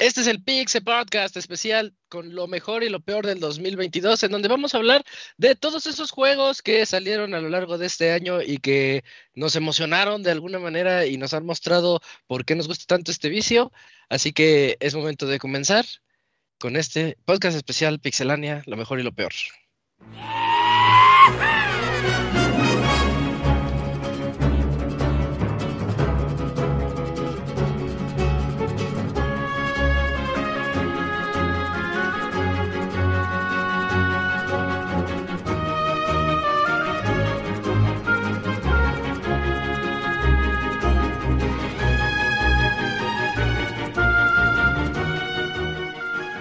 Este es el Pixel Podcast especial con lo mejor y lo peor del 2022, en donde vamos a hablar de todos esos juegos que salieron a lo largo de este año y que nos emocionaron de alguna manera y nos han mostrado por qué nos gusta tanto este vicio. Así que es momento de comenzar con este podcast especial Pixelania, lo mejor y lo peor.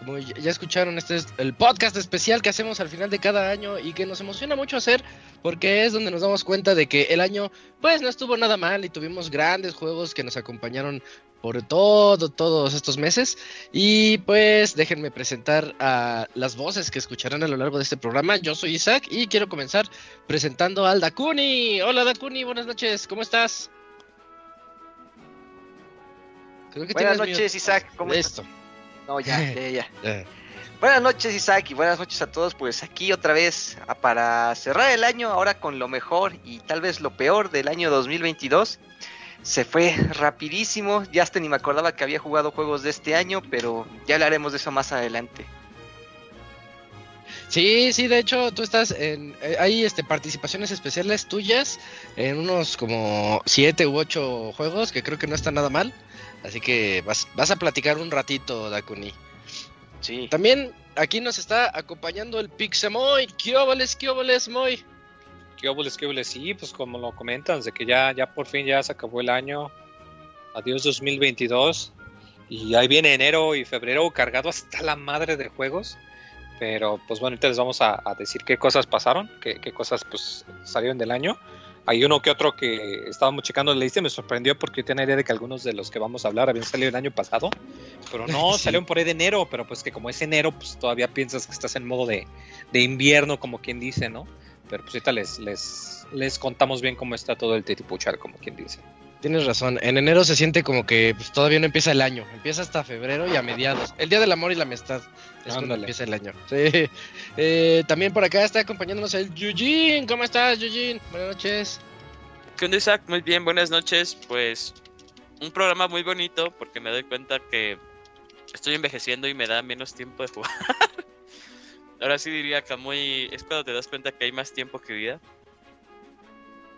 Como ya escucharon, este es el podcast especial que hacemos al final de cada año y que nos emociona mucho hacer porque es donde nos damos cuenta de que el año pues no estuvo nada mal y tuvimos grandes juegos que nos acompañaron por todo, todos estos meses. Y pues déjenme presentar a las voces que escucharán a lo largo de este programa. Yo soy Isaac y quiero comenzar presentando al Dakuni. Hola Dakuni, buenas noches, ¿cómo estás? buenas noches, Isaac. ¿Cómo Esto. No, ya, ya, ya. Buenas noches, Isaac, y buenas noches a todos. Pues aquí otra vez para cerrar el año, ahora con lo mejor y tal vez lo peor del año 2022. Se fue rapidísimo, ya hasta ni me acordaba que había jugado juegos de este año, pero ya hablaremos de eso más adelante. Sí, sí, de hecho tú estás en... Eh, hay este, participaciones especiales tuyas en unos como siete u ocho juegos que creo que no están nada mal. Así que vas, vas a platicar un ratito, Dakuni. Sí. También aquí nos está acompañando el Pixemoy. ¿Qué óboles, qué óboles, Moy? ¿Qué óboles, qué óboles? Sí, pues como lo comentan, de que ya, ya por fin ya se acabó el año. Adiós 2022. Y ahí viene enero y febrero cargado hasta la madre de juegos. Pero pues bueno, ahorita les vamos a, decir qué cosas pasaron, qué, qué, cosas pues salieron del año. Hay uno que otro que estábamos checando la lista y me sorprendió porque tenía idea de que algunos de los que vamos a hablar habían salido el año pasado. Pero no, salieron por ahí de enero, pero pues que como es enero, pues todavía piensas que estás en modo de, de invierno, como quien dice, ¿no? Pero pues ahorita les, les, les contamos bien cómo está todo el titipuchar, como quien dice. Tienes razón, en enero se siente como que pues, todavía no empieza el año, empieza hasta febrero y a mediados. El Día del Amor y la Amistad es cuando empieza el año. Sí. Eh, también por acá está acompañándonos el Eugene. ¿Cómo estás, Eugene? Buenas noches. ¿Qué onda, Isaac? Muy bien, buenas noches. Pues un programa muy bonito porque me doy cuenta que estoy envejeciendo y me da menos tiempo de jugar. Ahora sí diría que muy... es cuando te das cuenta que hay más tiempo que vida.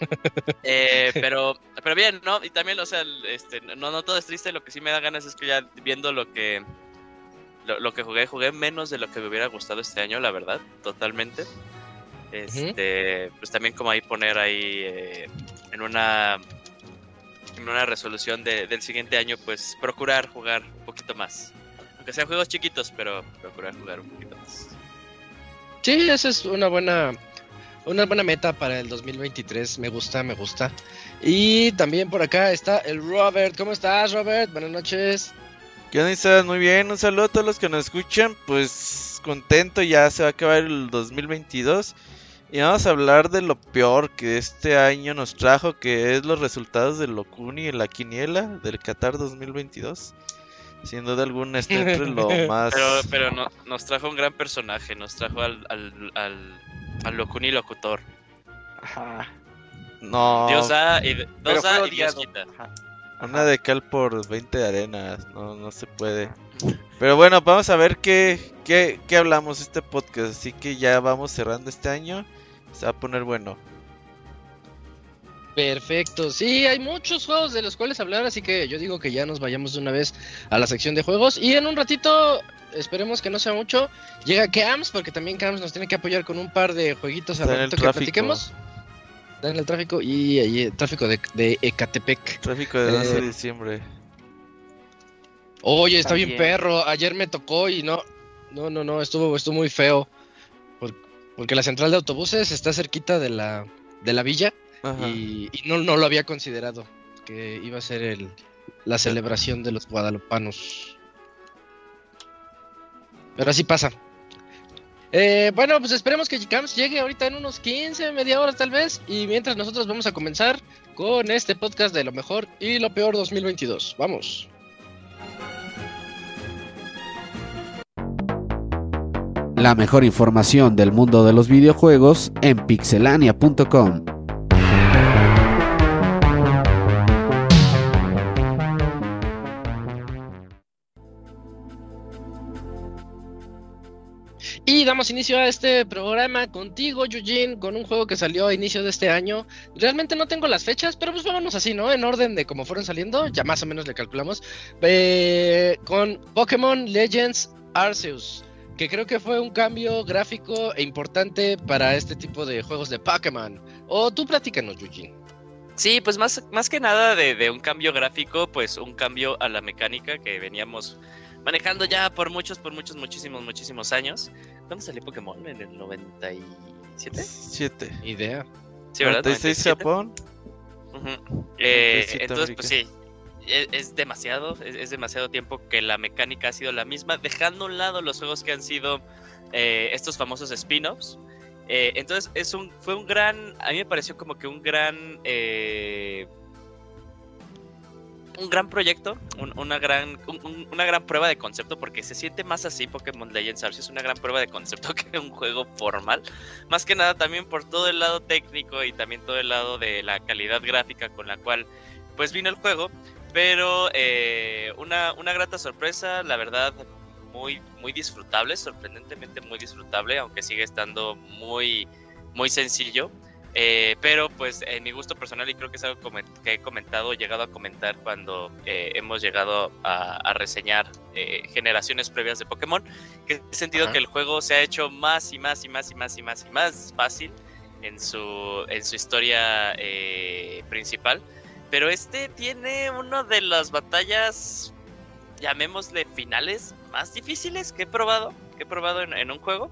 Eh, pero, pero bien, ¿no? Y también, o sea, este, no, no todo es triste, lo que sí me da ganas es que ya viendo lo que lo, que jugué, jugué menos de lo que me hubiera gustado este año, la verdad, totalmente. Este, pues también como ahí poner ahí eh, en una en una resolución del siguiente año, pues procurar jugar un poquito más. Aunque sean juegos chiquitos, pero procurar jugar un poquito más. Sí, esa es una buena una buena meta para el 2023. Me gusta, me gusta. Y también por acá está el Robert. ¿Cómo estás, Robert? Buenas noches. ¿Qué onda, estás? Muy bien. Un saludo a todos los que nos escuchan. Pues contento, ya se va a acabar el 2022. Y vamos a hablar de lo peor que este año nos trajo, que es los resultados de Locuni en la quiniela del Qatar 2022. Siendo de alguna este entre lo más... Pero, pero no, nos trajo un gran personaje, nos trajo al, al, al al Locuni locutor. Ajá. No. Diosa y, Dosa y Dios Una de cal por 20 de arena. No, no se puede. Pero bueno, vamos a ver qué, qué, qué hablamos este podcast. Así que ya vamos cerrando este año. Se va a poner bueno. Perfecto, sí, hay muchos juegos de los cuales hablar, así que yo digo que ya nos vayamos de una vez a la sección de juegos y en un ratito, esperemos que no sea mucho, llega Cams, porque también Cams nos tiene que apoyar con un par de jueguitos a ratito que platiquemos. Está en el tráfico y ahí el tráfico de, de Ecatepec. Tráfico de 12 de Eh, diciembre. Oye, está bien perro. Ayer me tocó y no, no, no, no, estuvo, estuvo muy feo. Por- porque la central de autobuses está cerquita de la, de la villa Ajá. y, y no, no lo había considerado que iba a ser el, la celebración de los guadalupanos. Pero así pasa. Eh, bueno, pues esperemos que Gcams llegue ahorita en unos 15, media hora tal vez. Y mientras nosotros vamos a comenzar con este podcast de lo mejor y lo peor 2022. Vamos. La mejor información del mundo de los videojuegos en pixelania.com. damos inicio a este programa contigo, Eugene, con un juego que salió a inicio de este año. Realmente no tengo las fechas, pero pues vámonos así, ¿no? En orden de cómo fueron saliendo, ya más o menos le calculamos. Eh, con Pokémon Legends Arceus, que creo que fue un cambio gráfico e importante para este tipo de juegos de Pokémon. O tú platícanos, Eugene. Sí, pues más, más que nada de, de un cambio gráfico, pues un cambio a la mecánica que veníamos manejando ya por muchos, por muchos, muchísimos, muchísimos años. ¿Cuándo salió Pokémon? ¿En el 97? 7. Idea. Sí, ¿verdad? 96 97. Japón. Ujú. Eh, 97 entonces, pues sí, es, es demasiado, es, es demasiado tiempo que la mecánica ha sido la misma, dejando a un lado los juegos que han sido eh, estos famosos spin-offs. Eh, entonces, es un, fue un gran, a mí me pareció como que un gran, eh, un gran proyecto, un- una, gran, un- un- una gran prueba de concepto, porque se siente más así Pokémon Legends Arceus, es una gran prueba de concepto que un juego formal. Más que nada también por todo el lado técnico y también todo el lado de la calidad gráfica con la cual pues vino el juego. Pero eh, una, una grata sorpresa, la verdad, muy, muy disfrutable, sorprendentemente muy disfrutable, aunque sigue estando muy, muy sencillo. Eh, pero pues en mi gusto personal y creo que es algo que he comentado, llegado a comentar cuando eh, hemos llegado a, a reseñar eh, generaciones previas de Pokémon, que he sentido Ajá. que el juego se ha hecho más y más y más y más y más y más fácil en su, en su historia principal. Pero este tiene una de las batallas, llamémosle finales, más difíciles que he probado, que he probado en, en un juego.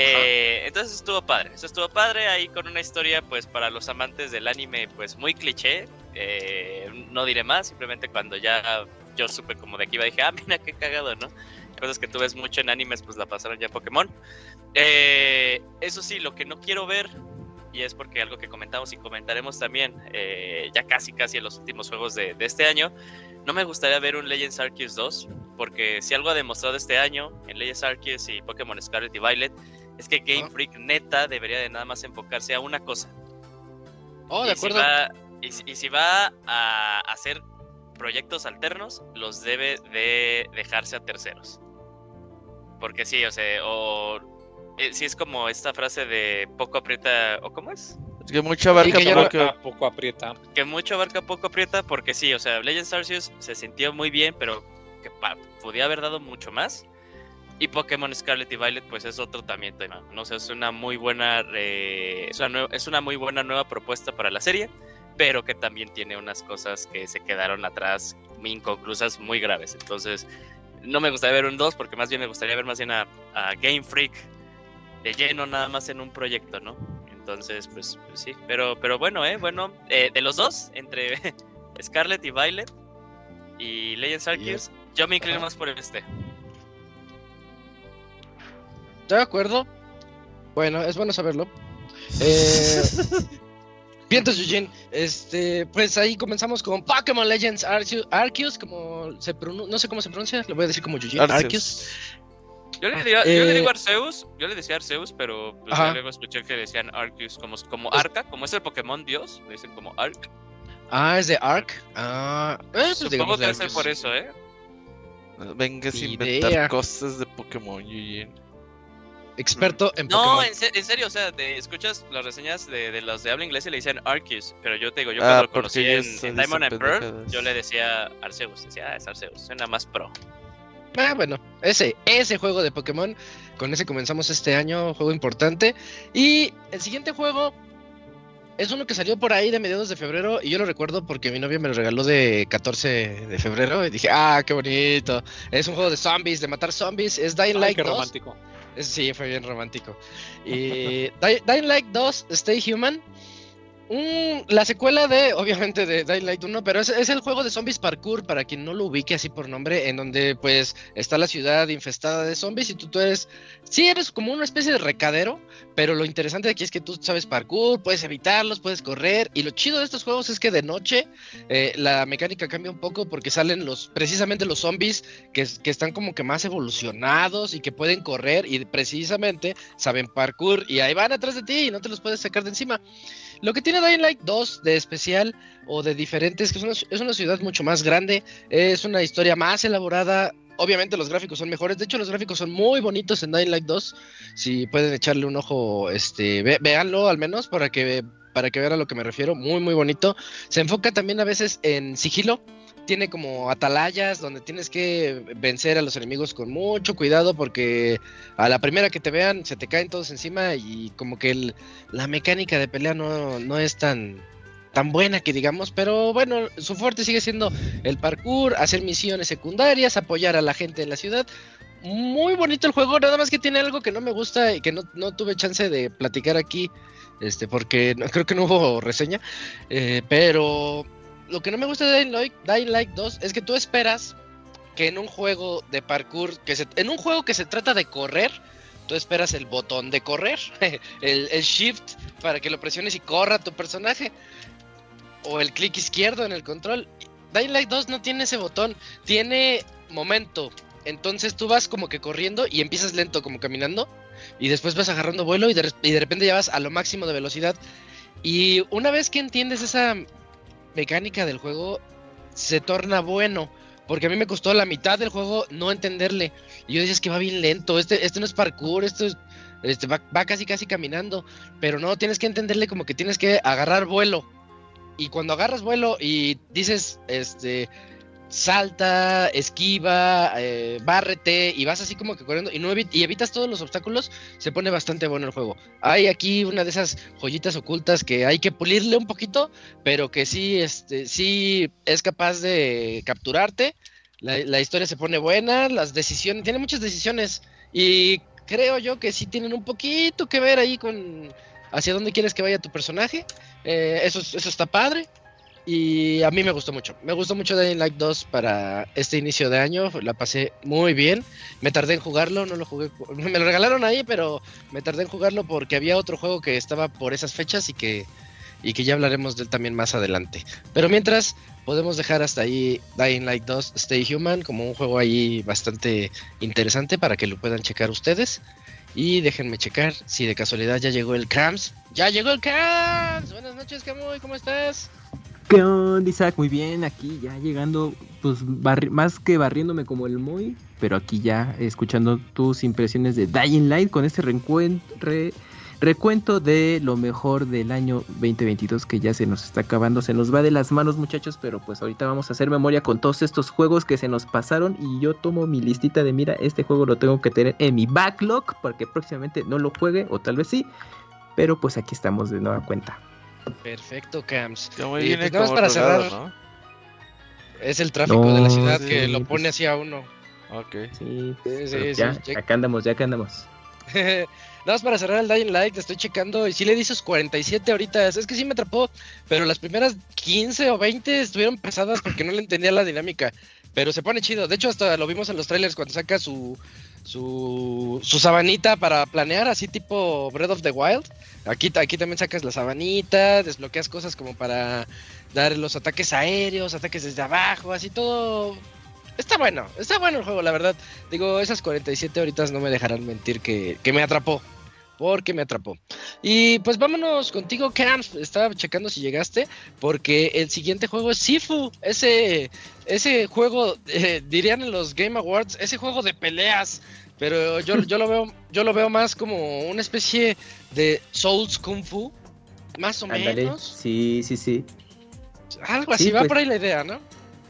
Eh, entonces estuvo padre, eso estuvo padre ahí con una historia pues para los amantes del anime pues muy cliché, eh, no diré más, simplemente cuando ya yo supe como de aquí iba dije, ah mira qué cagado, ¿no? Cosas que tú ves mucho en animes pues la pasaron ya Pokémon. Eh, eso sí, lo que no quiero ver, y es porque algo que comentamos y comentaremos también eh, ya casi casi en los últimos juegos de, de este año, no me gustaría ver un Legends Arceus 2, porque si algo ha demostrado este año en Legends Arceus y Pokémon Scarlet y Violet, es que Game. Freak neta debería de nada más enfocarse a una cosa. Oh, y de si acuerdo. va- y, si- y si va a hacer proyectos alternos, los debe de dejarse a terceros. Porque sí, o sea, o eh, sí es como esta frase de poco aprieta, ¿o cómo es? Es que mucha barca que ya por no- lo que- Poco, poco aprieta. Que mucho abarca, poco aprieta, porque sí, o sea, Legends Arceus se sintió muy bien, pero que pa- podía haber dado mucho más. Y Pokémon Scarlet y Violet, pues es otro también tema. No sé, es una muy buena, eh, es, una nue- es una muy buena nueva propuesta para la serie, pero que también tiene unas cosas que se quedaron atrás, inconclusas, muy graves. Entonces, no me gustaría ver un 2, porque más bien me gustaría ver más bien a, a Game Freak de lleno nada más en un proyecto, ¿no? Entonces, pues, pues sí, pero, pero bueno, ¿eh? Bueno, eh, de los dos, entre Scarlet y Violet y Legends Arceus, yo me inclino más por este. ¿Estoy de acuerdo? Bueno, es bueno saberlo. Eh, Vientos, Eugene. Este, pues ahí comenzamos con Pokémon Legends Arceus, Arceus como se pronuncia, no sé cómo se pronuncia, lo voy a decir como Eugene. Arceus. Arceus. Yo le, diría, yo le Eh, digo Arceus, yo le decía Arceus, pero pues, luego escuché que decían Arceus como, como Es- Arca, como es el Pokémon Dios, le dicen como Arc. Ah, es de Arc. Ah, eh, pues Supongo que de debe ser por eso, ¿eh? Vengas a Idea. inventar cosas de Pokémon, Eugene. Experto en No, Pokémon. en, se- en serio, o sea, de- escuchas las reseñas de, de los de habla inglesa y le dicen Arceus, pero yo te digo, yo Ah, cuando lo conocí en, en Diamond and Pearl, yo le decía Arceus, decía, ah, es Arceus, suena más pro. Ah, bueno, ese, ese juego de Pokémon, con ese comenzamos este año, juego importante. Y el siguiente juego, es uno que salió por ahí de mediados de febrero y yo lo recuerdo porque mi novia me lo regaló de 14 de febrero y dije, ah, qué bonito. Es un juego de zombies, de matar zombies. Es Dying Light qué 2. romántico. Sí, fue bien romántico. Y Dying Light 2, Stay Human. Un- la secuela de, obviamente, de Dying Light 1, pero es, es el juego de zombies parkour, para quien no lo ubique así por nombre, en donde pues está la ciudad infestada de zombies y tú, tú eres, sí eres como una especie de recadero, pero lo interesante de aquí es que tú sabes parkour, puedes evitarlos, puedes correr, y lo chido de estos juegos es que de noche eh, la mecánica cambia un poco porque salen los, precisamente los zombies que, que están como que más evolucionados y que pueden correr y precisamente saben parkour y ahí van atrás de ti y no te los puedes sacar de encima. Lo que tiene Dying Light 2 de especial o de diferente es que es una, ciudad mucho más grande, es una historia más elaborada. Obviamente los gráficos son mejores, de hecho los gráficos son muy bonitos en Dying Light 2. Si pueden echarle un ojo, este, ve- véanlo al menos para que para que vean a lo que me refiero, muy muy bonito. Se enfoca también a veces en sigilo, tiene como atalayas donde tienes que vencer a los enemigos con mucho cuidado porque a la primera que te vean se te caen todos encima y como que la mecánica de pelea no, no es tan tan buena que digamos, pero bueno, su fuerte sigue siendo el parkour, hacer misiones secundarias, apoyar a la gente en la ciudad. Muy bonito el juego, nada más que tiene algo que no me gusta y que no, no tuve chance de platicar aquí, este, porque no- creo que no hubo reseña, eh, pero lo que no me gusta de Dying Light, Dying Light 2 es que tú esperas que en un juego de parkour, que se, en un juego que se trata de correr, tú esperas el botón de correr, el, el shift para que lo presiones y corra tu personaje, o el clic izquierdo en el control. Dying Light 2 no tiene ese botón, tiene momento. Entonces tú vas como que corriendo y empiezas lento como caminando y después vas agarrando vuelo y de, y de repente ya vas a lo máximo de velocidad. Y una vez que entiendes esa mecánica del juego, se torna bueno. Porque a mí me costó la mitad del juego no entenderle. Y yo decía, es que va bien lento, este, este no es parkour, esto es, este, va, va casi casi caminando. Pero no, tienes que entenderle como que tienes que agarrar vuelo. Y cuando agarras vuelo y dices, este, salta, esquiva, eh, bárrete y vas así como que corriendo y, no y evitas todos los obstáculos, se pone bastante bueno el juego. Hay aquí una de esas joyitas ocultas que hay que pulirle un poquito, pero que sí, este, sí es capaz de capturarte. La, historia se pone buena, las decisiones, tiene muchas decisiones y creo yo que sí tienen un poquito que ver ahí con hacia dónde quieres que vaya tu personaje. Eh, eso, es- eso está padre. Y a mí me gustó mucho. Me gustó mucho Dying Light 2 para este inicio de año. La pasé muy bien. Me tardé en jugarlo, no lo jugué. Me lo regalaron ahí, pero me tardé en jugarlo porque había otro juego que estaba por esas fechas y que, y que ya hablaremos de él también más adelante. Pero mientras, podemos dejar hasta ahí Dying Light 2 Stay Human como un juego ahí bastante interesante para que lo puedan checar ustedes. Y déjenme checar si de casualidad ya llegó el Cams. ¡Ya llegó el Cams! Buenas noches, Camuy, ¿cómo estás? ¿Qué onda, Isaac? Muy bien, aquí ya llegando, pues más que barriéndome como el muy, pero aquí ya escuchando tus impresiones de Dying Light con este recuento de lo mejor del año 2022 que ya se nos está acabando, se nos va de las manos muchachos, pero pues ahorita vamos a hacer memoria con todos estos juegos que se nos pasaron y yo tomo mi listita de mira, este juego lo tengo que tener en mi backlog porque próximamente no lo juegue o tal vez sí, pero pues aquí estamos de nueva cuenta. Perfecto, Cams. Como Y pues nada más para cerrar. ¿no? Es el tráfico de la ciudad sí, que lo pues- pone así a uno. Ok. Sí, Sí, sí, pero sí, ya, acá andamos, ya acá andamos. Nada más para cerrar el Dying Light, estoy checando y sí le di sus 47 ahorita. Es que sí me atrapó, pero las primeras 15 o 20 estuvieron pesadas porque no le entendía la dinámica. Pero se pone chido. De hecho, hasta lo vimos en los trailers cuando saca su, su, su sabanita para planear, así tipo Breath of the Wild. Aquí, aquí también sacas la sabanita, desbloqueas cosas como para dar los ataques aéreos, ataques desde abajo, así todo. Está bueno, está bueno el juego, la verdad. Digo, esas 47 horitas no me dejarán mentir que, que me atrapó. Porque me atrapó. Y pues vámonos contigo, Camps. Estaba checando si llegaste. Porque el siguiente juego es Sifu. Ese, ese juego, eh, dirían en los Game Awards, ese juego de peleas. Pero yo, yo lo veo, yo lo veo más como una especie de Souls Kung Fu. Más o menos. sí, sí, sí. Algo así, Sí, va pues. por ahí la idea, ¿no?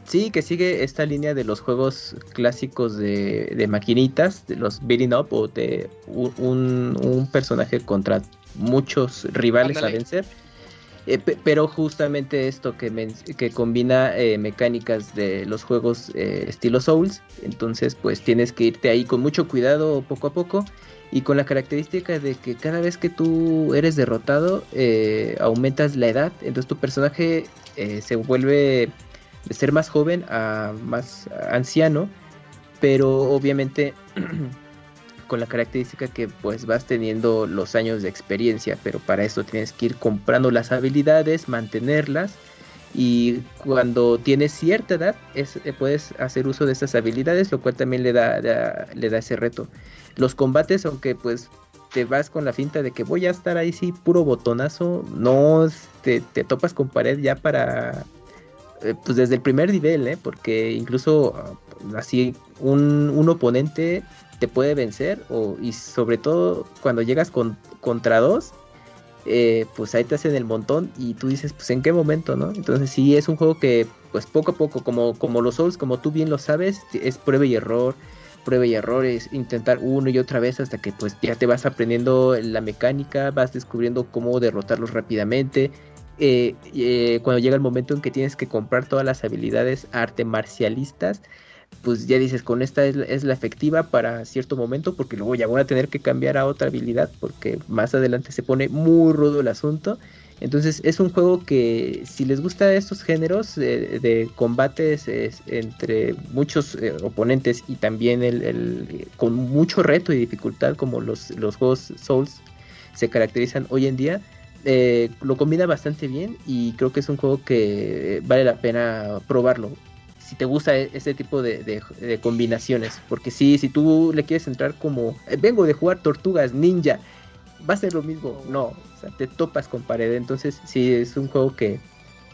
Sí, que sigue esta línea de los juegos clásicos de, de maquinitas, de los beating up o de un, un- personaje contra muchos rivales Ándale. a vencer. Eh, pero justamente esto que, que combina eh, mecánicas de los juegos eh, estilo Souls, entonces pues tienes que irte ahí con mucho cuidado poco a poco y con la característica de que cada vez que tú eres derrotado aumentas la edad, entonces tu personaje se vuelve de ser más joven a más anciano, pero obviamente con la característica que pues vas teniendo los años de experiencia, pero para eso tienes que ir comprando las habilidades, mantenerlas y cuando tienes cierta edad es, eh, puedes hacer uso de esas habilidades, lo cual también le da, le da ese reto. Los combates, aunque pues te vas con la finta de que voy a estar ahí sí puro botonazo, no te, te topas con pared ya para eh, pues desde el primer nivel, ¿eh? porque incluso ah, así un, un oponente te puede vencer o, y sobre todo cuando llegas con, contra dos, eh, pues ahí te hacen el montón y tú dices, pues en qué momento, ¿no? Entonces sí, es un juego que pues poco a poco, como, como los Souls, como tú bien lo sabes, es prueba y error, prueba y error, es intentar uno y otra vez hasta que pues ya te vas aprendiendo la mecánica, vas descubriendo cómo derrotarlos rápidamente. Eh, eh, cuando llega el momento en que tienes que comprar todas las habilidades arte marcialistas, pues ya dices, con esta es, la efectiva para cierto momento, porque luego ya voy a tener que cambiar a otra habilidad, porque más adelante se pone muy rudo el asunto. Entonces es un juego que si les gusta estos géneros de combates entre muchos eh, oponentes y también el, con mucho reto y dificultad como los, los juegos Souls se caracterizan hoy en día, eh, lo combina bastante bien y creo que es un juego que vale la pena probarlo si te gusta e-, ese tipo de, combinaciones. Porque si, si tú le quieres entrar como, eh, vengo de jugar tortugas ninja, va a ser lo mismo. No, o sea, te topas con pared. Entonces, sí, es un juego que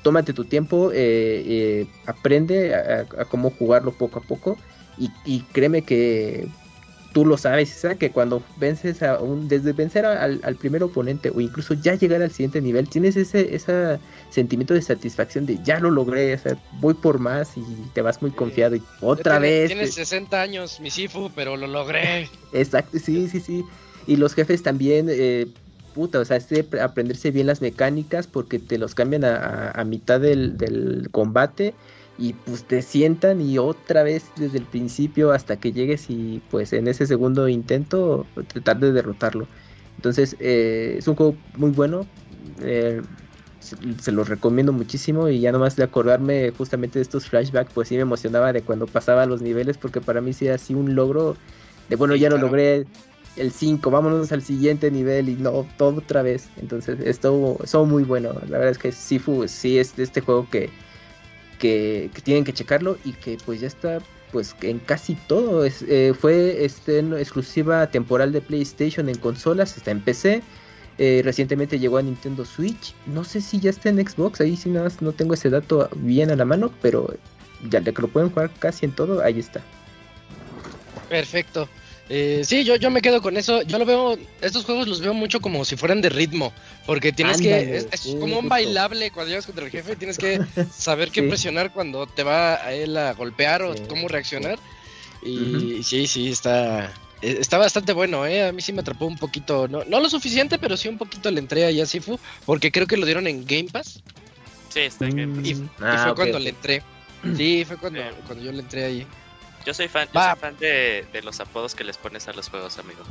tómate tu tiempo, eh, aprende a, cómo jugarlo poco a poco. Y, y créeme que tú lo sabes, que cuando vences a un, desde vencer al, primer oponente o incluso ya llegar al siguiente nivel, tienes ese, ese sentimiento de satisfacción de ya lo logré, o sea, voy por más y te vas muy confiado y otra vez. Tienes 60 años, mi Sifu, pero lo logré. Exacto, sí, sí, sí. Y los jefes también, eh, puta, o sea, es de aprenderse bien las mecánicas porque te los cambian a, a mitad del, del combate y pues te sientan y otra vez desde el principio hasta que llegues y pues en ese segundo intento tratar de derrotarlo. Entonces eh, es un juego muy bueno, eh, se, lo recomiendo muchísimo y ya nomás de acordarme justamente de estos flashbacks pues sí me emocionaba de cuando pasaba los niveles porque para mí sí era así un logro de bueno ya lo logré el 5, vámonos al siguiente nivel y no, todo otra vez. Entonces esto, estuvo muy bueno, la verdad es que Sifu sí es de este juego que que, tienen que checarlo y que pues ya está pues en casi todo. Eh, fue este, exclusiva temporal de PlayStation en consolas, está en PC. Eh, recientemente llegó a Nintendo Switch. No sé si ya está en Xbox, ahí sí nada más no tengo ese dato bien a la mano, pero ya de que lo pueden jugar casi en todo, ahí está. Perfecto. Eh, sí, yo, yo me quedo con eso. Yo lo veo, estos juegos los veo mucho como si fueran de ritmo, porque tienes que, es, como un bailable cuando llegas contra el jefe, tienes que saber qué presionar cuando te va a él a golpear o cómo reaccionar. Y sí, sí, está, e, está bastante bueno, ¿eh? A mí sí me atrapó un poquito, no, no lo suficiente, pero sí un poquito le entré ahí a Sifu, porque creo que lo dieron en Game Pass. Sí, está en Game Pass. Y, ah, fue cuando le entré. Sí, fue cuando, cuando yo le entré ahí. Yo soy fan, yo soy fan de, de, los apodos que les pones a los juegos, amigo.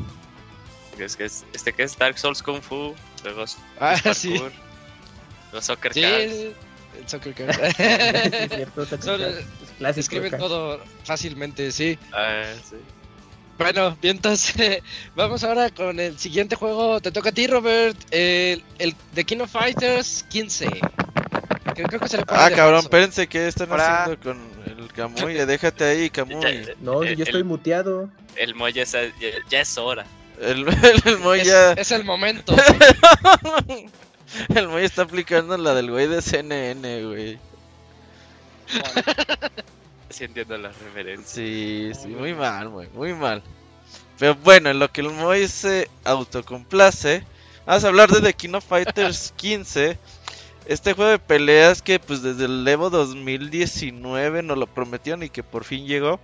Es que es, este que es Dark Souls Kung Fu, juegos ah, sí. los Soccer sí, Cards. El Soccer Cards. es cierto, Son, escriben todo fácilmente, sí. Ah, sí. Bueno, bien, entonces vamos ahora con el siguiente juego. Te toca a ti, Robert. El, el The King of Fighters 15. Creo, que se le ah, cabrón, espérense, ¿qué están haciendo con Camuy, déjate ahí, Camuy. No, yo estoy muteado. El Moy ya, ya, es hora. El, el, Moy ya. Es, el momento. el Moy está aplicando la del güey de CNN, güey. sí entiendo la referencia. Sí, sí, muy mal, güey, muy mal. Pero bueno, en lo que el Moy se autocomplace, vamos a hablar de The King of Fighters 15 este juego de peleas que pues desde el Evo 2019 nos lo prometieron y que por fin llegó.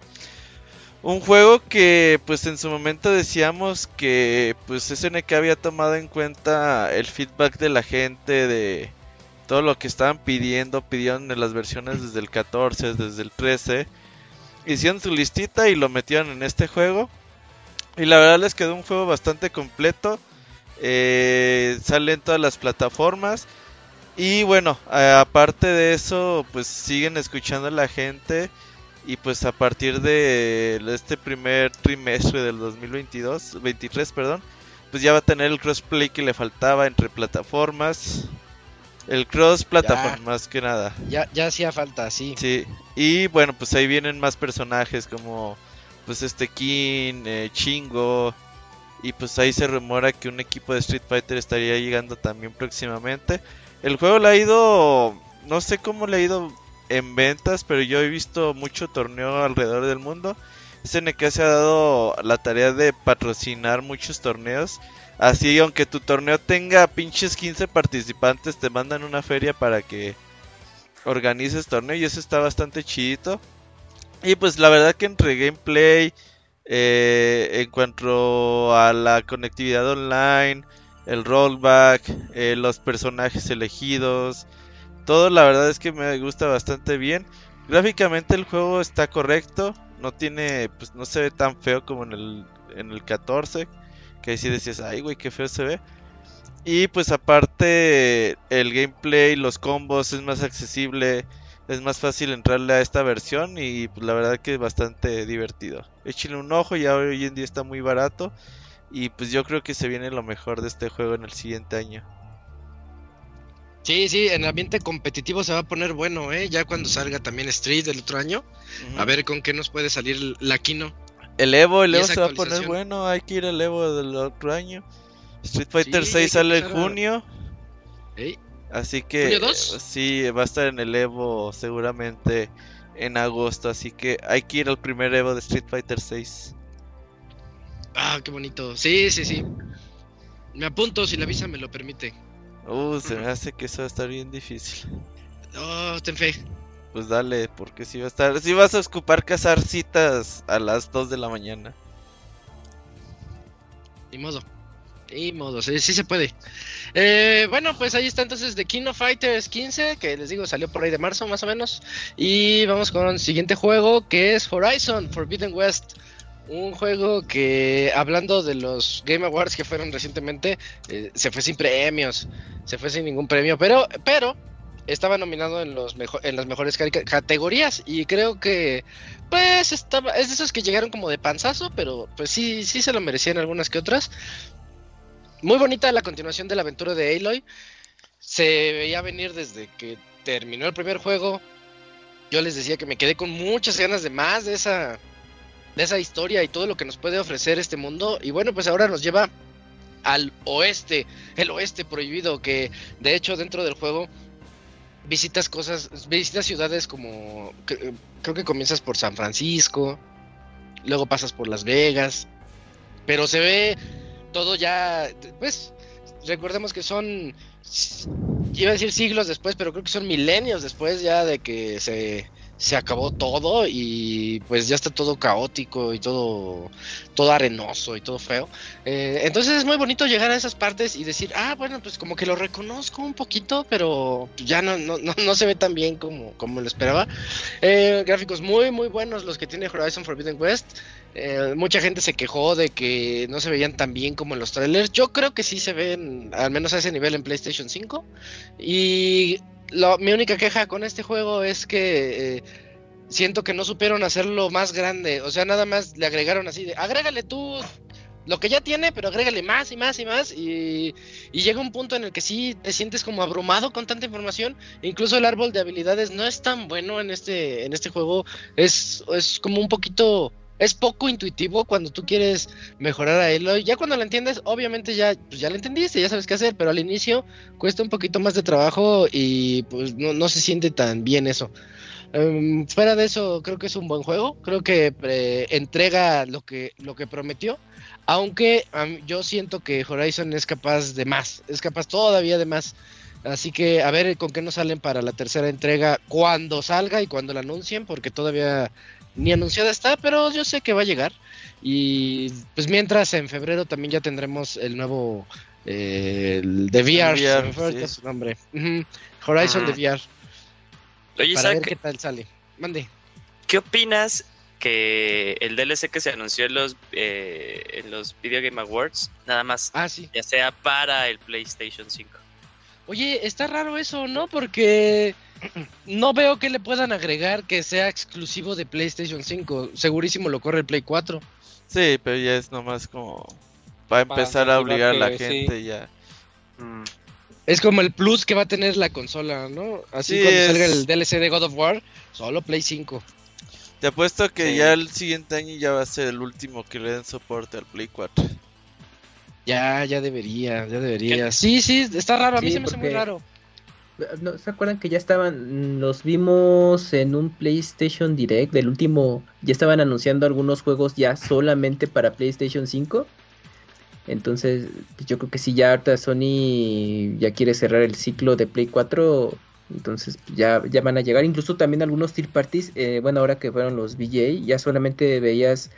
Un juego que pues en su momento decíamos que pues SNK había tomado en cuenta el feedback de la gente de todo lo que estaban pidiendo, pidieron en las versiones desde el 14, desde el 13. Hicieron su listita y lo metieron en este juego. Y la verdad les quedó un juego bastante completo. Eh, sale en todas las plataformas. Y bueno, aparte de eso, pues siguen escuchando a la gente. Y pues a partir de este primer trimestre del 2022, 23, perdón, pues ya va a tener el crossplay que le faltaba entre plataformas. El cross plataforma más que nada. Ya, ya hacía falta, sí. Sí. Y bueno, pues ahí vienen más personajes como pues este King, eh, Chingo. Y pues ahí se rumora que un equipo de Street Fighter estaría llegando también próximamente. El juego le ha ido, no sé cómo le ha ido en ventas, pero yo he visto mucho torneo alrededor del mundo. SNK se ha dado la tarea de patrocinar muchos torneos Así, aunque tu torneo tenga pinches 15 participantes, te mandan una feria para que organices torneo y eso está bastante chidito. Y pues la verdad que entre gameplay, eh, en cuanto a la conectividad online, el rollback, eh, los personajes elegidos, todo la verdad es que me gusta bastante bien. Gráficamente el juego está correcto, no tiene, pues no se ve tan feo como en el, en el 14 que ahí sí decías, ay, güey, qué feo se ve. Y pues aparte el gameplay, los combos es más accesible, es más fácil entrarle a esta versión y pues la verdad que es bastante divertido. Échenle un ojo, ya hoy en día está muy barato y pues yo creo que se viene lo mejor de este juego en el siguiente año. Sí, sí, en el ambiente competitivo se va a poner bueno, ¿eh? Ya cuando salga también Street del otro año, a ver con qué nos puede salir la Kino. El Evo, el Evo se va a poner bueno. Hay que ir al Evo del otro año. Street Fighter 6 sale en junio. Así que ¿Junio sí, va a estar en el Evo seguramente en agosto. Así que hay que ir al primer Evo de Street Fighter 6. Ah, qué bonito. Sí, sí, sí. Me apunto si la visa me lo permite. Uh, se me hace que eso va a estar bien difícil. Oh, ten fe. Pues dale, porque si va a estar, si vas a ocupar cazar citas a las 2 de la mañana. Ni modo. Ni modo, sí, sí se puede. Eh, bueno, pues ahí está entonces The King of Fighters 15, que les digo salió por ahí de marzo más o menos. Y vamos con el siguiente juego que es Horizon Forbidden West. Un juego que, hablando de los Game Awards que fueron recientemente, eh, se fue sin premios, se fue sin ningún premio, pero, pero estaba nominado en los en las mejores categorías y creo que pues estaba es de esos que llegaron como de panzazo, pero pues sí sí se lo merecían algunas que otras. Muy bonita la continuación de la aventura de Aloy. Se veía venir desde que terminó el primer juego. Yo les decía que me quedé con muchas ganas de más de esa de esa historia y todo lo que nos puede ofrecer este mundo. Y bueno, pues ahora nos lleva al oeste, el oeste prohibido que de hecho dentro del juego visitas cosas, visitas ciudades como, creo que comienzas por San Francisco, luego pasas por Las Vegas, pero se ve todo ya, pues, recordemos que son, iba a decir siglos después, pero creo que son milenios después ya de que se se acabó todo y pues ya está todo caótico y todo, todo arenoso y todo feo. Eh, entonces es muy bonito llegar a esas partes y decir, ah, bueno, pues como que lo reconozco un poquito, pero ya no, no, no, se ve tan bien como, como lo esperaba. Eh, gráficos muy, muy buenos los que tiene Horizon Forbidden West. Eh, mucha gente se quejó de que no se veían tan bien como en los trailers. Yo creo que sí se ven, al menos a ese nivel en PlayStation 5. Y mi única queja con este juego es que eh, siento que no supieron hacerlo más grande. O sea, nada más le agregaron así de, agrégale tú lo que ya tiene, pero agrégale más y más y más. Y, llega un punto en el que sí te sientes como abrumado con tanta información. Incluso el árbol de habilidades no es tan bueno en este, en este juego. Es, es como un poquito es poco intuitivo cuando tú quieres mejorar a Eloy. Ya cuando lo entiendes, obviamente ya, pues ya lo entendiste, ya sabes qué hacer, pero al inicio cuesta un poquito más de trabajo y pues no, se siente tan bien eso. Em, fuera de eso, creo que es un buen juego. Creo que eh, entrega lo que, lo que prometió. Aunque yo siento que Horizon es capaz de más, es capaz todavía de más. Así que a ver con qué nos salen para la tercera entrega cuando salga y cuando la anuncien, porque todavía ni anunciada está, pero yo sé que va a llegar. Y pues mientras en febrero también ya tendremos el nuevo eh, el de VR, VR, se me fue ahorita sí. su nombre. Horizon Ah. de VR. Oye, para ver qué tal sale. Mande. ¿qué opinas que el DLC que se anunció en los, eh, en los Video Game Awards, nada más, Ah, sí. ya sea para el PlayStation 5? Oye, está raro eso, ¿no? Porque no veo que le puedan agregar que sea exclusivo de PlayStation 5. Segurísimo lo corre el Play 4. Sí, pero ya es nomás como para Para empezar a obligar a la sí. gente ya. Mm. Es como el plus que va a tener la consola, ¿no? Así Sí, cuando es- salga el DLC de God of War, solo Play 5. Te apuesto que Sí. ya el siguiente año ya va a ser el último que le den soporte al Play 4. Ya, ya debería, ya debería. Sí, sí, está raro, a mí Sí, se me hace muy raro. ¿No se acuerdan que ya estaban, los vimos en un PlayStation Direct del último, ya estaban anunciando algunos juegos ya solamente para PlayStation 5? Entonces, pues yo creo que si ya ahorita Sony ya quiere cerrar el ciclo de Play 4, entonces ya, ya van a llegar. Incluso también algunos third parties, eh, bueno, ahora que fueron los VGA, ya solamente veías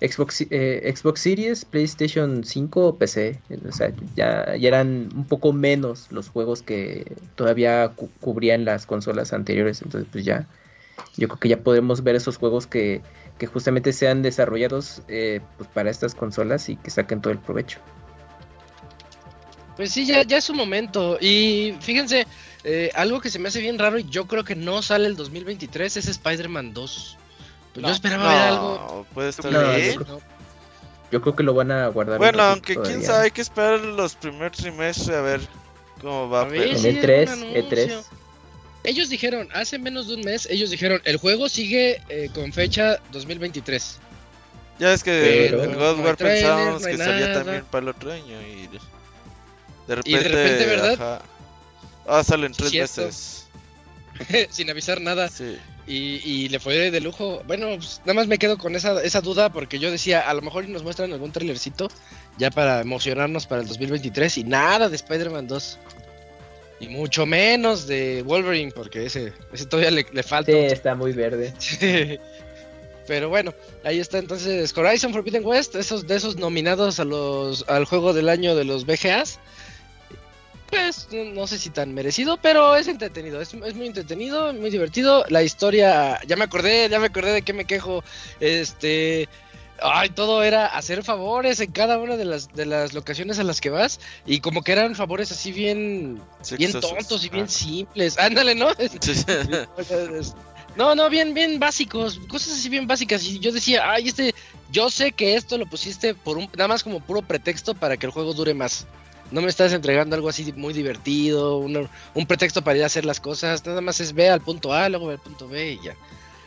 Xbox, eh, Xbox Series, PlayStation 5 o PC. O sea, ya, ya eran un poco menos los juegos que todavía cu- cubrían las consolas anteriores. Entonces, pues ya, yo creo que ya podemos ver esos juegos que, que justamente sean desarrollados eh, pues para estas consolas y que saquen todo el provecho. Pues sí, ya, ya es su momento. Y fíjense, eh, algo que se me hace bien raro y yo creo que no sale el 2023 es Spider-Man 2. Pues yo No. esperaba ver algo. puede estar No, bien. yo creo- Yo creo que lo van a guardar. Bueno, aunque quién sabe, hay que esperar los primeros trimestres a ver cómo va. A ver, pero- En sí, E3, algún E3. anuncio. Ellos dijeron, hace menos de un mes, ellos dijeron, el juego sigue eh, con fecha 2023. Ya es que Pero no God War trailer, pensábamos no que salía también para el otro año y de, de repente, Y de repente, ¿verdad? ajá. Ah, salen tres Cierto. veces. sin avisar nada. Sí. Y, y le fue de lujo. Bueno, pues, nada más me quedo con esa, esa duda porque yo decía, a lo mejor nos muestran algún trailercito ya para emocionarnos para el 2023 y nada de Spider-Man 2. Y mucho menos de Wolverine porque ese, ese todavía le, le falta. Sí, está muy verde. Pero bueno, ahí está entonces Horizon Forbidden West, esos de esos nominados a los al juego del año de los BGAs. Pues no, sé si tan merecido, pero es entretenido, es, es muy entretenido, muy divertido. La historia, ya me acordé, ya me acordé de qué me quejo. Este, ay, todo era hacer favores en cada una de las de las locaciones a las que vas y como que eran favores así bien bien tontos y bien Ah. simples. Ándale, ¿no? No, no, bien, bien básicos, cosas así bien básicas. Y yo decía, ay, este, yo sé que esto lo pusiste por un, nada más como puro pretexto para que el juego dure más. No me estás entregando algo así muy divertido, un, un pretexto para ir a hacer las cosas. Nada más es ve al punto A, luego ve al punto B y ya.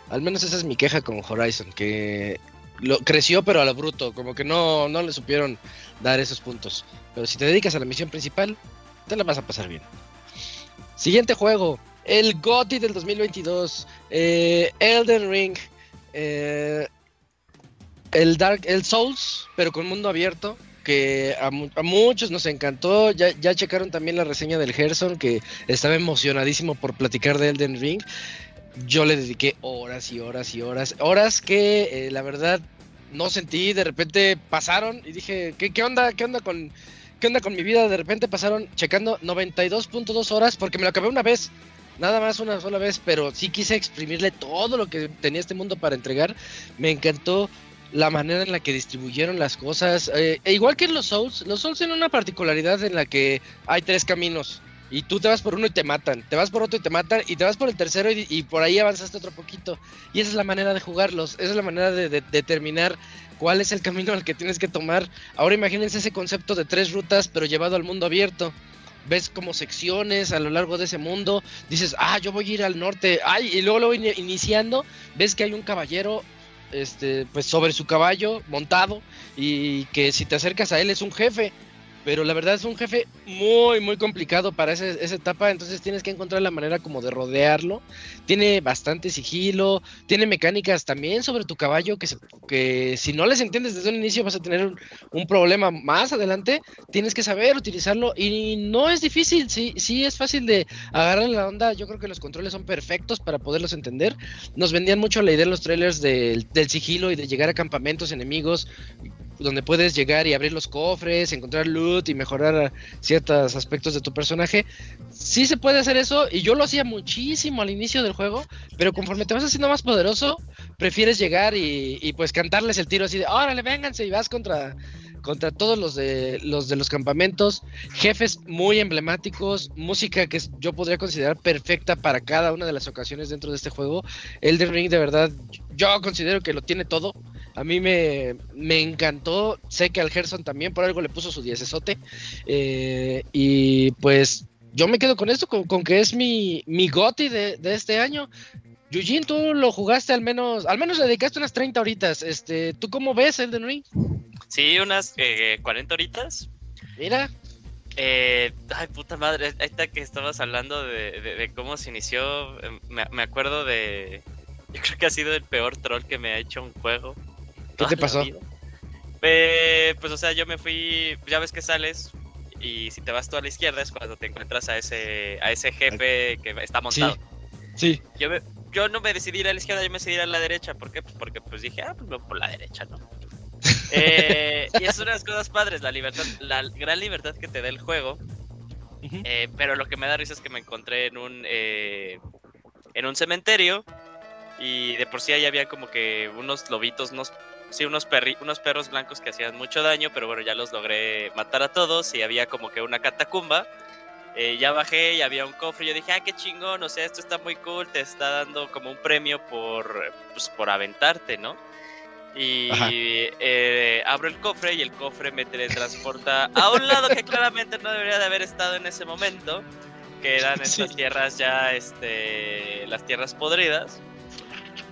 Al menos esa es mi queja con Horizon, que lo creció pero a lo bruto, como que no, no le supieron dar esos puntos. Pero si te dedicas a la misión principal, te la vas a pasar bien. Siguiente juego, el GOTY del 2022, eh, Elden Ring, eh, el Dark, el Souls, pero con mundo abierto, que a, mu- a muchos nos encantó. Ya, ya checaron también la reseña del Gerson, que estaba emocionadísimo por platicar de Elden Ring. Yo le dediqué horas y horas y horas, horas que eh, la verdad no sentí, de repente pasaron y dije, ¿qué, qué onda? ¿Qué onda con qué onda con mi vida? De repente pasaron checando 92.2 horas porque me lo acabé una vez. Nada más una sola vez, pero sí quise exprimirle todo lo que tenía este mundo para entregar. Me encantó la manera en la que distribuyeron las cosas. eh, e igual que en los Souls, los Souls tienen una particularidad en la que hay tres caminos. Y tú te vas por uno y te matan, te vas por otro y te matan, y te vas por el tercero y, y por ahí avanzaste otro poquito. Y esa es la manera de jugarlos, esa es la manera de, de determinar cuál es el camino al que tienes que tomar. Ahora imagínense ese concepto de tres rutas, pero llevado al mundo abierto. Ves como secciones a lo largo de ese mundo, dices, ah, yo voy a ir al norte, ay, y luego lo voy ini- iniciando, ves que hay un caballero, este, pues sobre su caballo montado, y que si te acercas a él es un jefe, pero la verdad es un jefe muy, muy complicado para ese- esa etapa, entonces tienes que encontrar la manera como de rodearlo. Tiene bastante sigilo, tiene mecánicas también sobre tu caballo que, se- que si no les entiendes desde un inicio vas a tener un, un problema más adelante. Tienes que saber utilizarlo y no es difícil, sí, sí es fácil de agarrar la onda. Yo creo que los controles son perfectos para poderlos entender. Nos vendían mucho la idea en los trailers del, del sigilo y de llegar a campamentos enemigos donde puedes llegar y abrir los cofres, encontrar loot y mejorar ciertos aspectos de tu personaje. Sí se puede hacer eso y yo lo hacía muchísimo al inicio del juego, pero conforme te vas haciendo más poderoso, prefieres llegar y, pues cantarles el tiro así de, órale, vénganse y vas contra contra todos los de los de los campamentos, jefes muy emblemáticos, música que yo podría considerar perfecta para cada una de las ocasiones dentro de este juego. Elden Ring de verdad yo considero que lo tiene todo. A mí me, encantó, sé que al Gerson también por algo le puso su diezesote. Eh, y pues yo me quedo con esto, con, que es mi, mi goti de, de este año. Yujin, tú lo jugaste al menos, al menos le dedicaste unas 30 horitas. Este, ¿tú cómo ves Elden Ring? Sí, unas eh, 40 horitas. Mira. Eh, ay, puta madre, ahorita que estabas hablando de, cómo se inició, em, me, acuerdo de... Yo creo que ha sido el peor troll que me ha hecho un juego. ¿Qué te pasó? Eh, pues, o sea, yo me fui, ya ves que sales y si te vas tú a la izquierda es cuando te encuentras a ese, a ese jefe que está montado. Sí. Yo, yo no me decidí ir a la izquierda, yo me decidí ir a la derecha. ¿Por qué? Pues porque pues dije, ah, pues por la derecha, ¿no? Eh, y es una de las cosas padres, la libertad, la gran libertad que te da el juego. Eh, pero lo que me da risa es que me encontré en un eh, en un cementerio y de por sí ahí había como que unos lobitos, unos sí, unos perri, unos perros blancos que hacían mucho daño, pero bueno, ya los logré matar a todos y había como que una catacumba. ya bajé y había un cofre. Y yo dije, ah, qué chingón, o sea, esto está muy cool, te está dando como un premio por, pues, por aventarte, ¿no? Y eh, abro el cofre y el cofre me teletransporta a un lado que claramente no debería de haber estado en ese momento, que eran estas tierras ya, este, las tierras podridas.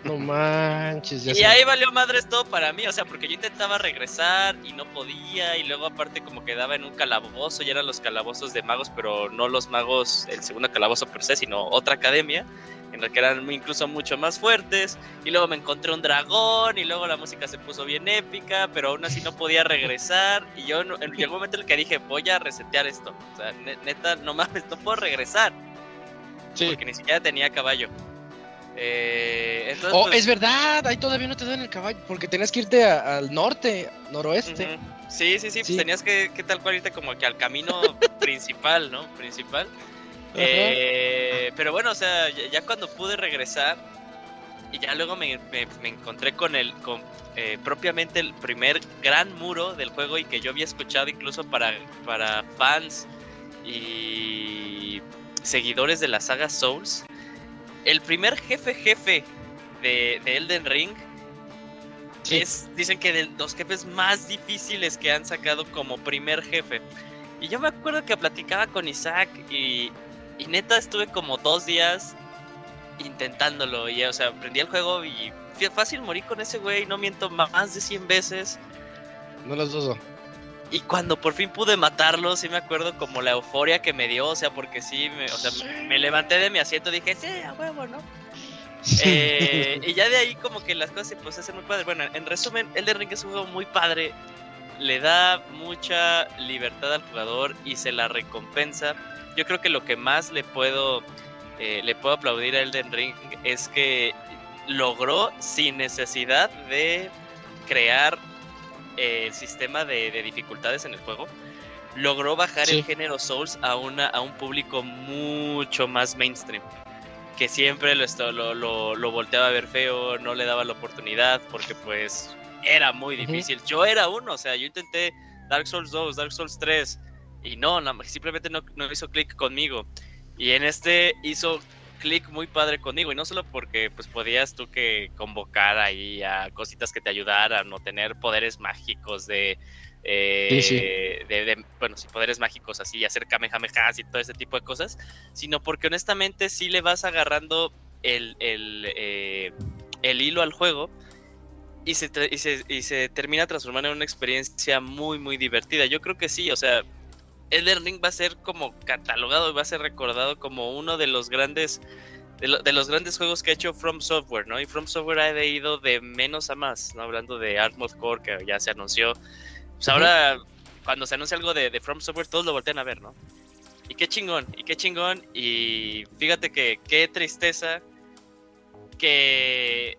No manches. y ahí valió madres todo para mí, o sea, porque yo intentaba regresar y no podía, y luego aparte como quedaba en un calabozo, y eran los calabozos de magos, pero no los magos, el segundo calabozo per se, sino otra academia en la que eran incluso mucho más fuertes. Y luego me encontré un dragón y luego la música se puso bien épica, pero aún así no podía regresar. Y yo en, llegó un momento en el que dije, voy a resetear esto. O sea, neta, no mames, no puedo regresar. Sí. Porque ni siquiera tenía caballo. Eh, oh, pues es verdad, ahí todavía no te dan el caballo, porque tenías que irte al norte, noroeste. Sí, sí, sí, pues tenías que, que, tal cual irte como que al camino principal, ¿no? Principal. Eh, pero bueno, o sea, ya, cuando pude regresar y ya luego me, encontré con el con eh, propiamente el primer gran muro del juego y que yo había escuchado incluso para, para fans y seguidores de la saga Souls. El primer jefe jefe de, Elden Ring es, dicen que de los jefes más difíciles que han sacado como primer jefe. Y yo me acuerdo que platicaba con Isaac y, y neta estuve como dos días intentándolo. Y, o sea, aprendí el juego y fácil morí con ese güey. No miento más de 100 veces. No los dudo. Y cuando por fin pude matarlo, sí me acuerdo como la euforia que me dio. O sea, porque sí, me, o sea, me, levanté de mi asiento y dije, sí, a huevo, ¿no? Eh, y ya de ahí como que las cosas se pues, hacen muy padres. Bueno, en resumen, Elden Ring es un juego muy padre. Le da mucha libertad al jugador y se la recompensa yo creo que lo que más le puedo, eh, le puedo aplaudir a Elden Ring es que logró sin necesidad de crear eh, el sistema de, dificultades en el juego, logró bajar el género Souls a, una, a un público mucho más mainstream. Que siempre lo, lo, lo, lo volteaba a ver feo, no le daba la oportunidad porque pues era muy difícil. Yo era uno, o sea, yo intenté Dark Souls 2, Dark Souls 3, y no, simplemente no, no hizo clic conmigo. Y en este hizo clic muy padre conmigo. Y no solo porque pues podías tú que convocar ahí a cositas que te ayudaran o tener poderes mágicos de... Eh, de, bueno, sí, poderes mágicos así, hacer kamehamehas y todo ese tipo de cosas, sino porque honestamente sí le vas agarrando el, el, eh, el hilo al juego y se, y se, y se termina transformando en una experiencia muy, muy divertida. Yo creo que sí, o sea, Elden Ring va a ser como catalogado y va a ser recordado como uno de los grandes de, los grandes juegos que ha hecho From Software, ¿no? Y From Software ha ido de menos a más, ¿no? Hablando de Armored Core, que ya se anunció. Pues ahora, cuando se anuncia algo de, From Software, todos lo voltean a ver, ¿no? Y qué chingón, y qué chingón. Y fíjate que qué tristeza que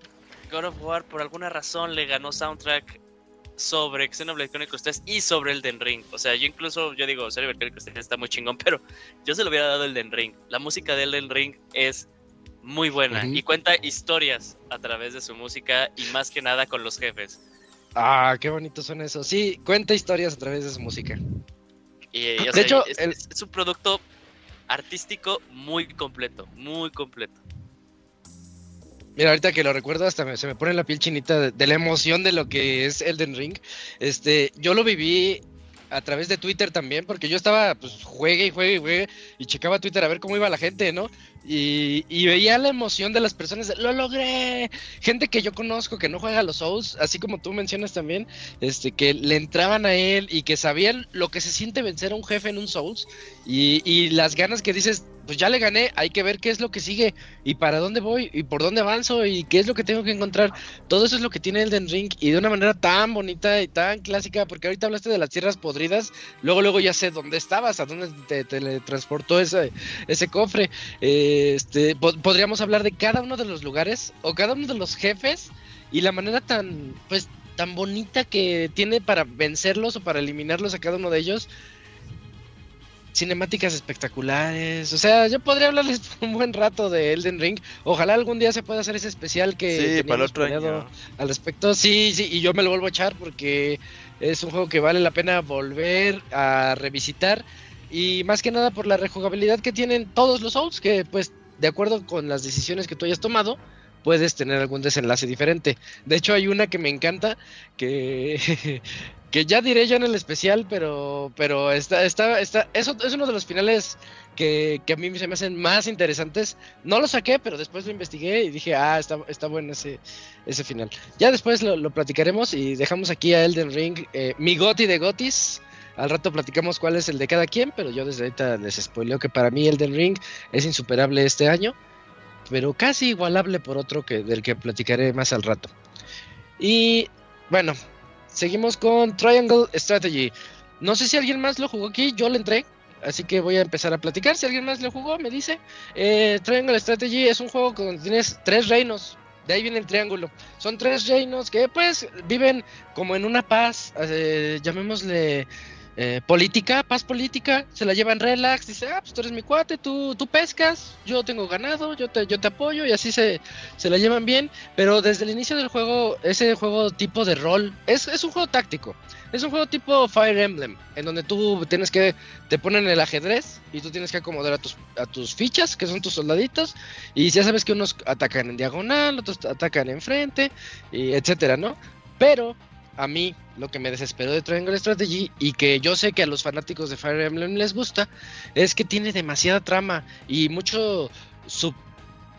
God of War por alguna razón le ganó soundtrack sobre Xenoblade Chronicles 3 y sobre el Den Ring. O sea, yo incluso, yo digo, Xenoblade Chronicles 3 está muy chingón, pero yo se lo hubiera dado el Den Ring. La música del Den Ring es muy buena y cuenta historias a través de su música y más que nada con los jefes. Ah, qué bonitos son esos. Sí, cuenta historias a través de su música. Y, de hecho, es, un producto artístico muy completo, muy completo. Mira, ahorita que lo recuerdo, hasta se me pone la piel chinita de, la emoción de lo que es Elden Ring. Este, yo lo viví a través de Twitter también, porque yo estaba, pues, juegue y juegue y juegue, y checaba Twitter a ver cómo iba la gente, ¿no? Y, y, veía la emoción de las personas, lo logré. Gente que yo conozco que no juega a los Souls, así como tú mencionas también, este, que le entraban a él y que sabían lo que se siente vencer a un jefe en un Souls y, y las ganas que dices, pues ya le gané, hay que ver qué es lo que sigue y para dónde voy y por dónde avanzo y qué es lo que tengo que encontrar. Todo eso es lo que tiene Elden Ring y de una manera tan bonita y tan clásica, porque ahorita hablaste de las tierras podridas, luego luego ya sé dónde estabas, a dónde te teletransportó ese, ese cofre. este, podríamos hablar de cada uno de los lugares o cada uno de los jefes y la manera tan, pues, tan bonita que tiene para vencerlos o para eliminarlos a cada uno de ellos cinemáticas espectaculares. O sea, yo podría hablarles un buen rato de Elden Ring. Ojalá algún día se pueda hacer ese especial que sí, para el otro año. al respecto. Sí, sí, y yo me lo vuelvo a echar porque es un juego que vale la pena volver a revisitar. Y más que nada por la rejugabilidad que tienen todos los Souls, que pues de acuerdo con las decisiones que tú hayas tomado, puedes tener algún desenlace diferente. De hecho, hay una que me encanta, que que ya diré yo en el especial, pero pero está está está eso es uno de los finales que, a mí se me hacen más interesantes. No lo saqué, pero después lo investigué y dije, ah, está, está bueno ese, ese final. Ya después lo, platicaremos y dejamos aquí a Elden Ring, eh, mi goti de gotis. Al rato platicamos cuál es el de cada quien, pero yo desde ahorita les spoileo que para mí Elden Ring es insuperable este año, pero casi igualable por otro que del que platicaré más al rato. Y bueno, seguimos con Triangle Strategy. No sé si alguien más lo jugó aquí, yo le entré, así que voy a empezar a platicar. Si alguien más lo jugó, me dice. Eh, Triangle Strategy es un juego donde tienes tres reinos. De ahí viene el triángulo. Son tres reinos que pues viven como en una paz, eh, llamémosle eh, política, paz política, se la llevan relax, dice, ah, pues tú eres mi cuate, tú, tú pescas, yo tengo ganado, yo te, yo te apoyo y así se, se la llevan bien, pero desde el inicio del juego, ese juego tipo de rol, es, es un juego táctico, es un juego tipo Fire Emblem, en donde tú tienes que, te ponen el ajedrez y tú tienes que acomodar a tus, a tus fichas, que son tus soldaditos, y ya sabes que unos atacan en diagonal, otros atacan enfrente, y etcétera, ¿no? Pero a mí lo que me desesperó de Triangle Strategy y que yo sé que a los fanáticos de Fire Emblem les gusta es que tiene demasiada trama y mucho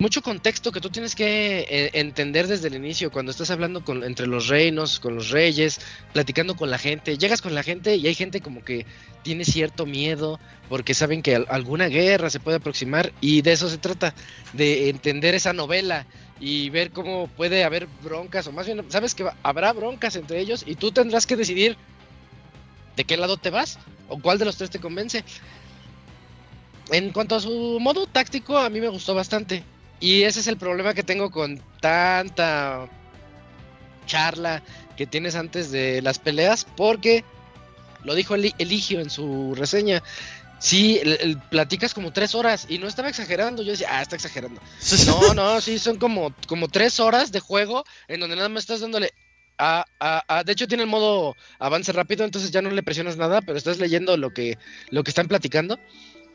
mucho contexto que tú tienes que eh, entender desde el inicio cuando estás hablando con entre los reinos, con los reyes, platicando con la gente, llegas con la gente y hay gente como que tiene cierto miedo porque saben que alguna guerra se puede aproximar y de eso se trata, de entender esa novela y ver cómo puede haber broncas, o más bien, sabes que habrá broncas entre ellos y tú tendrás que decidir de qué lado te vas o cuál de los tres te convence. En cuanto a su modo táctico, a mí me gustó bastante. Y ese es el problema que tengo con tanta charla que tienes antes de las peleas, porque lo dijo Eligio en su reseña. Sí, platicas como tres horas y no estaba exagerando. Yo decía, ah, está exagerando. No, no, sí, son como, como tres horas de juego en donde nada más estás dándole. A, a, de hecho, tiene el modo avance rápido, entonces ya no le presionas nada, pero estás leyendo lo que, lo que están platicando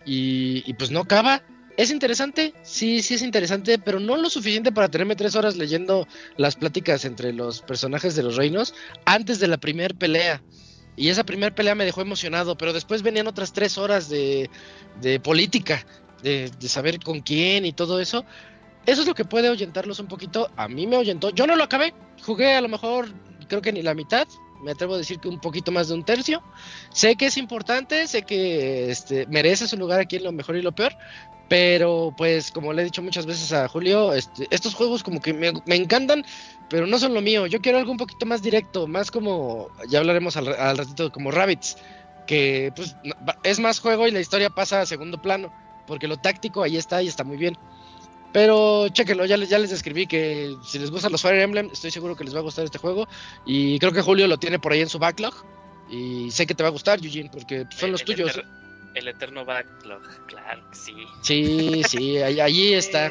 y, y pues no acaba. Es interesante, sí, sí es interesante, pero no lo suficiente para tenerme tres horas leyendo las pláticas entre los personajes de los reinos antes de la primera pelea. Y esa primera pelea me dejó emocionado, pero después venían otras tres horas de, de política, de, de, saber con quién y todo eso. Eso es lo que puede ahuyentarlos un poquito. A mí me ahuyentó. Yo no lo acabé. Jugué a lo mejor, creo que ni la mitad. Me atrevo a decir que un poquito más de un tercio. Sé que es importante, sé que este, merece su lugar aquí en lo mejor y lo peor. Pero pues como le he dicho muchas veces a Julio, este, estos juegos como que me, me encantan, pero no son lo mío. Yo quiero algo un poquito más directo, más como, ya hablaremos al, ratito, como Rabbits, que pues es más juego y la historia pasa a segundo plano, porque lo táctico ahí está y está muy bien. Pero chéquenlo, ya, les- ya les describí que si les gustan los Fire Emblem, estoy seguro que les va a gustar este juego. Y creo que Julio lo tiene por ahí en su backlog. Y sé que te va a gustar, Eugene, porque son los El tuyos. El eterno backlog, claro sí. Sí, sí, ahí, allí está.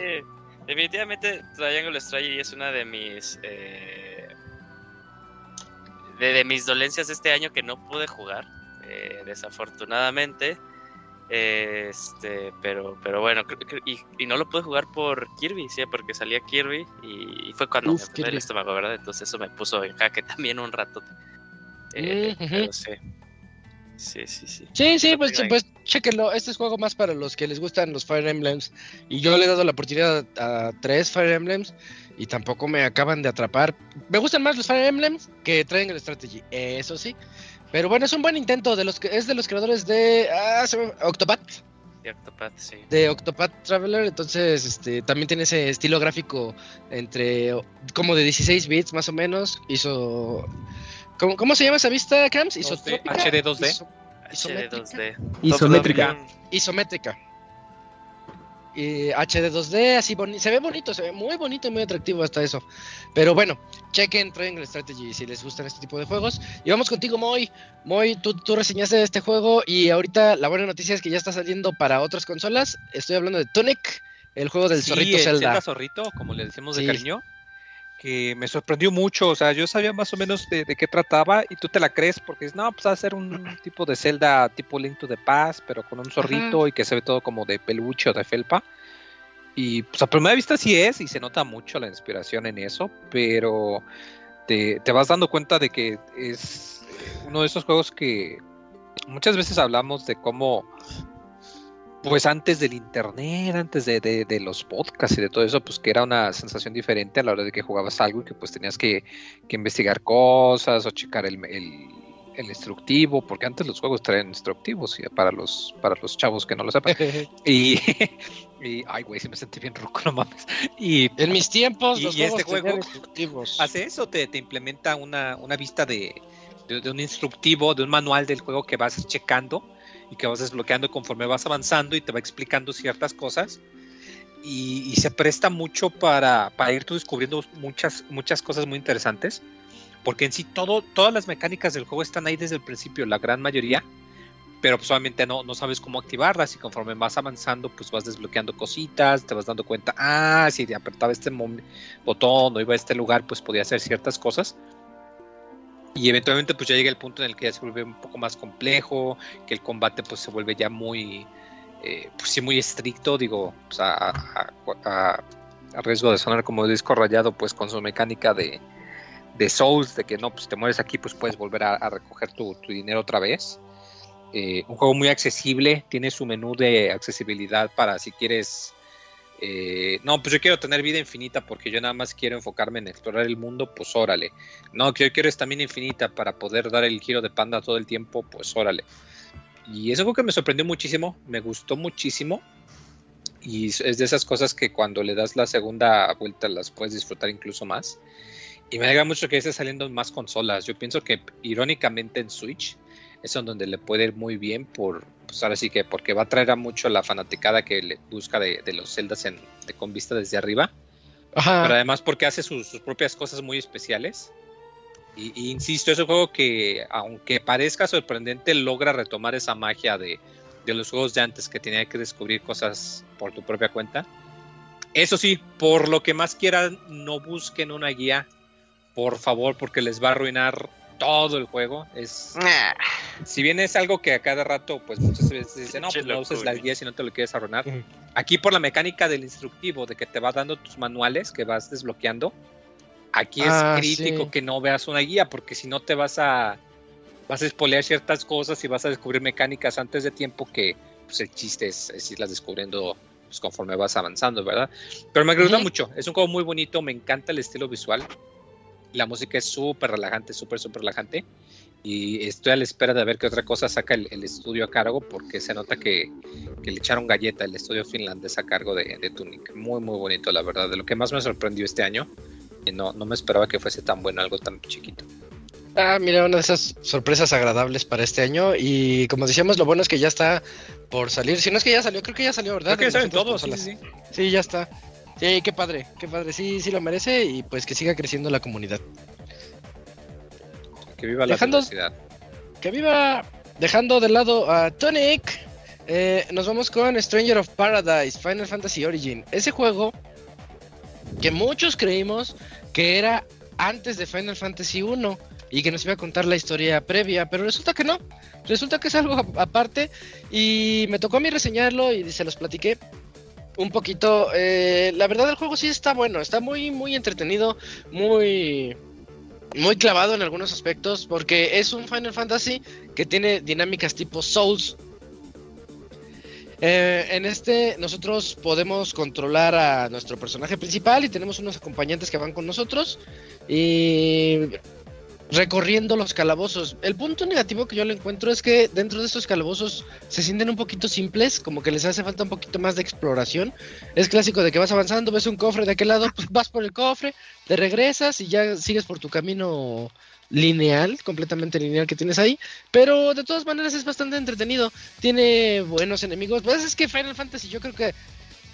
Definitivamente Triangle Strategy es una de mis eh, de, de mis dolencias de este año que no pude jugar, eh, desafortunadamente. Eh, Este, pero, pero bueno, y, y no lo pude jugar por Kirby, sí, porque salía Kirby y, y fue cuando Uf, me enfermé el estómago, ¿verdad? Entonces eso me puso en jaque también un rato. Eh. Pero sí. Sí, sí, sí. Sí, sí, pues, venga. pues chéquenlo. Este es juego más para los que les gustan los Fire Emblems. Y yo le he dado la oportunidad a tres Fire Emblems y tampoco me acaban de atrapar. Me gustan más los Fire Emblems que Triangle Strategy, eso sí. Pero bueno, es un buen intento. De los que, es de los creadores de ah, Octopath. Y Octopath, sí. de Octopath Traveler, entonces este también tiene ese estilo gráfico entre como de 16 bits más o menos, hizo ¿Cómo, cómo se llama esa vista, Cams? 2D, Isotrópica. HD 2D. Iso- isométrica. HD2D. Isométrica. Isométrica. Y HD 2D, así se ve bonito, se ve muy bonito y muy atractivo hasta eso. Pero bueno, chequen Triangle Strategy si les gustan este tipo de juegos. Y vamos contigo, Moy. Moy, tú, tú reseñaste este juego y ahorita la buena noticia es que ya está saliendo para otras consolas. Estoy hablando de Tunic, el juego del Sí, zorrito el Zelda. Zelda zorrito, como le decimos Sí. de cariño, que me sorprendió mucho. O sea, yo sabía más o menos de, de qué trataba y tú te la crees porque es, no, pues va a ser un tipo de Zelda tipo Link to the Past, pero con un zorrito y que se ve todo como de peluche o de felpa. Y pues a primera vista sí es y se nota mucho la inspiración en eso, pero te, te vas dando cuenta de que es uno de esos juegos que muchas veces hablamos de cómo pues antes del internet, antes de, de- de los podcasts y de todo eso, pues que era una sensación diferente a la hora de que jugabas algo y que pues tenías que, que investigar cosas o checar el, el- el instructivo, porque antes los juegos traían instructivos y para los, para los chavos que no lo sepan. Y, y ay, güey, si me sentí bien ruco, no mames. Y En mis tiempos, Y- los y este juegos juego tenían instructivos. hace eso, te, te implementa una, una vista de, de- de un instructivo, de un manual del juego que vas checando y que vas desbloqueando conforme vas avanzando y te va explicando ciertas cosas. Y, y se presta mucho para, para ir tú descubriendo muchas, muchas cosas muy interesantes. Porque en sí todo, todas las mecánicas del juego están ahí desde el principio, la gran mayoría. Pero pues obviamente no, no sabes cómo activarlas y conforme vas avanzando pues vas desbloqueando cositas, te vas dando cuenta, ah, si apretaba este botón o iba a este lugar pues podía hacer ciertas cosas. Y eventualmente pues ya llega el punto en el que ya se vuelve un poco más complejo, que el combate pues se vuelve ya muy, eh, pues sí, muy estricto, digo, pues, a, riesgo de sonar como disco rayado pues con su mecánica de, de Souls, de que no, pues te mueres aquí pues puedes volver a, a recoger tu, tu dinero otra vez. Eh, un juego muy accesible, tiene su menú de accesibilidad para si quieres... eh, no, pues yo quiero tener vida infinita porque yo nada más quiero enfocarme en explorar el mundo, pues órale. No, que yo quiero estamina infinita para poder dar el giro de panda todo el tiempo, pues órale. Y es algo que me sorprendió muchísimo, me gustó muchísimo. Y es de esas cosas que cuando le das la segunda vuelta las puedes disfrutar incluso más. Y me alegra mucho que esté saliendo en más consolas. Yo pienso que irónicamente en Switch es donde le puede ir muy bien por, pues ahora sí que porque va a traer a mucho la fanaticada que le busca de, de los celdas en, de, con vista desde arriba. Ajá. Pero además porque hace sus, sus propias cosas muy especiales. Y, y insisto, es un juego que, aunque parezca sorprendente, logra retomar esa magia de, de los juegos de antes que tenía que descubrir cosas por tu propia cuenta. Eso sí, por lo que más quieran, no busquen una guía, por favor, porque les va a arruinar todo el juego. Es, Nah. si bien es algo que a cada rato, pues muchas veces dicen, no, pues no uses las guías si no te lo quieres arruinar. Aquí por la mecánica del instructivo, de que te va dando tus manuales que vas desbloqueando, aquí es Ah, crítico sí. que no veas una guía, porque si no te vas a vas a espolear ciertas cosas y vas a descubrir mecánicas antes de tiempo que pues, el chiste es, es irlas descubriendo pues, conforme vas avanzando, ¿verdad? Pero me gusta Ujú. mucho, es un juego muy bonito, me encanta el estilo visual, la música es súper relajante, súper, súper relajante. Y estoy a la espera de ver qué otra cosa saca el, el estudio a cargo, porque se nota que, que le echaron galleta el estudio finlandés a cargo de, de Tunic. Muy, muy bonito, la verdad. De lo que más me sorprendió este año. Y no, no me esperaba que fuese tan bueno, algo tan chiquito. Ah, mira, una de esas sorpresas agradables para este año. Y como decíamos, lo bueno es que ya está por salir. Si no es que ya salió, creo que ya salió, ¿verdad? Creo que ya En saben las otras todos, sí, sí. Sí, ya está. Sí, qué padre, qué padre, sí, sí lo merece y pues que siga creciendo la comunidad. Que viva la Dejando- felicidad. Que viva, dejando de lado a Tonic, eh, nos vamos con Stranger of Paradise, Final Fantasy Origin. Ese juego que muchos creímos que era antes de Final Fantasy 1 y que nos iba a contar la historia previa, pero resulta que no. Resulta que es algo aparte y me tocó a mí reseñarlo y se los platiqué un poquito. Eh, la verdad el juego sí está bueno, está muy muy entretenido, muy muy clavado en algunos aspectos porque es un Final Fantasy que tiene dinámicas tipo Souls. Eh, en este nosotros podemos controlar a nuestro personaje principal y tenemos unos acompañantes que van con nosotros y recorriendo los calabozos. El punto negativo que yo le encuentro es que dentro de estos calabozos se sienten un poquito simples, como que les hace falta un poquito más de exploración. Es clásico de que vas avanzando, ves un cofre de aquel lado, pues vas por el cofre, te regresas y ya sigues por tu camino lineal, completamente lineal que tienes ahí, pero de todas maneras es bastante entretenido, tiene buenos enemigos, pues es que Final Fantasy yo creo que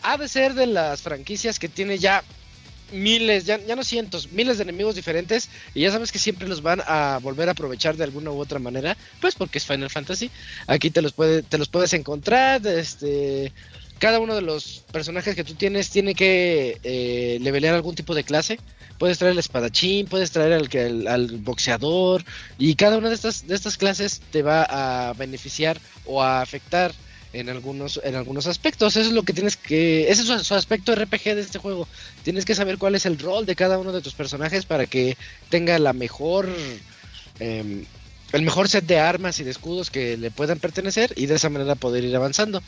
ha de ser de las franquicias que tiene ya miles, ya, ya no cientos, miles de enemigos diferentes y ya sabes que siempre los van a volver a aprovechar de alguna u otra manera, pues porque es Final Fantasy, aquí te los, puede, te los puedes encontrar, este... Cada uno de los personajes que tú tienes tiene que eh, levelear algún tipo de clase. Puedes traer el espadachín, puedes traer al, al, al boxeador y cada una de estas, de estas clases te va a beneficiar o a afectar en algunos, en algunos aspectos. Eso es lo que tienes que, ese es su, aspecto RPG de este juego. Tienes que saber cuál es el rol de cada uno de tus personajes para que tenga la mejor, em, el mejor set de armas y de escudos que le puedan pertenecer y de esa manera poder ir avanzando.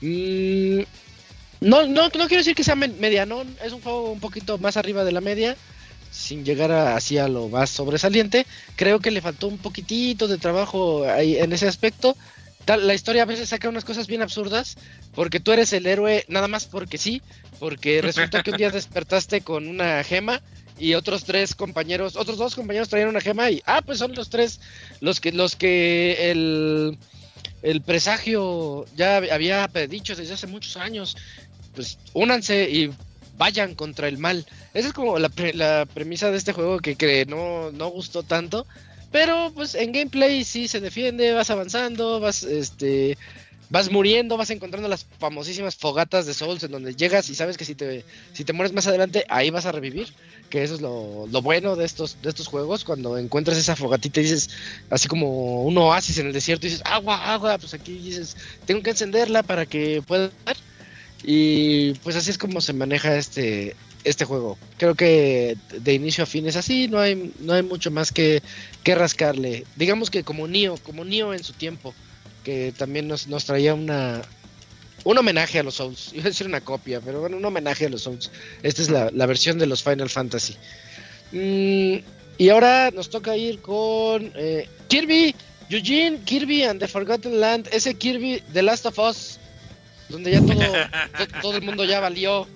Mm, no, no, no quiero decir que sea me- medianón, es un juego un poquito más arriba de la media, sin llegar a, así a lo más sobresaliente. Creo que le faltó un poquitito de trabajo ahí en ese aspecto. Tal- la historia a veces saca unas cosas bien absurdas, porque tú eres el héroe nada más porque sí, porque resulta que un día despertaste con una gema y otros tres compañeros, otros dos compañeros traían una gema y ah, pues son los tres los que los que el el presagio ya había predicho desde hace muchos años. Pues únanse y vayan contra el mal. Esa es como la, pre- la premisa de este juego que, que no, no gustó tanto. Pero pues en gameplay sí se defiende, vas avanzando, vas este vas muriendo, vas encontrando las famosísimas fogatas de Souls en donde llegas y sabes que si te si te mueres más adelante ahí vas a revivir, que eso es lo, lo bueno de estos de estos juegos cuando encuentras esa fogatita y dices así como un oasis en el desierto y dices agua, agua, pues aquí dices tengo que encenderla para que pueda y pues así es como se maneja este este juego. Creo que de inicio a fin es así, no hay, no hay mucho más que, que rascarle. Digamos que como Nio, como Nio en su tiempo, que también nos, nos traía una un homenaje a los Souls. Iba a decir una copia, pero bueno, un homenaje a los Souls. Esta es la, la versión de los Final Fantasy. Mm, y ahora nos toca ir con eh, Kirby, Eugene, Kirby and the Forgotten Land, ese Kirby The Last of Us, donde ya todo, to- todo el mundo ya valió.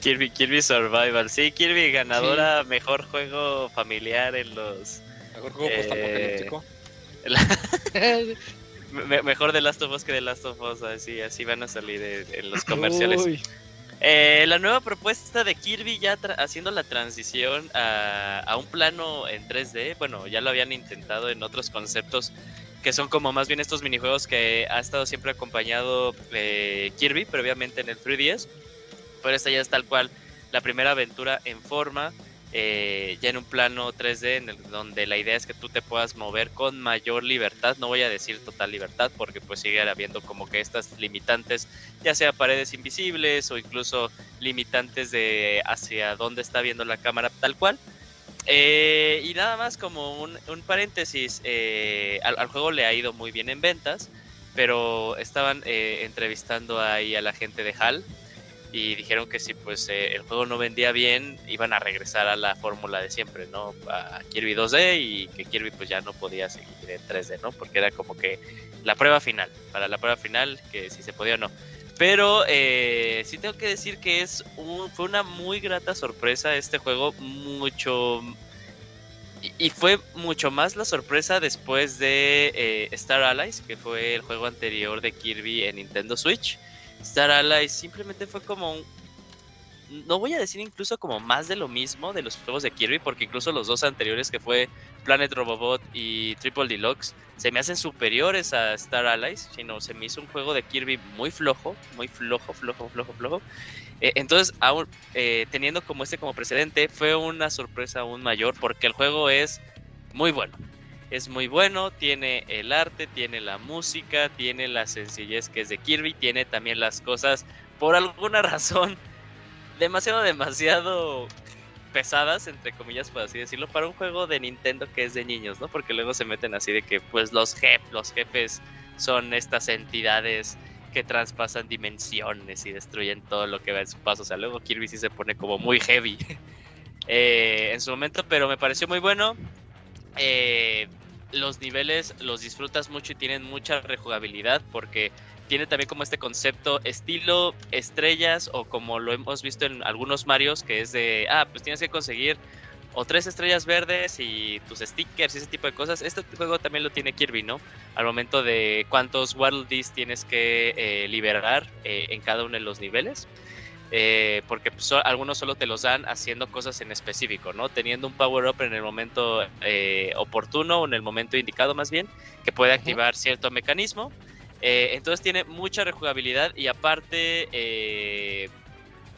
Kirby, Kirby Survival. Sí, Kirby ganadora, mejor juego familiar en los. Mejor juego Eh, postapocalíptico. me- mejor de Last of Us que de Last of Us. Así, así van a salir en, en los comerciales. Eh, la nueva propuesta de Kirby ya tra- haciendo la transición a, a un plano en 3D. Bueno, ya lo habían intentado en otros conceptos que son como más bien estos minijuegos que ha estado siempre acompañado eh, Kirby previamente en el 3DS. Pero esta ya es tal cual la primera aventura en forma, eh, ya en un plano 3D, en el- donde la idea es que tú te puedas mover con mayor libertad. No voy a decir total libertad, porque pues sigue habiendo como que estas limitantes, ya sea paredes invisibles o incluso limitantes de hacia dónde está viendo la cámara, tal cual. Eh, y nada más como un, paréntesis, eh, al, al juego le ha ido muy bien en ventas, pero estaban entrevistando ahí a la gente de HAL y dijeron que si pues eh, el juego no vendía bien, iban a regresar a la fórmula de siempre, ¿no? A Kirby 2D y que Kirby pues ya no podía seguir en 3D, ¿no? Porque era como que la prueba final, para la prueba final, que si se podía o no. Pero eh, sí tengo que decir que es un, fue una muy grata sorpresa este juego, mucho... y- fue mucho más la sorpresa después de eh, Star Allies, que fue el juego anterior de Kirby en Nintendo Switch. Star Allies simplemente fue como un, no voy a decir incluso como más de lo mismo de los juegos de Kirby, porque incluso los dos anteriores que fue Planet Robobot y Triple Deluxe se me hacen superiores a Star Allies, sino se me hizo un juego de Kirby muy flojo, muy flojo, flojo, flojo, flojo. Eh, entonces, aún, eh, teniendo como este como precedente, fue una sorpresa aún mayor porque el juego es muy bueno. Es muy bueno, tiene el arte, tiene la música, tiene la sencillez que es de Kirby, tiene también las cosas, por alguna razón, demasiado, demasiado pesadas, entre comillas, por así decirlo, para un juego de Nintendo que es de niños, ¿no? Porque luego se meten así de que, pues, los, jef los jefes son estas entidades que traspasan dimensiones y destruyen todo lo que va en su paso. O sea, luego Kirby sí se pone como muy heavy eh, en su momento, pero me pareció muy bueno. Eh, los niveles los disfrutas mucho y tienen mucha rejugabilidad porque tiene también como este concepto estilo estrellas o como lo hemos visto en algunos Marios que es de, ah, pues tienes que conseguir o tres estrellas verdes y tus stickers y ese tipo de cosas. Este juego también lo tiene Kirby, ¿no? Al momento de cuántos World tienes que eh, liberar eh, en cada uno de los niveles. Eh, porque pues, algunos solo te los dan haciendo cosas en específico, ¿no? Teniendo un power up en el momento oportuno o en el momento indicado más bien, que puede activar cierto mecanismo. entonces tiene mucha rejugabilidad y aparte,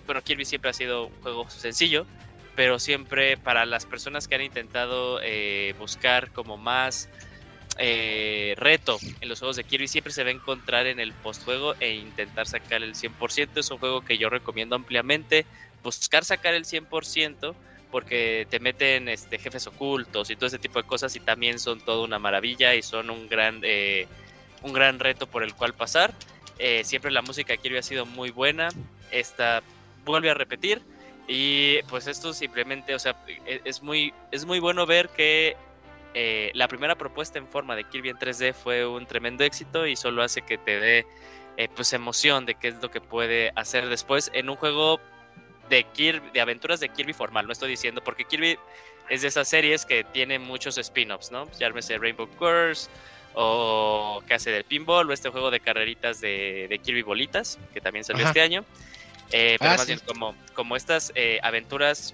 bueno, Kirby siempre ha sido un juego sencillo, pero siempre para las personas que han intentado eh, buscar como más eh, reto en los juegos de Kirby siempre se va a encontrar en el postjuego e intentar sacar el 100%. Es un juego que yo recomiendo ampliamente. Buscar sacar el 100% porque te meten este, jefes ocultos y todo ese tipo de cosas y también son toda una maravilla y son un gran, eh, un gran reto por el cual pasar. siempre la música de Kirby ha sido muy buena. Esta vuelve a repetir y pues esto simplemente, o sea, e, es muy, es muy bueno ver que eh, la primera propuesta en forma de Kirby en 3D fue un tremendo éxito y solo hace que te dé eh, pues emoción de qué es lo que puede hacer después en un juego de Kirby, de aventuras de Kirby formal, no estoy diciendo, porque Kirby es de esas series que tiene muchos spin-offs, ¿no? Llámese Rainbow Curse o que hace del pinball o este juego de carreritas de, Kirby Bolitas, que también salió este año. Eh, pero ah, más bien como, como estas eh, aventuras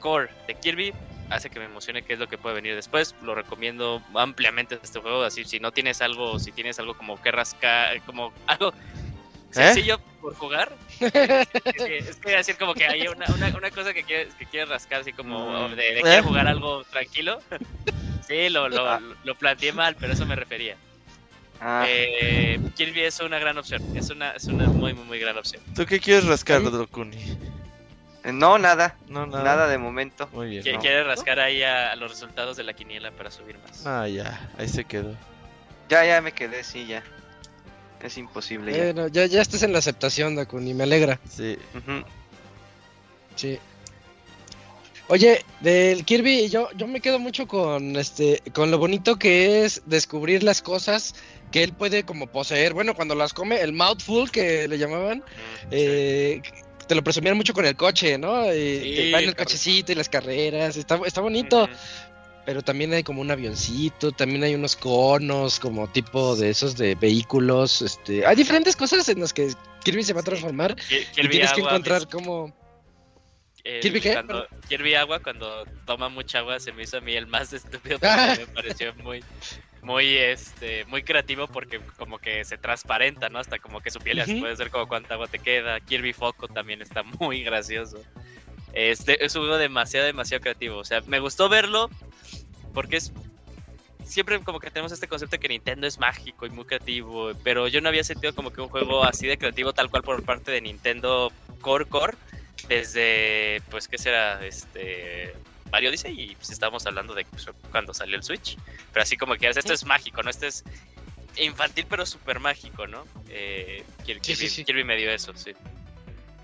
core de Kirby hace que me emocione qué es lo que puede venir después. Lo recomiendo ampliamente este juego. Así, si no tienes algo, si tienes algo como que rascar, como algo sencillo por jugar, es, que, decir como que hay una, una, cosa que quieres, que quieres rascar, así como mm. de, de jugar algo tranquilo. Sí, lo, lo, ah. lo planteé mal, pero eso me refería. Ah. Eh, Kirby es una gran opción. Es una, es una muy, muy, muy gran opción. ¿Tú qué quieres rascar, Drokuni? No, nada. No, nada. de momento. Muy bien. ¿Quieres rascar ahí a, los resultados de la quiniela para subir más? Ah, ya. Ahí se quedó. Ya, ya me quedé, sí, ya. Es imposible. ya. ya, ya estás en la aceptación, Dakuni. Me alegra. Sí. Sí. Oye, del Kirby, yo, yo me quedo mucho con este, con lo bonito que es descubrir las cosas que él puede como poseer. Bueno, cuando las come, el mouthful que le llamaban, eh, te lo presumían mucho con el coche, ¿no? Y, va en el cochecito y las carreras, está, está bonito. Pero también hay como un avioncito, también hay unos conos como tipo de esos de vehículos. Este, hay diferentes cosas en las que Kirby se va a transformar y tienes que encontrar como ¿Kirby qué? Cuando, Kirby Agua, cuando toma mucha agua, se me hizo a mí el más estúpido porque me pareció muy, muy, este, muy creativo porque como que se transparenta, ¿no? Hasta como que su piel uh puede ser como cuánta agua te queda. Kirby Foco también está muy gracioso. Este es un juego demasiado, demasiado creativo. O sea, me gustó verlo porque es siempre como que tenemos este concepto de que Nintendo es mágico y muy creativo, pero yo no había sentido como que un juego así de creativo tal cual por parte de Nintendo Core Core desde, pues, ¿qué será? Este, Mario dice, y pues estábamos hablando de cuando salió el Switch. Pero así como que esto es mágico, ¿no? Esto es infantil pero súper mágico, ¿no? Eh, Kirby, me dio eso, sí.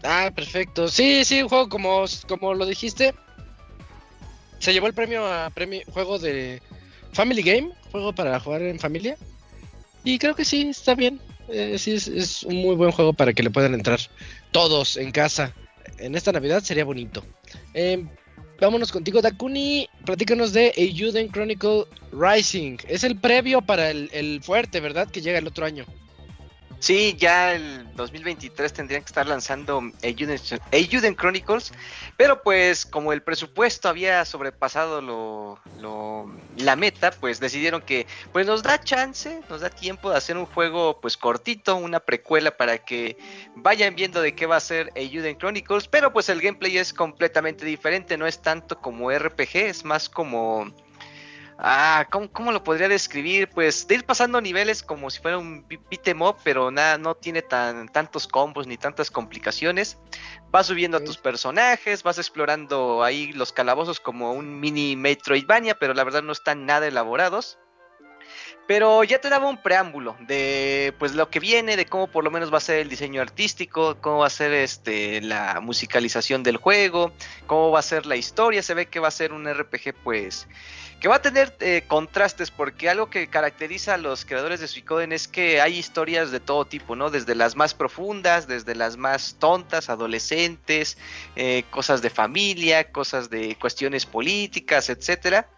Ah, perfecto. Sí, sí, un juego como, como lo dijiste. Se llevó el premio a premio, juego de Family Game, juego para jugar en familia. Y creo que sí, está bien. Eh, sí, es, es, un muy buen juego para que le puedan entrar todos en casa en esta Navidad sería bonito. Eh, vámonos contigo, Dakuni. Platícanos de Ayuden Chronicle Rising. Es el previo para el, fuerte, ¿verdad? Que llega el otro año. Sí, ya el 2023 tendrían que estar lanzando Ayuden Chronicles, pero pues como el presupuesto había sobrepasado lo, la meta, pues decidieron que pues nos da chance, nos da tiempo de hacer un juego pues cortito, una precuela para que vayan viendo de qué va a ser Ayuden Chronicles, pero pues el gameplay es completamente diferente, no es tanto como RPG, es más como Ah, ¿cómo, lo podría describir? Pues de ir pasando niveles como si fuera un beat'em up, pero nada, no tiene tan, tantos combos ni tantas complicaciones. Vas subiendo a tus personajes, vas explorando ahí los calabozos como un mini Metroidvania, pero la verdad no están nada elaborados. Pero ya te daba un preámbulo de pues lo que viene, de cómo por lo menos va a ser el diseño artístico, cómo va a ser este la musicalización del juego, cómo va a ser la historia, se ve que va a ser un RPG pues que va a tener eh, contrastes porque algo que caracteriza a los creadores de Suicoden es que hay historias de todo tipo, ¿no? Desde las más profundas, desde las más tontas, adolescentes, eh, cosas de familia, cosas de cuestiones políticas, etcétera.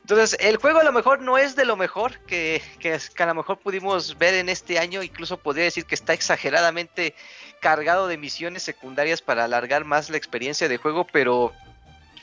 Entonces, el juego a lo mejor no es de lo mejor que, que, que, a lo mejor pudimos ver en este año. Incluso podría decir que está exageradamente cargado de misiones secundarias para alargar más la experiencia de juego. Pero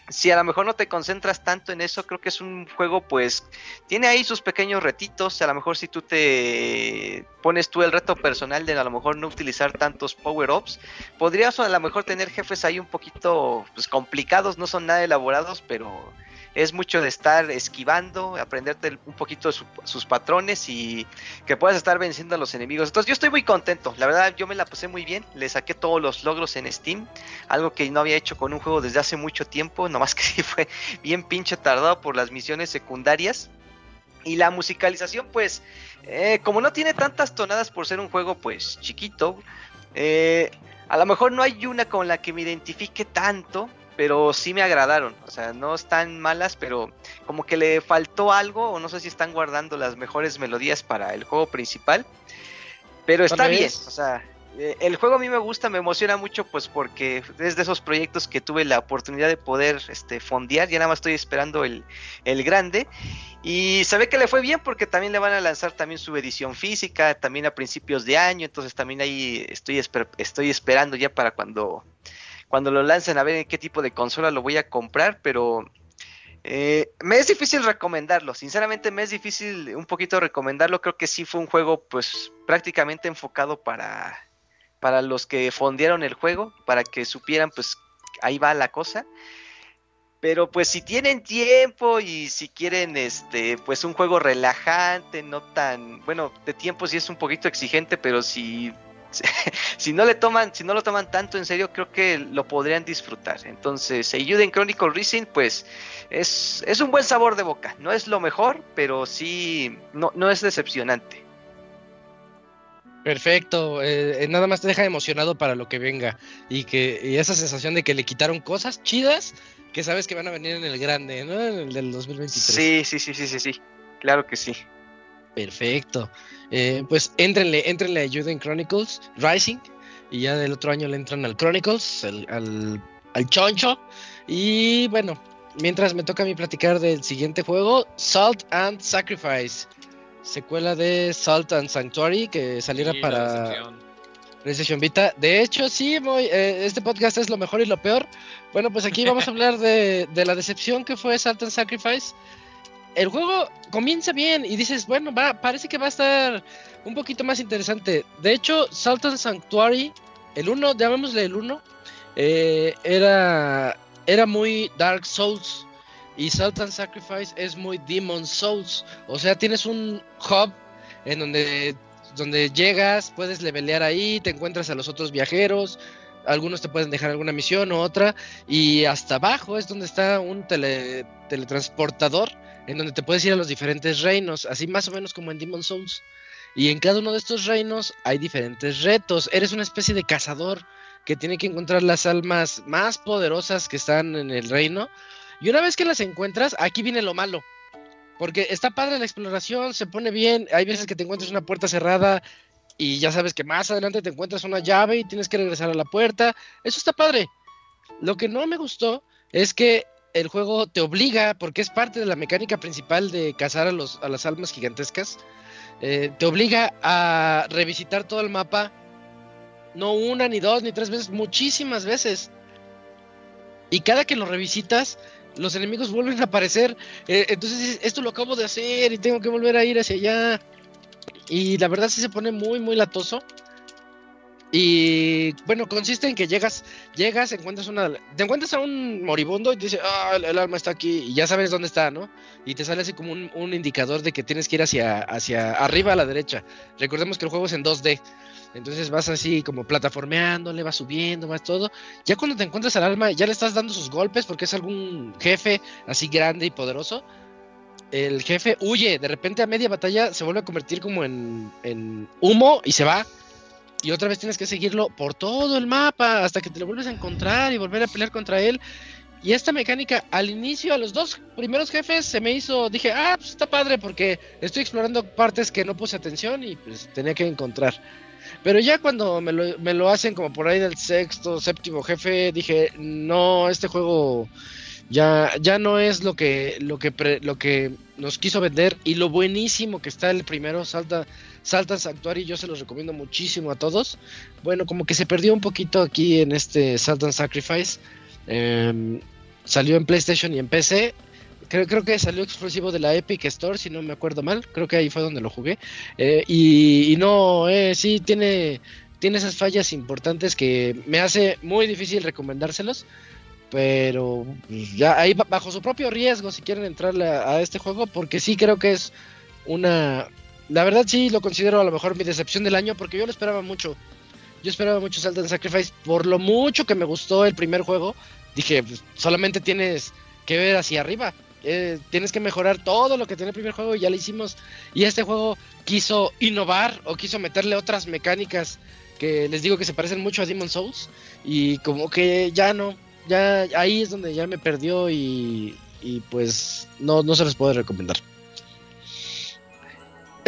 si a lo mejor no te concentras tanto en eso, creo que es un juego pues tiene ahí sus pequeños retitos, a lo mejor si tú te pones tú el reto personal de a lo mejor no utilizar tantos power-ups, podrías a lo mejor tener jefes ahí un poquito pues complicados, no son nada elaborados, pero es mucho de estar esquivando, aprenderte un poquito sus patrones y que puedas estar venciendo a los enemigos. Entonces yo estoy muy contento, la verdad yo me la pasé muy bien, le saqué todos los logros en Steam, algo que no había hecho con un juego desde hace mucho tiempo, nomás que sí fue bien pinche tardado por las misiones secundarias. Y la musicalización, pues, eh, como no tiene tantas tonadas por ser un juego, pues, chiquito, eh, a lo mejor no hay una con la que me identifique tanto, pero sí me agradaron. O sea, no están malas, pero como que le faltó algo, o no sé si están guardando las mejores melodías para el juego principal. Pero está bien, o sea, eh, el juego a mí me gusta, me emociona mucho, pues porque es de esos proyectos que tuve la oportunidad de poder este, fondear. Ya nada más estoy esperando el, el grande. Y se ve que le fue bien porque también le van a lanzar también su edición física, también a principios de año. Entonces también ahí estoy, estoy esperando ya para cuando cuando lo lancen a ver en qué tipo de consola lo voy a comprar, pero eh, me es difícil recomendarlo, sinceramente me es difícil un poquito recomendarlo, creo que sí fue un juego pues prácticamente enfocado para, para los que fondearon el juego, para que supieran pues ahí va la cosa. Pero pues si tienen tiempo y si quieren este pues un juego relajante, no tan, bueno, de tiempo sí es un poquito exigente, pero si si no le toman, si no lo toman tanto en serio, creo que lo podrían disfrutar. Entonces, en Chronicle Racing, pues es, es un buen sabor de boca. No es lo mejor, pero sí, no, no es decepcionante. Perfecto, eh, eh, nada más te deja emocionado para lo que venga y que y esa sensación de que le quitaron cosas chidas que sabes que van a venir en el grande, ¿no? En el del 2023. Sí, sí, sí, sí, sí, sí, claro que sí. Perfecto. Eh, pues entrenle, entrenle a Juden Chronicles Rising y ya del otro año le entran al Chronicles, al, al choncho. Y bueno, mientras me toca a mí platicar del siguiente juego, Salt and Sacrifice, secuela de Salt and Sanctuary que saliera para PlayStation Vita. De hecho, sí, eh, este podcast es lo mejor y lo peor. Bueno, pues aquí vamos a hablar de, de la decepción que fue Salt and Sacrifice el juego comienza bien y dices, bueno, va, parece que va a estar un poquito más interesante. De hecho, Sultan Sanctuary, el 1, llamémosle el 1, eh, era, era muy Dark Souls. Y Sultan Sacrifice es muy Demon Souls. O sea, tienes un hub en donde, donde llegas, puedes levelear ahí, te encuentras a los otros viajeros. Algunos te pueden dejar alguna misión o otra. Y hasta abajo es donde está un teletransportador en donde te puedes ir a los diferentes reinos, así más o menos como en Demon Souls. Y en cada uno de estos reinos hay diferentes retos. Eres una especie de cazador que tiene que encontrar las almas más poderosas que están en el reino. Y una vez que las encuentras, aquí viene lo malo. Porque está padre la exploración, se pone bien. Hay veces que te encuentras una puerta cerrada y ya sabes que más adelante te encuentras una llave y tienes que regresar a la puerta. Eso está padre. Lo que no me gustó es que el juego te obliga, porque es parte de la mecánica principal de cazar a, los, a las almas gigantescas, eh, te obliga a revisitar todo el mapa, no una, ni dos, ni tres veces, muchísimas veces. Y cada que lo revisitas, los enemigos vuelven a aparecer. Eh, entonces esto lo acabo de hacer y tengo que volver a ir hacia allá. Y la verdad sí se pone muy, muy latoso. Y bueno, consiste en que llegas, llegas, encuentras una, te encuentras a un moribundo y te dice, ah, el, alma está aquí y ya sabes dónde está, ¿no? Y te sale así como un, un, indicador de que tienes que ir hacia, hacia arriba a la derecha. Recordemos que el juego es en 2D. Entonces vas así como plataformeándole, vas subiendo, vas todo. Ya cuando te encuentras al alma, ya le estás dando sus golpes porque es algún jefe así grande y poderoso. El jefe huye, de repente a media batalla se vuelve a convertir como en, en humo y se va. Y otra vez tienes que seguirlo por todo el mapa hasta que te lo vuelves a encontrar y volver a pelear contra él. Y esta mecánica, al inicio, a los dos primeros jefes, se me hizo, dije, ah, pues está padre porque estoy explorando partes que no puse atención y pues tenía que encontrar. Pero ya cuando me lo, me lo hacen como por ahí del sexto, séptimo jefe, dije, no, este juego ya, ya no es lo que, lo que, lo que nos quiso vender y lo buenísimo que está el primero, Salta, Salta Sanctuary, yo se los recomiendo muchísimo a todos. Bueno, como que se perdió un poquito aquí en este Saltan Sacrifice. Em, salió en PlayStation y en PC. Creo, creo, que salió exclusivo de la Epic Store, si no me acuerdo mal. Creo que ahí fue donde lo jugué. Eh, y, no, eh, sí, tiene, tiene esas fallas importantes que me hace muy difícil recomendárselos. Pero pues, ya ahí bajo su propio riesgo, si quieren entrarle a este juego, porque sí creo que es una. La verdad, sí lo considero a lo mejor mi decepción del año, porque yo lo esperaba mucho. Yo esperaba mucho Salt Sacrifice por lo mucho que me gustó el primer juego. Dije, pues, solamente tienes que ver hacia arriba. Eh, tienes que mejorar todo lo que tiene el primer juego y ya lo hicimos. Y este juego quiso innovar o quiso meterle otras mecánicas que les digo que se parecen mucho a Demon Souls. Y como que ya no, ya ahí es donde ya me perdió y, y pues no, no se les puede recomendar.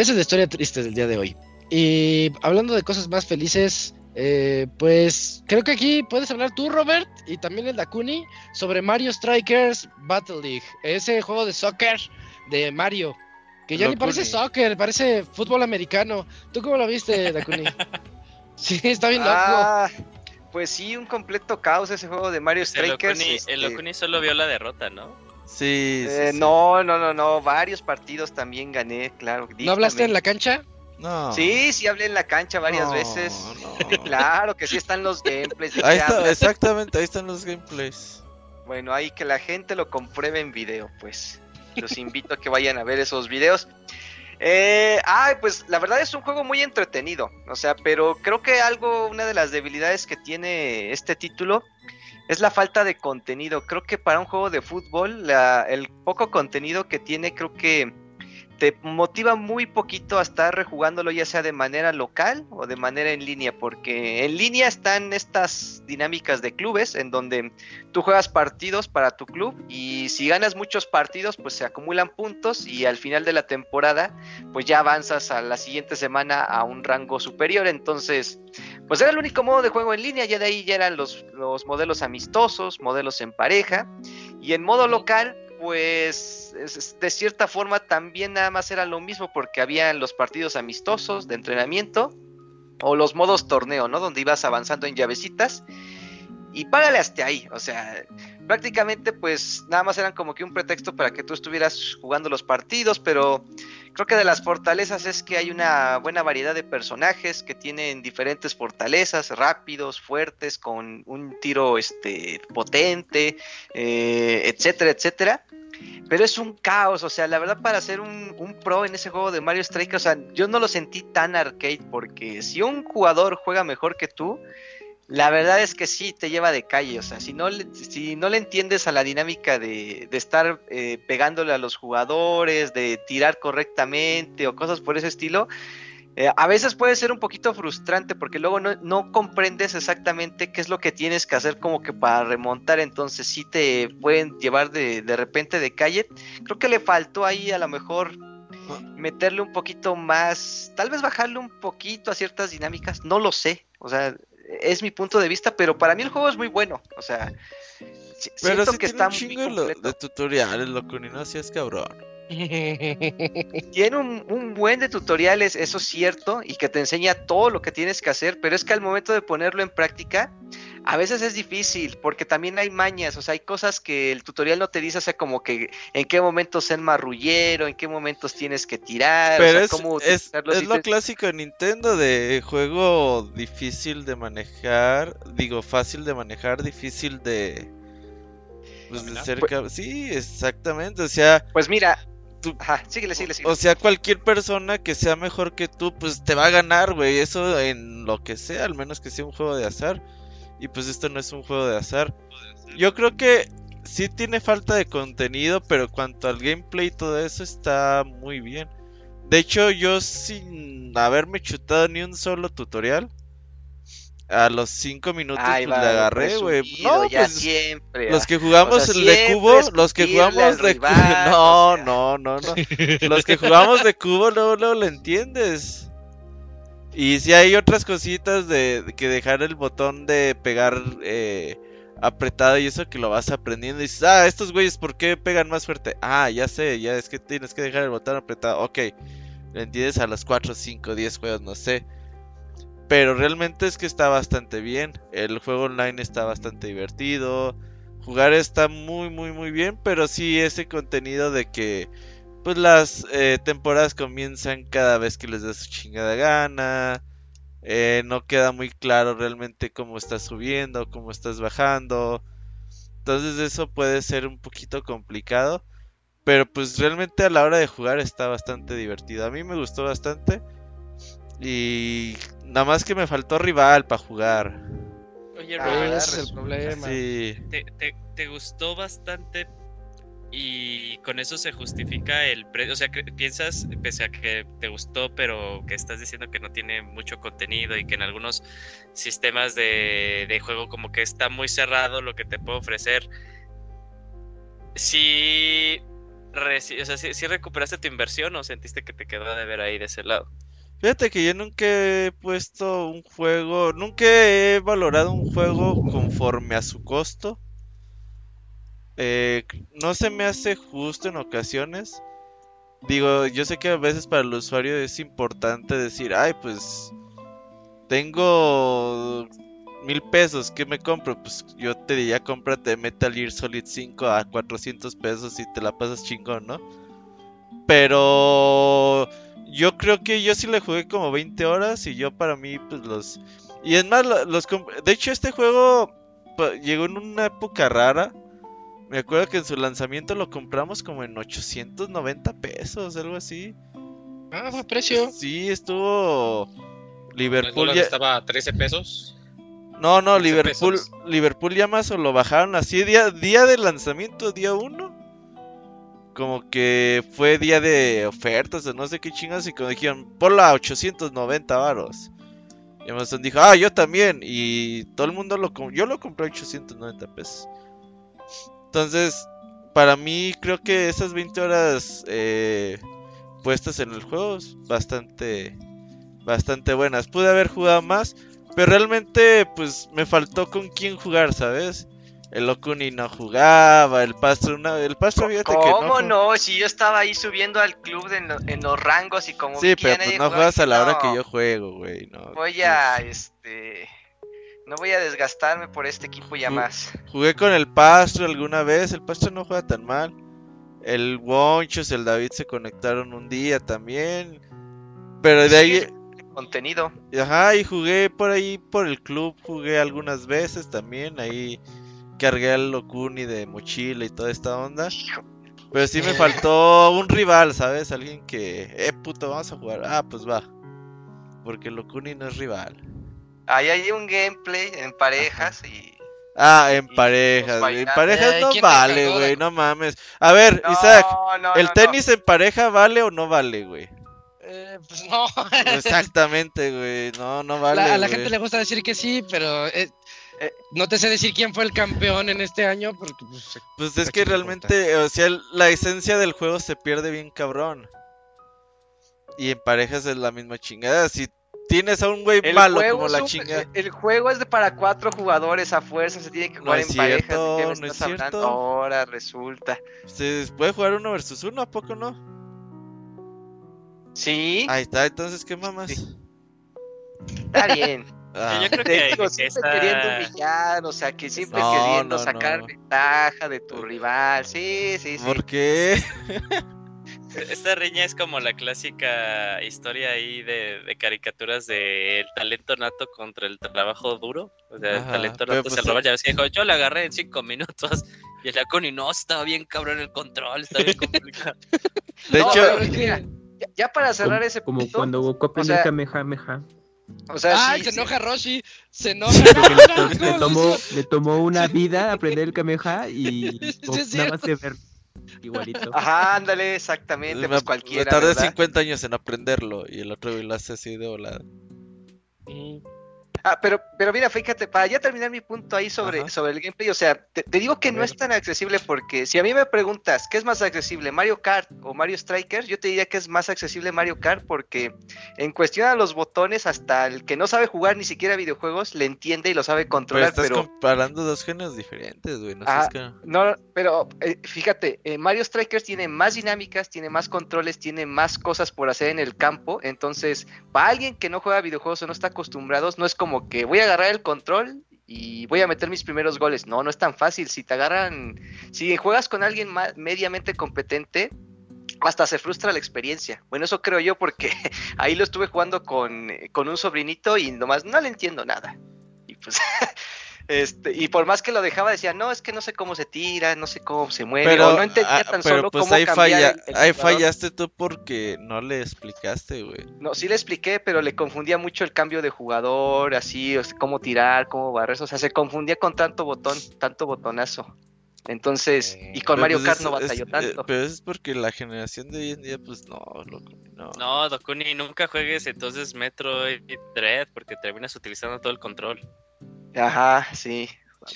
Esa es la historia triste del día de hoy. Y hablando de cosas más felices, eh, pues creo que aquí puedes hablar tú, Robert, y también el Dakuni, sobre Mario Strikers Battle League, ese juego de soccer de Mario, que ya Lo ni parece soccer, parece fútbol americano. ¿Tú cómo lo viste, Dakuni? sí, está bien loco. Ah, pues sí, un completo caos ese juego de Mario Strikers. El este... Okuni solo vio la derrota, ¿no? Sí, sí, eh, sí. No, no, no, no, varios partidos también gané, claro. ¿No hablaste en la cancha? No. Sí, sí hablé en la cancha varias No, veces. no. Claro que sí están los gameplays. ¿de Ahí está, hablas? exactamente, ahí están los gameplays. Bueno, ahí que la gente lo compruebe en video, pues. Los invito a que vayan a ver esos videos. Eh, ay, pues la verdad es un juego muy entretenido. O sea, pero creo que algo, una de las debilidades que tiene este título es la falta de contenido. Creo que para un juego de fútbol, la- el poco contenido que tiene, creo que te motiva muy poquito a estar rejugándolo ya sea de manera local o de manera en línea, porque en línea están estas dinámicas de clubes en donde tú juegas partidos para tu club y si ganas muchos partidos pues se acumulan puntos y al final de la temporada pues ya avanzas a la siguiente semana a un rango superior, entonces pues era el único modo de juego en línea, ya de ahí ya eran los, los modelos amistosos, modelos en pareja y en modo local pues es- es- de cierta forma también nada más era lo mismo porque había los partidos amistosos de entrenamiento o los modos torneo, ¿no? Donde ibas avanzando en llavecitas y págale hasta ahí, o sea, prácticamente pues nada más eran como que un pretexto para que tú estuvieras jugando los partidos, pero creo que de las fortalezas es que hay una buena variedad de personajes que tienen diferentes fortalezas, rápidos, fuertes, con un tiro este potente, eh, etcétera, etcétera. Pero es un caos, o sea, la verdad para ser un, pro en ese juego de Mario Strikers, o sea, yo no lo sentí tan arcade porque si un jugador juega mejor que tú, la verdad es que sí te lleva de calle, o sea, si no le, si no le entiendes a la dinámica de, de estar eh, pegándole a los jugadores, de tirar correctamente o cosas por ese estilo, eh, a veces puede ser un poquito frustrante porque luego no, no comprendes exactamente qué es lo que tienes que hacer como que para remontar, entonces sí te pueden llevar de, de repente de calle. Creo que le faltó ahí a lo mejor meterle un poquito más, tal vez bajarle un poquito a ciertas dinámicas, no lo sé, o sea, es mi punto de vista, pero para mí el juego es muy bueno, o sea, si- Pero siento sí que tiene está un muy chingo lo- completo. de tutoriales, loco, ni no seas cabrón. Tiene un, un, buen de tutoriales, eso es cierto, y que te enseña todo lo que tienes que hacer, pero es que al momento de ponerlo en práctica, a veces es difícil, porque también hay mañas, o sea, hay cosas que el tutorial no te dice, o sea, como que en qué momentos ser marrullero, en qué momentos tienes que tirar, pero o sea, es, cómo es, es lo clásico de Nintendo de juego difícil de manejar, digo, fácil de manejar, difícil de... Pues de cerca, sí, exactamente, o sea... Pues mira, Tú, Ajá, síguele, síguele, síguele. O sea, cualquier persona que sea mejor que tú, pues te va a ganar, güey. Eso en lo que sea, al menos que sea un juego de azar. Y pues esto no es un juego de azar. Yo creo que sí tiene falta de contenido, pero cuanto al gameplay y todo eso está muy bien. De hecho, yo sin haberme chutado ni un solo tutorial, a los 5 minutos Ay, pues va, le agarré, güey. No, ya pues siempre. los que jugamos O sea, de cubo, los que jugamos de rival, cubo, no, o sea. no, no, no. Los que jugamos de cubo luego, luego le entiendes. Y si hay otras cositas de, que dejar el botón de pegar eh, apretado y eso que lo vas aprendiendo y dices, ah, estos güeyes, ¿por qué pegan más fuerte? Ah, ya sé, ya es que tienes que dejar el botón apretado. Ok, lo entiendes a los 4, 5, 10 juegos, no sé. Pero realmente es que está bastante bien. El juego online está bastante divertido. Jugar está muy, muy, muy bien. Pero sí ese contenido de que pues las eh, temporadas comienzan cada vez que les da su chingada gana. Eh, no queda muy claro realmente cómo estás subiendo, cómo estás bajando. Entonces eso puede ser un poquito complicado. Pero pues realmente a la hora de jugar está bastante divertido. A mí me gustó bastante. Y nada más que me faltó rival para jugar. Oye, Ah, Robert, Ese es el problema. Sí. te, te, te gustó bastante y con eso se justifica el precio. O sea, piensas, pese a que te gustó, pero que estás diciendo que no tiene mucho contenido y que en algunos sistemas de, de juego como que está muy cerrado lo que te puede ofrecer. Reci- o sea, sí recuperaste tu inversión o sentiste que te quedó de ver ahí de ese lado. Fíjate que yo nunca he puesto un juego, nunca he valorado un juego conforme a su costo. Eh, no se me hace justo en ocasiones. Digo, yo sé que a veces para el usuario es importante decir, ay, pues tengo mil pesos, ¿qué me compro? Pues yo te diría, cómprate Metal Gear Solid 5 a 400 pesos y te la pasas chingón, ¿no? Pero yo creo que yo sí le jugué como 20 horas y yo para mí, pues los... Y es más, lo- los... De hecho, este juego llegó en una época rara. Me acuerdo que en su lanzamiento lo compramos como en 890 pesos, algo así. Ah, buen precio. Sí, estuvo... Liverpool ya... estaba a 13 pesos. No, no, 15 Liverpool, pesos. Liverpool ya más o lo bajaron así día, día de lanzamiento, día 1. Como que fue día de ofertas o no sé qué chingas y como dijeron, ponla a 890 varos. Y Amazon dijo, ah, yo también. Y todo el mundo lo compró, yo lo compré a 890 pesos. Entonces, para mí creo que esas 20 horas eh, puestas en el juego es bastante, bastante buenas. Pude haber jugado más, pero realmente, pues me faltó con quién jugar, ¿sabes? El Okuni no jugaba, el Pastro, una, el Pastro, fíjate que ¿Cómo no. no? Si yo estaba ahí subiendo al club de en, lo- en los rangos y como Sí, pero pues no juegas a la hora no, que yo juego, güey. No, Voy a, pues, este... No voy a desgastarme por este equipo ya Ju- más. Jugué con el Pastro alguna vez, el Pastro no juega tan mal. El Wonchos, el David se conectaron un día también. Pero de ahí, Contenido. Ajá, y jugué por ahí por el club, jugué algunas veces también, ahí cargué al Okuni de mochila y toda esta onda. Hijo, Pero sí me faltó un rival, ¿sabes? Alguien que, eh, puto, vamos a jugar. Ah, pues va. Porque el Okuni no es rival. Ahí hay un gameplay en parejas y... Ah, en Y parejas. En parejas Eh, no ¿quién te vale, güey, no mames. A ver, No, Isaac, no, ¿el no, no. tenis en pareja vale o no vale, güey? Eh, pues no. Exactamente, güey. No, no vale. La- a la gente le gusta decir que sí, pero eh, Eh. no te sé decir quién fue el campeón en este año porque pues, Pues es ¿A que realmente, o sea, el- la esencia del juego se pierde bien cabrón. Y en parejas es la misma chingada. Si, tienes a un güey malo como la un- chinga. el juego es de para cuatro jugadores a fuerza, se tiene que No jugar es en parejas. cierto, ¿de qué me no estás es hablando? cierto. Ahora resulta. Se puede jugar uno versus uno, ¿a poco no? Sí, Ahí está, entonces, ¿qué mamas? Sí. está bien. Ah, Yo creo Te que, digo, que siempre está- queriendo humillar, o sea, que siempre No, queriendo no, sacar no. ventaja de tu rival. Sí, sí, sí. ¿Por qué? Esta riña es como la clásica historia ahí de, de caricaturas de el talento nato contra el trabajo duro. O sea, el talento nato pues, se roba. Ya ves que dijo, yo la agarré en cinco minutos. Y el Laconi, no, estaba bien cabrón el control, está bien complicado. De No, hecho, pero mira, ya, ya para cerrar Como, ese como punto, cuando Goku aprendió sea, el Kamehameha. o sea, Ay, sí, se sí. enoja Roshi. Se enoja. Le, to- le ¿Cómo tomó, le tomó una vida aprender el Kamehameha y Sí, Goku es nada más de ver igualito. Ajá, ándale, exactamente, me, pues me cualquiera, tardé ¿verdad? 50 años en aprenderlo y el otro lo hace así de volada. hizo? Ah, pero, pero mira, fíjate, para ya terminar mi punto ahí sobre, Ajá. sobre el gameplay, o sea, te, te digo que no es tan accesible porque si a mí me preguntas, ¿qué es más accesible, Mario Kart o Mario Strikers? Yo te diría que es más accesible Mario Kart porque en cuestión a los botones, hasta el que no sabe jugar ni siquiera videojuegos, le entiende y lo sabe Pero controlar, estás pero... comparando dos géneros diferentes, güey. No Ah, ca- No, pero eh, fíjate, eh, Mario Strikers tiene más dinámicas, tiene más controles, tiene más cosas por hacer en el campo. Entonces, para alguien que no juega videojuegos o no está acostumbrado, no es como que voy a agarrar el control y voy a meter mis primeros goles. No, no es tan fácil. Si te agarran, si juegas con alguien mediamente competente, hasta se frustra la experiencia. Bueno, eso creo yo porque ahí lo estuve jugando con, con un sobrinito y nomás no le entiendo nada. Y pues, este, y por más que lo dejaba, decía, no, es que no sé cómo se tira, no sé cómo se mueve, Pero, o no entendía ah, tan pero solo pues cómo ahí, cambiar falla, el- el ahí jugador. fallaste tú porque no le explicaste, güey. No, sí le expliqué, pero le confundía mucho el cambio de jugador, así, o sea, cómo tirar, cómo barrer, o sea, se confundía con tanto botón, tanto botonazo. Entonces, y con Pero, Mario pues, Kart es- no es- batalló eh, tanto. pero eso es porque la generación de hoy en día, pues no, loco, no. No, Dokuni, nunca juegues entonces Metroid Dread porque terminas utilizando todo el control. Ajá, sí.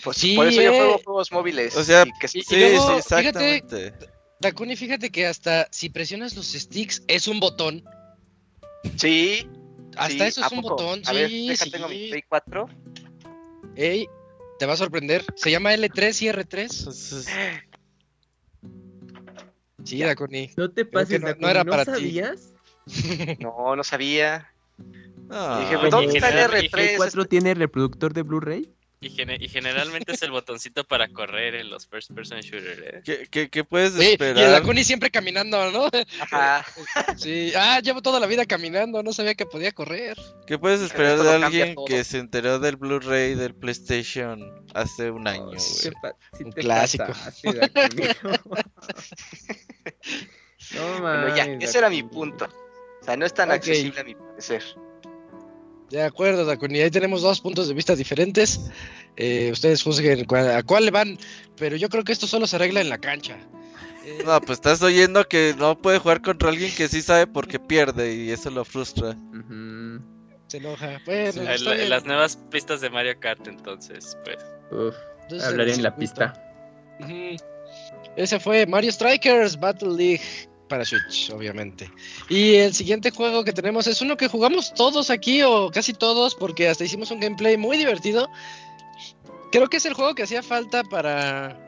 Pues, Sí, por eso yo eh. juego juegos móviles. O sea, y que- y- Sí, luego, sí, fíjate- exactamente. Dakuni, fíjate que hasta si presionas los sticks es un botón. sí, Hasta sí, eso es ¿a un poco? botón. A ver, sí, deja, sí. tengo mi Play 4. Ey, te va a sorprender. Se llama L3 y R3. Entonces, Sí, Dakuni. No te pases, no- Dakuni, no era ¿no para ti. sabías? No, no sabía. Ah, Dije, Oye, ¿dónde está el general- ¿El R3? 4 tiene reproductor de Blu-ray? Y, gene- y generalmente es el botoncito para correr en los first person shooter, ¿eh? ¿qué, qué, qué puedes Oye, y el esperar? Dakuni siempre caminando, ¿no? Ajá. Sí. Ah, llevo toda la vida caminando. No sabía que podía correr. ¿Qué puedes esperar de alguien que se enteró del Blu-ray del PlayStation hace un año, Oh, sí sí Un clásico. no Bueno, ya, mames, ese era mi punto. O sea, no es tan Ok. accesible a mi parecer. De acuerdo, Dakuni. Ahí tenemos dos puntos de vista diferentes. Eh, ustedes juzguen cuál- a cuál le van. Pero yo creo que esto solo se arregla en la cancha. Eh, No, pues estás oyendo que no puede jugar contra alguien que sí sabe porque pierde y eso lo frustra. Se enoja. Bueno, Sí. está La- bien. las nuevas pistas de Mario Kart, entonces, pues. Uf, Entonces, hablaré en la pista. Ese fue Mario Strikers Battle League para Switch, obviamente. Y el siguiente juego que tenemos es uno que jugamos todos aquí, o casi todos, porque hasta hicimos un gameplay muy divertido. Creo que es el juego que hacía falta para,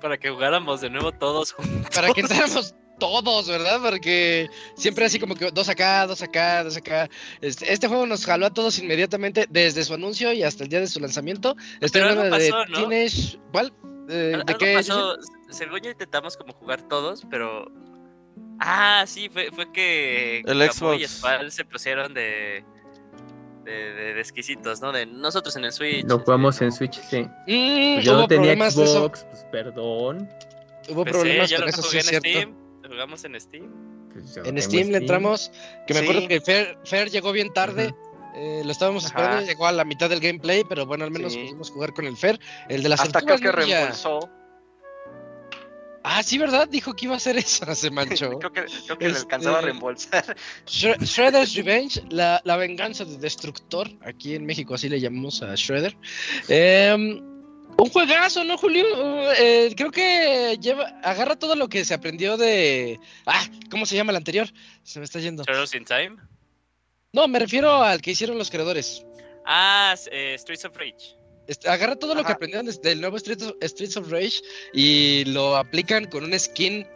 Para que jugáramos de nuevo todos juntos. para que entráramos todos, ¿verdad? Porque siempre así como que dos acá, dos acá, dos acá. Este, este juego nos jaló a todos inmediatamente desde su anuncio y hasta el día de su lanzamiento. Estoy Pero de ¿no? Teenage... ¿Cuál? Eh, ¿De qué? pasó, según yo intentamos como jugar todos, pero... Ah, sí, fue, fue que... El Camu y Xbox. Spal se pusieron de... De, de- de exquisitos, ¿no? De nosotros en el Switch. Lo jugamos en Switch, sí. Mm, Pues yo no tenía. Xbox, pues perdón. Hubo pues, problemas sí, yo con lo eso, sí jugué en cierto. Steam. Lo jugamos en Steam. Pues En tengo Steam le entramos, que me Sí. acuerdo que Fer, Fer llegó bien tarde, eh, lo estábamos esperando, Ajá. llegó a la mitad del gameplay, pero bueno, al menos Sí. pudimos jugar con el Fer, el de las Hasta creo que reembolsó. Ah, sí, ¿verdad? Dijo que iba a hacer eso, se manchó. creo que, creo que le Este- alcanzaba a reembolsar. Shre- Shredder's Revenge, la, la venganza de Destructor, aquí en México así le llamamos a Shredder. Eh, un juegazo, ¿no, Julio? Uh, eh, creo que lleva, agarra todo lo que se aprendió de... Ah, ¿cómo se llama el anterior? Se me está yendo. Turtles in Time. No, me refiero al que hicieron los creadores. Ah, eh, Streets of Rage. Este, agarra todo lo que aprendieron desde el nuevo Streets of, Streets of Rage y lo aplican con un skin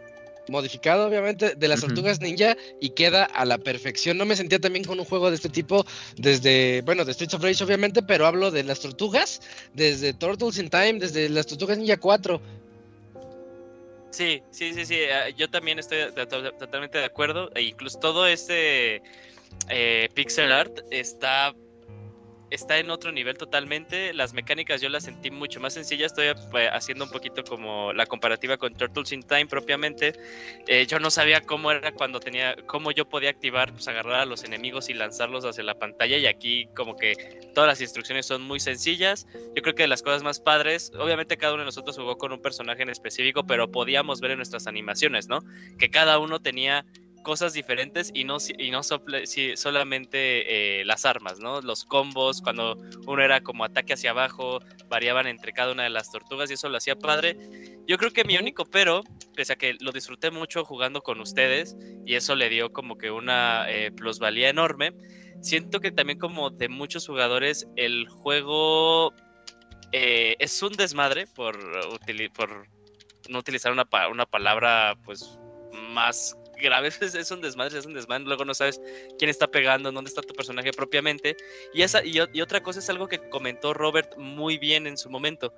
modificado, obviamente, de las tortugas ninja y queda a la perfección. No me sentía también con un juego de este tipo desde, bueno, de Streets of Rage, obviamente, pero hablo de las tortugas, desde Turtles in Time, desde las tortugas ninja 4. Sí, sí, sí, sí. eh, Yo también estoy to- to- totalmente de acuerdo. E incluso todo este eh, pixel art está, está en otro nivel totalmente. Las mecánicas yo las sentí mucho más sencillas. Estoy eh, haciendo un poquito como la comparativa con Turtles in Time propiamente. Eh, yo no sabía cómo era cuando tenía, cómo yo podía activar, pues agarrar a los enemigos y lanzarlos hacia la pantalla. Y aquí como que todas las instrucciones son muy sencillas. Yo creo que de las cosas más padres, obviamente cada uno de nosotros jugó con un personaje en específico, pero podíamos ver en nuestras animaciones, ¿no? Que cada uno tenía cosas diferentes y no, y no sople- si- solamente eh, las armas, ¿no? Los combos, cuando uno era como ataque hacia abajo, variaban entre cada una de las tortugas y eso lo hacía padre. Yo creo que mi único pero, pese a que lo disfruté mucho jugando con ustedes y eso le dio como que una eh, plusvalía enorme, siento que también como de muchos jugadores el juego eh, es un desmadre por, por no utilizar una, pa- una palabra pues más grave, es, es un desmadre, es un desmadre, luego no sabes quién está pegando, dónde está tu personaje propiamente. Y, esa, y, otra cosa es algo que comentó Robert muy bien en su momento,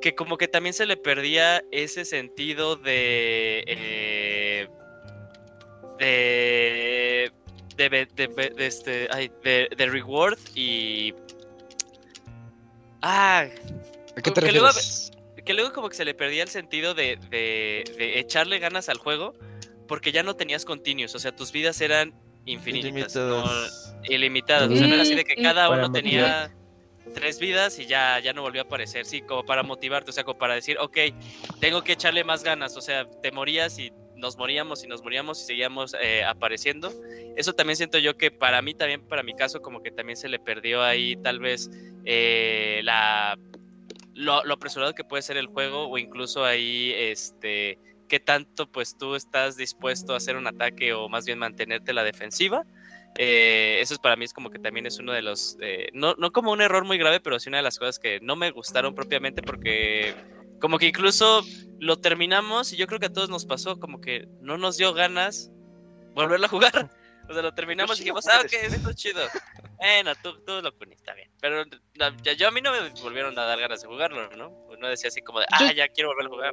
que como que también se le perdía ese sentido de... eh, de de, este, ay, de, de reward y... Ah, ¿A qué te Que luego- refieres? que luego como que se le perdía el sentido de, de, de echarle ganas al juego porque ya no tenías continuos, o sea, tus vidas eran infinitas, no- Ilimitadas. ilimitadas, o sea, no era así de que Mm, cada para uno tenía tres vidas y ya, ya no volvió a aparecer, sí, como para motivarte, o sea, como para decir, ok, tengo que echarle más ganas, o sea, te morías y nos moríamos y nos moríamos y seguíamos eh, apareciendo. Eso también siento yo que para mí también, para mi caso, como que también se le perdió ahí tal vez eh, la lo, lo apresurado que puede ser el juego o incluso ahí este qué tanto pues tú estás dispuesto a hacer un ataque o más bien mantenerte la defensiva. Eh, eso es para mí es como que también es uno de los, eh, no, no como un error muy grave, pero sí una de las cosas que no me gustaron propiamente porque como que incluso lo terminamos y yo creo que a todos nos pasó, como que no nos dio ganas volverlo a jugar. O sea, lo terminamos y lo dijimos, ah, ok, esto es chido. Bueno, tú, tú lo pones, está bien. Pero no, ya, yo a mí no me volvieron a dar ganas de jugarlo, ¿no? Uno decía así como de, ah, ya quiero volver a jugar.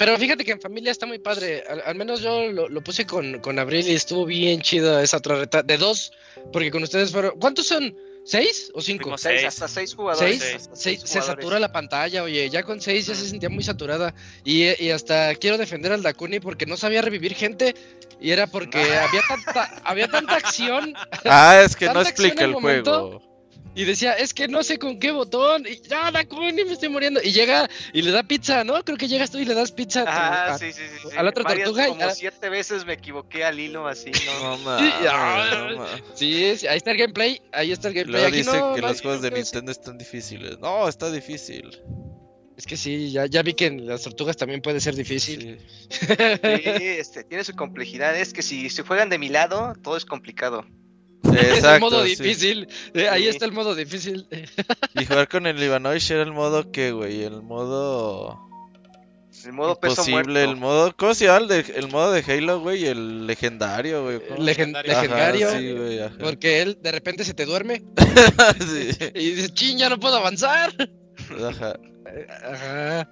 Pero fíjate que en familia está muy padre. Al, al menos yo lo, lo puse con, con Abril y estuvo bien chido esa otra reta. De dos, porque con ustedes fueron. ¿Cuántos son? ¿Seis o cinco? Seis, seis. hasta seis jugadores. ¿Seis? hasta seis se satura la pantalla, oye, ya con seis ya se sentía muy saturada. Y, y hasta quiero defender al Dakuni porque no sabía revivir gente. Y era porque había tanta, había tanta acción. Ah, es que no explica el momento. juego. Y decía, es que no sé con qué botón. Y ya, Dakuni, me estoy muriendo. Y llega y le da pizza, ¿no? Creo que llegas tú y le das pizza. Ah, a- sí, sí, sí. sí. a la otra Varias- tortuga y Como a- siete veces me equivoqué al hilo así, ¿no? No mames, no mames. Sí, sí, ahí está el gameplay. Ahí está el Y gameplay. Luego Aquí dice no, que no los juegos de no. Nintendo están difíciles. No, está difícil. Es que sí, ya, ya vi que en las tortugas también puede ser difícil. Sí. Sí, este, tiene su complejidad. Es que si se juegan de mi lado, todo es complicado. es el Exacto, modo difícil. Eh, ahí Sí. está el modo difícil. Y jugar con el Ivanovich era el modo que, güey, el modo El modo peso posible, muerto. el modo, ¿cómo se llama? El, de- el modo de Halo, güey, el legendario, güey. Legendario. Ajá, sí, güey. Porque él de repente se te duerme Sí, y dices, ching, ya no puedo avanzar. ajá. Ajá.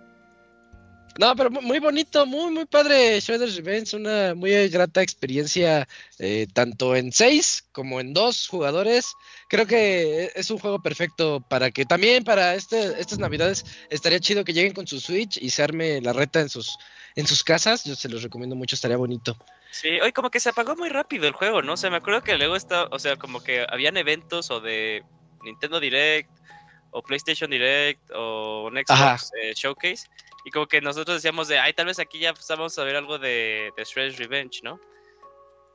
No, pero mu- muy bonito, muy, muy padre Shredder's Revenge, una muy grata experiencia eh, tanto en seis como en dos jugadores. Creo que es un juego perfecto para que también para este, estas navidades estaría chido que lleguen con su Switch y se arme la reta en sus, en sus casas. Yo se los recomiendo mucho, estaría bonito. Sí, hoy como que se apagó muy rápido el juego, ¿no? O sea, me acuerdo que luego está, o sea, como que habían eventos o de Nintendo Direct o PlayStation Direct o un. Xbox eh, Showcase y como que nosotros decíamos de, ay, tal vez aquí ya pues, vamos a ver algo de, de Shredder's Revenge, ¿no?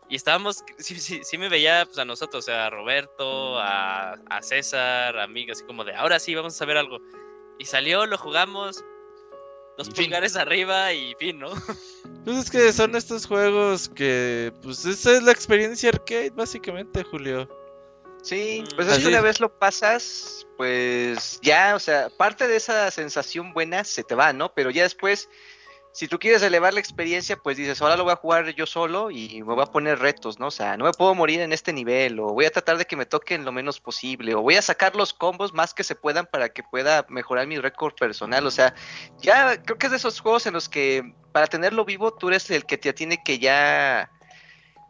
Y estábamos, sí, sí, sí me veía pues, a nosotros, o sea, a Roberto, a, a César, a mí, así como de, ahora sí, vamos a ver algo. Y salió, lo jugamos, dos pulgares arriba y fin, ¿no? Pues es que son estos juegos que, pues esa es la experiencia arcade, básicamente, Julio. Sí, Mm. pues es Así que una es. vez lo pasas, pues ya, o sea, parte de esa sensación buena se te va, ¿no? Pero ya después, si tú quieres elevar la experiencia, pues dices, ahora lo voy a jugar yo solo y me voy a poner retos, ¿no? O sea, no me puedo morir en este nivel, o voy a tratar de que me toquen lo menos posible, o voy a sacar los combos más que se puedan para que pueda mejorar mi récord personal. O sea, ya creo que es de esos juegos en los que para tenerlo vivo, tú eres el que te tiene que ya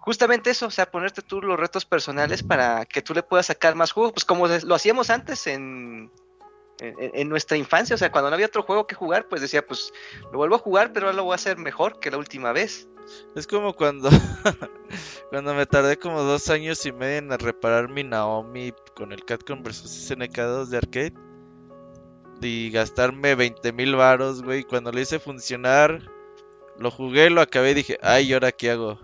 justamente eso, o sea, ponerte tú los retos personales para que tú le puedas sacar más juegos, pues como lo hacíamos antes en, en, nuestra infancia, o sea, cuando no había otro juego que jugar, pues decía, pues lo vuelvo a jugar, pero ahora lo voy a hacer mejor que la última vez. Es como cuando, cuando me tardé como dos años y medio en reparar mi Naomi con el Catcom vs SNK2 de arcade. Y gastarme 20 mil varos, güey. Cuando lo hice funcionar, lo jugué, lo acabé y dije, ay, ¿y ahora qué hago?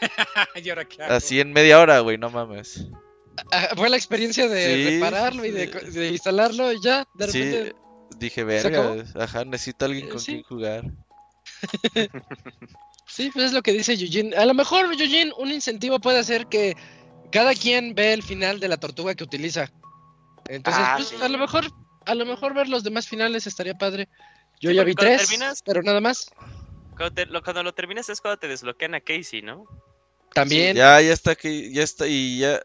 ¿Y ahora qué hago? Así en media hora, güey, no mames. Ah, Fue la experiencia de Sí, repararlo y de, de instalarlo y ya, de Sí, repente. dije, verga, ajá, necesito alguien Eh, con sí. quien jugar. Sí, pues es lo que dice Eugene. A lo mejor, Eugene, un incentivo puede hacer que cada quien ve el final de la tortuga que utiliza. Entonces, Ah, pues sí. a lo mejor, a lo mejor ver los demás finales estaría padre. Yo Sí, ya vi tres, terminas- pero nada más. Cuando, te- lo, cuando lo terminas es cuando te desbloquean a Casey, ¿no? También. Ya, ya está aquí, ya está, y ya.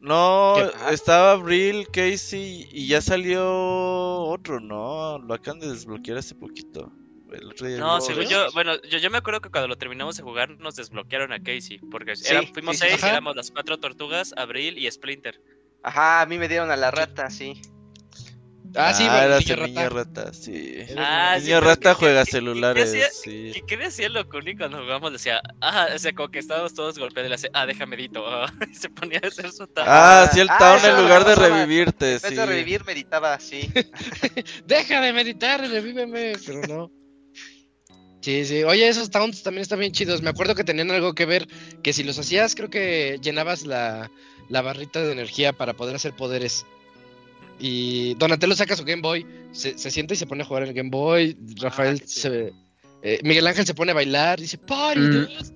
No, estaba Abril, Casey, y ya salió otro, ¿no? Lo acaban de desbloquear hace poquito. El otro día No, yo, bueno, yo, yo me acuerdo que cuando lo terminamos de jugar nos desbloquearon a Casey, porque Sí, eran- fuimos sí, seis, ajá. éramos las cuatro tortugas, Abril y Splinter. Ajá, a mí me dieron a la rata, sí. Ah, sí, Ah, bueno, era niño rata. rata, sí. Ah, sí, niño pero rata ¿qué- juega qué- celulares, qué sí. ¿Qué, qué decía lo Kuni cuando jugamos? Decía, ah, o sea, como que estábamos todos golpeados y le hacía, ah, déjame edito. y se ponía a hacer su tab. Ah, sí, el Ah, town eso en lugar que de revivirte, En vez sí. de revivir, meditaba, sí. Deja de meditar, revíveme, pero no. Sí, sí. Oye, esos taunts también están bien chidos. Me acuerdo que tenían algo que ver, que si los hacías, creo que llenabas la, la barrita de energía para poder hacer poderes. Y Donatello saca su Game Boy, se, se sienta y se pone a jugar en el Game Boy. Rafael qué se... eh, Miguel Ángel se pone a bailar, dice, ¡Party! Mm. dudes".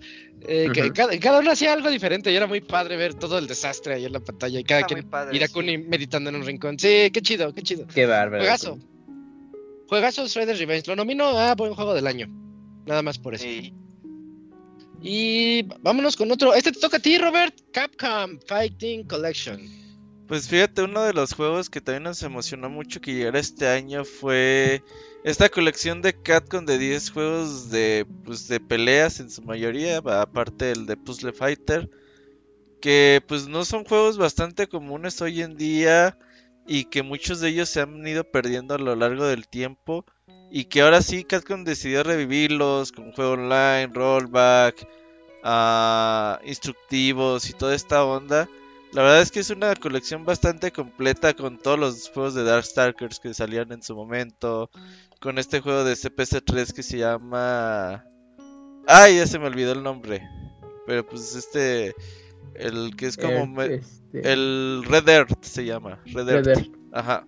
Eh, que cada, cada uno hacía algo diferente y era muy padre ver todo el desastre ahí en la pantalla y cada Está quien padre, Irakuni meditando en un rincón. Sí, qué chido, qué chido. Qué bárbaro. Juegazo. Juegazo Shredder's Revenge. Lo nomino a buen juego del año. Nada más por eso. Sí. Y vámonos con otro. Este te toca a ti, Robert. Capcom Fighting Collection. Pues fíjate, uno de los juegos que también nos emocionó mucho que llegara este año fue esta colección de Capcom de 10 juegos de, pues, de peleas en su mayoría, aparte del de Puzzle Fighter, que pues no son juegos bastante comunes hoy en día y que muchos de ellos se han ido perdiendo a lo largo del tiempo y que ahora sí Capcom decidió revivirlos con juego online, rollback, ah, instructivos y toda esta onda. La verdad es que es una colección bastante completa con todos los juegos de Darkstalkers que salían en su momento. Con este juego de CPC3 que se llama... Ay, ya se me olvidó el nombre. Pero pues este... El que es como... Me- este, El Red Earth se llama. Red Earth. Red Earth. Ajá.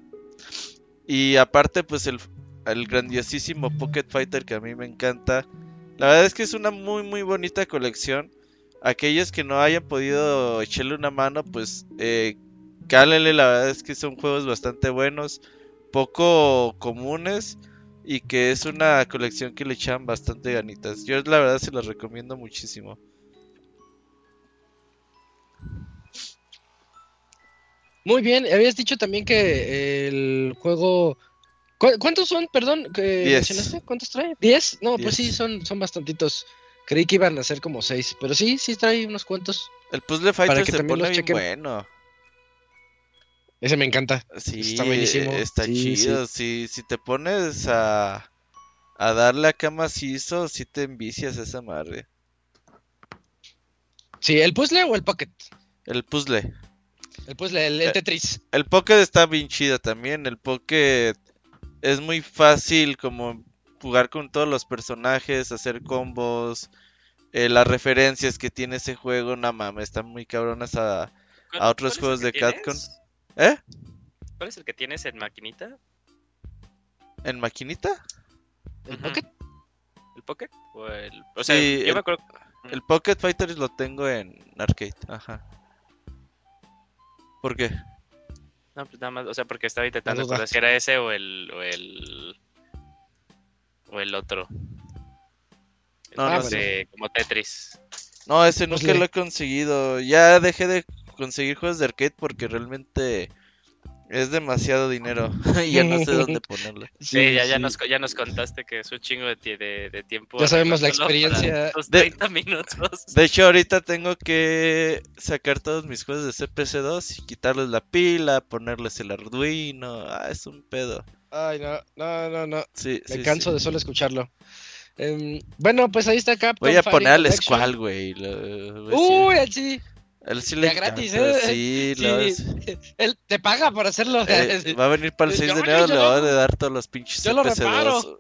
Y aparte pues el, el grandiosísimo Pocket Fighter que a mí me encanta. La verdad es que es una muy muy bonita colección. Aquellos que no hayan podido echarle una mano pues eh. La verdad es que son juegos bastante buenos. Poco comunes. Y que es una colección que le echan bastante ganitas. Yo la verdad se los recomiendo muchísimo. Muy bien. Habías dicho también que el juego. ¿Cu- ¿Cuántos son? Perdón, que? ¿Cuántos trae? ¿Diez? No, pues sí, son, son bastantitos. Creí que iban a ser como seis. Pero sí, sí trae unos cuantos. El Puzzle Fighter que se pone bien chequen. bueno. Ese me encanta. Sí, Está buenísimo. está Sí, chido. Si, si te pones a, a darle acá macizo, si te envicias esa madre. Sí, ¿el puzzle o el pocket? El puzzle. El puzzle, el, el Eh, Tetris. El Pocket está bien chido también. El Pocket es muy fácil como jugar con todos los personajes, hacer combos. eh, las referencias que tiene ese juego, no mames, están muy cabronas a... ¿Cuál- a otros juegos de? Capcom. ¿Eh? ¿Cuál es el que tienes en maquinita? ¿En maquinita? ¿El pocket? ¿El Pocket? O, el... o sea, Sí, yo el- me acuerdo. El Pocket Fighters lo tengo en arcade. Ajá. ¿Por qué? No, pues nada más, o sea, porque estaba intentando recordar si era ese o el, o el, o el otro. El No, que no es de- como Tetris. No, ese Pues nunca le- lo he conseguido. Ya dejé de conseguir juegos de arcade porque realmente es demasiado dinero. y ya no sé dónde ponerlo. Sí, ya, ya, sí. Nos, ya nos contaste que es un chingo de, de, de tiempo. Ya sabemos la experiencia. Los De- 30 minutos. De hecho, ahorita tengo que sacar todos mis juegos de CPC2 y quitarles la pila, ponerles el Arduino. Ah, es un pedo. Ay, no, no, no, no. Sí, Me sí, canso sí. de solo escucharlo. Em, bueno, pues ahí está Capcom. Voy a poner al. Squall, güey. Uy, sí. Él sí le gratis, encanta, ¿eh? Sí, Sí, lo es- Él te paga por hacerlo. Eh, va a venir para el Yo- 6 de enero, le va a dar todos los pinches yo lo CPC2. reparo.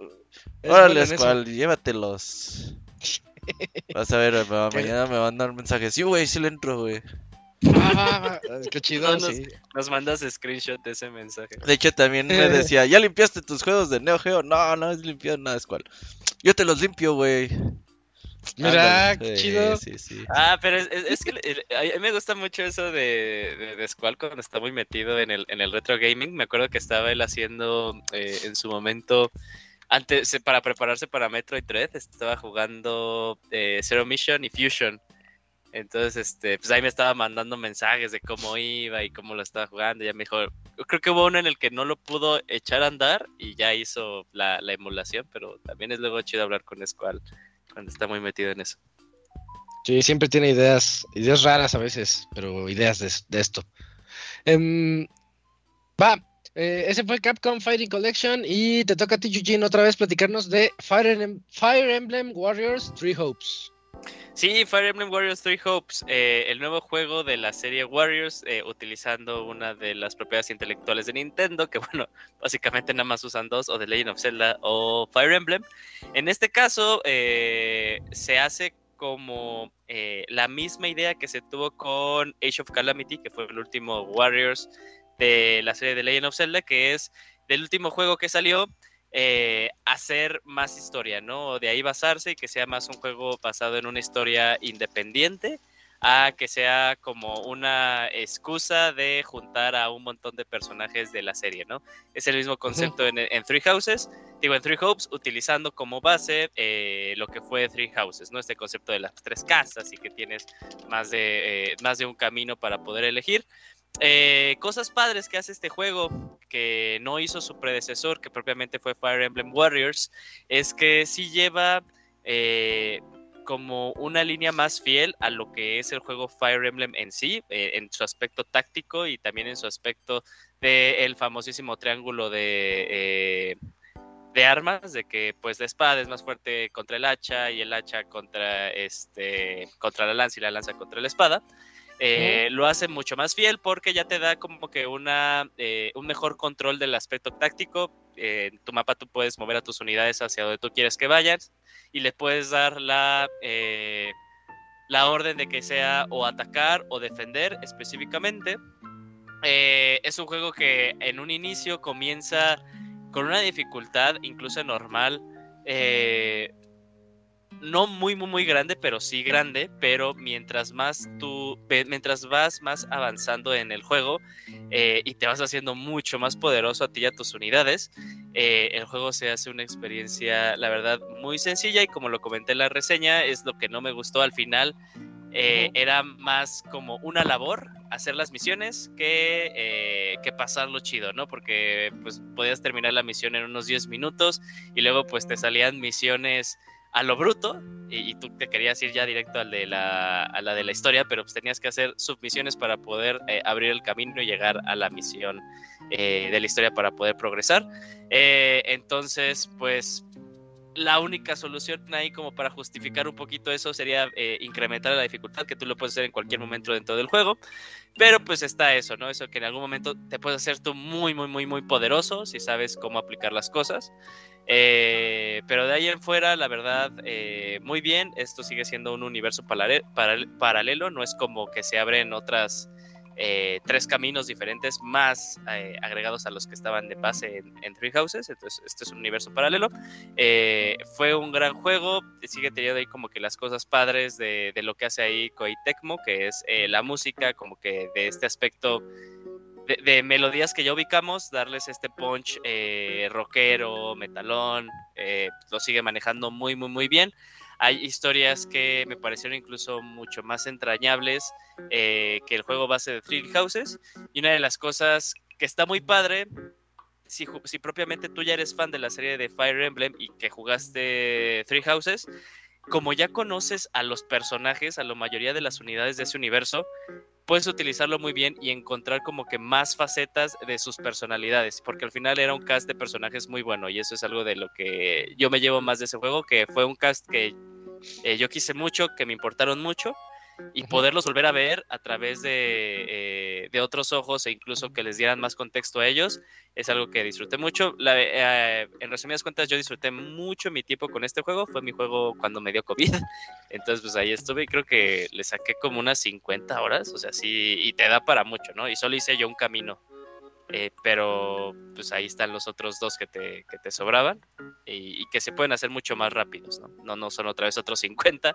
Órale. Squall, llévatelos. Vas a ver, mañana me van a dar mensajes. Sí, güey, sí le entro, güey. Ah, qué chido, No, no, sí. Nos mandas screenshot de ese mensaje. De hecho, también me decía, ¿ya limpiaste tus juegos de Neo Geo? No, no he limpiado nada, Squall. Yo te los limpio, güey. Mira, Ándale. qué chido. Sí, sí. Ah, pero es, es- es que el- a mí me gusta mucho eso de, de, de Squall cuando está muy metido en el, en el retro gaming. Me acuerdo que estaba él haciendo eh, en su momento, antes eh, para prepararse para Metroid Dread, estaba jugando eh, Zero Mission y Fusion. Entonces, este, pues ahí me estaba mandando mensajes de cómo iba y cómo lo estaba jugando. Ya me dijo, creo que hubo uno en el que no lo pudo echar a andar y ya hizo la, la emulación, pero también es luego chido hablar con Squall cuando está muy metido en eso. Sí, siempre tiene ideas, ideas raras a veces, pero ideas de, esto. Em, va, eh, ese fue Capcom Fighting Collection y te toca a ti, Eugene, otra vez platicarnos de Fire, Em- Fire Emblem Warriors Three Hopes. Sí, Fire Emblem Warriors 3 Hopes, eh, el nuevo juego de la serie Warriors, eh, utilizando una de las propiedades intelectuales de Nintendo, que bueno, básicamente nada más usan dos, o The Legend of Zelda o Fire Emblem. En este caso, eh, se hace como la misma idea que se tuvo con Age of Calamity, que fue el último Warriors de la serie de Legend of Zelda, que es del último juego que salió, eh, hacer más historia, ¿no? De ahí basarse y que sea más un juego basado en una historia independiente a que sea como una excusa de juntar a un montón de personajes de la serie, ¿no? Es el mismo concepto en, en Three Houses, digo, en Three Hopes, utilizando como base eh, lo que fue Three Houses, ¿no? Este concepto de las tres casas y que tienes más de, eh, más de un camino para poder elegir. Eh, cosas padres que hace este juego que no hizo su predecesor, que propiamente fue Fire Emblem Warriors, es que sí lleva eh, como una línea más fiel a lo que es el juego Fire Emblem en sí, eh, en su aspecto táctico y también en su aspecto del famosísimo triángulo de, eh, de armas, de que pues la espada es más fuerte contra el hacha y el hacha contra este contra la lanza y la lanza contra la espada. Eh, Lo hace mucho más fiel porque ya te da como que una eh, un mejor control del aspecto táctico. Eh, en tu mapa tú puedes mover a tus unidades hacia donde tú quieres que vayan y le puedes dar la la orden de que sea o atacar o defender específicamente. Es un juego que en un inicio comienza con una dificultad incluso normal, eh, no muy muy muy grande, pero sí grande, pero mientras más tú, mientras vas más avanzando en el juego eh, y te vas haciendo mucho más poderoso a ti y a tus unidades, eh, el juego se hace una experiencia, la verdad, muy sencilla y como lo comenté en la reseña, es lo que no me gustó al final. eh, Era más como una labor hacer las misiones que, eh, que pasarlo chido, ¿no? Porque pues podías terminar la misión en unos 10 minutos y luego pues te salían misiones a lo bruto y, y tú te querías ir ya directo al de la, a la de la historia, pero pues tenías que hacer submisiones para poder eh, abrir el camino y llegar a la misión eh, de la historia para poder progresar. Eh, entonces, pues la única solución ahí como para justificar un poquito eso sería incrementar la dificultad, que tú lo puedes hacer en cualquier momento dentro del juego. Pero pues está eso, ¿no? Eso que en algún momento te puedes hacer tú muy, muy, muy, muy poderoso si sabes cómo aplicar las cosas. Eh, pero de ahí en fuera, la verdad, eh, muy bien. Esto sigue siendo un universo paralelo. No es como que se abren otras eh, tres caminos diferentes más agregados a los que estaban de base en, Three Houses. Entonces, este es un universo paralelo. Fue un gran juego. Sigue teniendo ahí como que las cosas padres de, lo que hace ahí Koei que es la música, como que de este aspecto. De, melodías que ya ubicamos, darles este punch rockero, metalón, lo sigue manejando muy, muy, muy bien. Hay historias que me parecieron incluso mucho más entrañables eh, que el juego base de Three Houses. Y una de las cosas que está muy padre, si, si, propiamente tú ya eres fan de la serie de Fire Emblem y que jugaste Three Houses, como ya conoces a los personajes, a la mayoría de las unidades de ese universo, puedes utilizarlo muy bien y encontrar como que más facetas de sus personalidades, porque al final era un cast de personajes muy bueno y eso es algo de lo que yo me llevo más de ese juego, que fue un cast que eh, yo quise mucho, que me importaron mucho y poderlos volver a ver a través de, eh, otros ojos e incluso que les dieran más contexto a ellos es algo que disfruté mucho. Eh, en resumidas cuentas, yo disfruté mucho mi tiempo con este juego. Fue mi juego cuando me dio COVID. Entonces, pues ahí estuve y creo que le saqué como unas 50 horas. O sea, sí, y te da para mucho, ¿no? Y solo hice yo un camino. Eh, pero pues ahí están los otros dos que te, que te sobraban y, que se pueden hacer mucho más rápidos, ¿no? ¿no? No son otra vez otros 50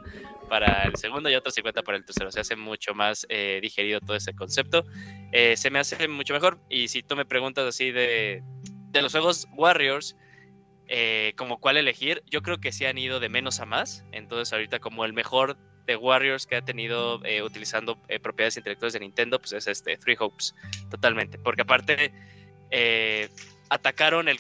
para el segundo y otros 50 para el tercero. Se hace mucho más eh, digerido todo ese concepto. Eh, se me hace mucho mejor. Y si tú me preguntas así de, de los juegos Warriors, como cuál elegir, yo creo que sí han ido de menos a más. Entonces ahorita como el mejor de Warriors que ha tenido eh, utilizando eh, propiedades intelectuales de Nintendo, pues es este, Three Hopes, totalmente. Porque aparte eh, atacaron el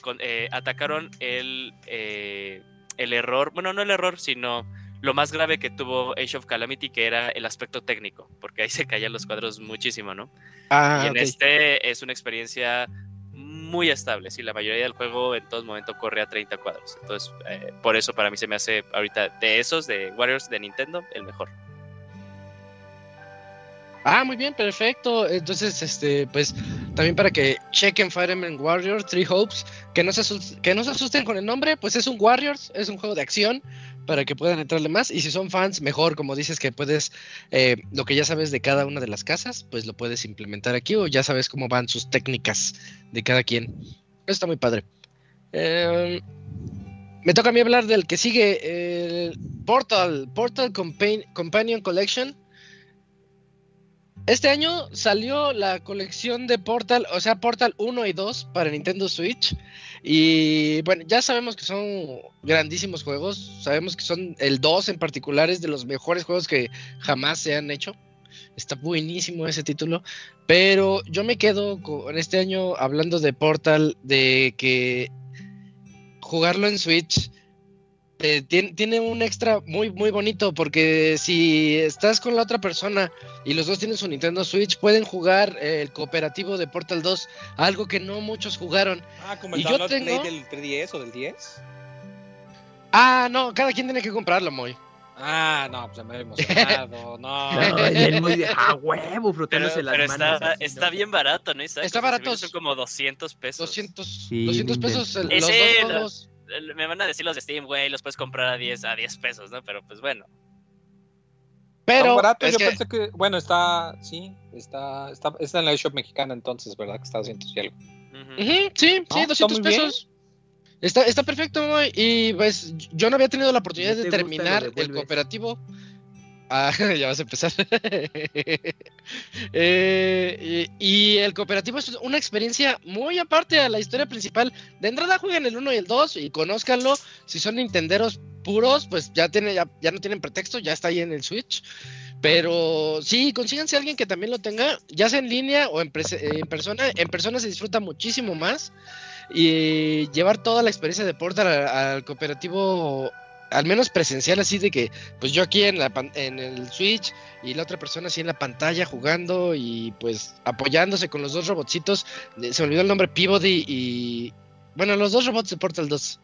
atacaron el, el error, bueno, no el error, sino lo más grave que tuvo Age of Calamity, que era el aspecto técnico, porque ahí se caían los cuadros muchísimo, ¿no? Ah, y en este es una experiencia muy estable. Sí, la mayoría del juego en todo momento corre a 30 cuadros. Entonces, eh, por eso para mí se me hace ahorita de esos, de Warriors de Nintendo, el mejor. Ah, muy bien, perfecto. Entonces, este, pues, también para que chequen Fire Emblem Warriors, Three Hopes, que no, se que no se asusten con el nombre, pues es un Warriors, es un juego de acción, para que puedan entrarle más. Y si son fans, mejor, como dices que puedes, eh, lo que ya sabes de cada una de las casas, pues lo puedes implementar aquí o ya sabes cómo van sus técnicas de cada quien. Eso está muy padre. Em, me toca a mí hablar del que sigue, Portal, Portal Companion Collection. Este año salió la colección de Portal, o sea, Portal 1 y 2 para Nintendo Switch. Y bueno, ya sabemos que son grandísimos juegos. Sabemos que son el 2 en particular es de los mejores juegos que jamás se han hecho. Está buenísimo ese título. Pero yo me quedo con este año hablando de Portal, de que jugarlo en Switch eh, tiene, un extra muy, muy bonito porque si estás con la otra persona y los dos tienen su Nintendo Switch, pueden jugar el cooperativo de Portal 2, algo que no muchos jugaron. Ah, como el y yo tengo... del 3DS o del 10. Ah, no, cada quien tiene que comprarlo, muy. Ah, no, pues me he emocionado, no. muy a huevo, frotándose las pero manos. Está, está bien barato, ¿no? Está barato. Son como 200 pesos. 200, 200 pesos los dos me van a decir los de Steam, güey, los puedes comprar a 10, a 10 pesos, ¿no? Pero pues bueno. Pero barato, yo pensé que, bueno, está, sí, está, está, está en la eShop mexicana entonces, ¿verdad? Que está a 200 y algo. sí, sí, 200 pesos. Está, está perfecto, güey. Y pues yo no había tenido la oportunidad de terminar el cooperativo. Ah, ya vas a empezar. Eh, y, el cooperativo es una experiencia muy aparte a la historia principal. De entrada jueguen el 1 y el 2 y conózcanlo. Si son nintenderos puros, pues ya, tiene, ya, no tienen pretexto, ya está ahí en el Switch. Pero sí, consíganse a alguien que también lo tenga, ya sea en línea o en, en persona. En persona se disfruta muchísimo más. Y llevar toda la experiencia de Portal al cooperativo al menos presencial así de que pues yo aquí en la en el Switch y la otra persona así en la pantalla jugando y pues apoyándose con los dos robotcitos se me olvidó el nombre Peabody y bueno los dos robots de Portal 2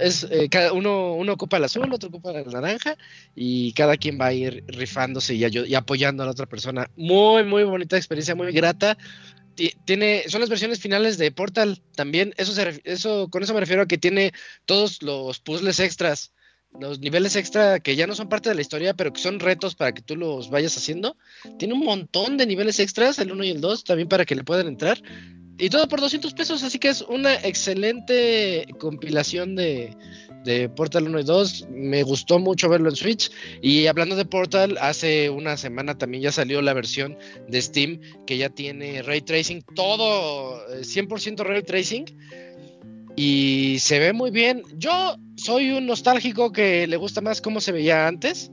es eh, cada uno uno ocupa el azul otro ocupa el naranja y cada quien va a ir rifándose y, apoyando a la otra persona. Muy muy bonita experiencia muy grata. Tiene son las versiones finales de Portal también. Eso eso con eso me refiero a que tiene todos los puzzles extras los niveles extra que ya no son parte de la historia, pero que son retos para que tú los vayas haciendo. Tiene un montón de niveles extras, el 1 y el 2, también para que le puedan entrar. Y todo por 200 pesos, así que es una excelente compilación de, de Portal 1 y 2. Me gustó mucho verlo en Switch. Y hablando de Portal, hace una semana también ya salió la versión de Steam que ya tiene ray tracing, todo 100% eh, ray tracing y se ve muy bien. Yo soy un nostálgico que le gusta más cómo se veía antes,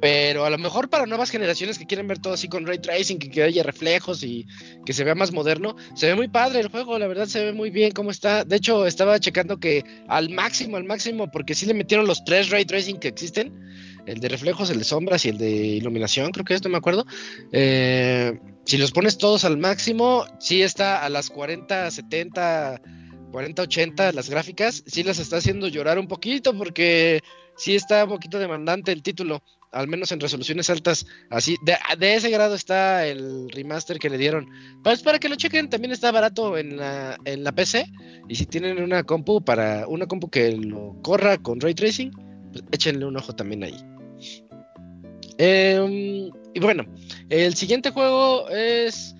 pero a lo mejor para nuevas generaciones que quieren ver todo así con ray tracing, que, haya reflejos y que se vea más moderno, se ve muy padre el juego, la verdad se ve muy bien cómo está. De hecho, estaba checando que al máximo, al máximo, porque sí le metieron los tres ray tracing que existen, el de reflejos, el de sombras y el de iluminación, creo que es, no me acuerdo. Eh, si los pones todos al máximo, sí está a las 40, 70 4080 las gráficas, sí las está haciendo llorar un poquito porque sí está un poquito demandante el título, al menos en resoluciones altas. Así, de, ese grado está el remaster que le dieron. Pues para que lo chequen, también está barato en la, en la PC. Y si tienen una compu para una compu que lo corra con ray tracing, pues échenle un ojo también ahí. Em, y bueno, el siguiente juego es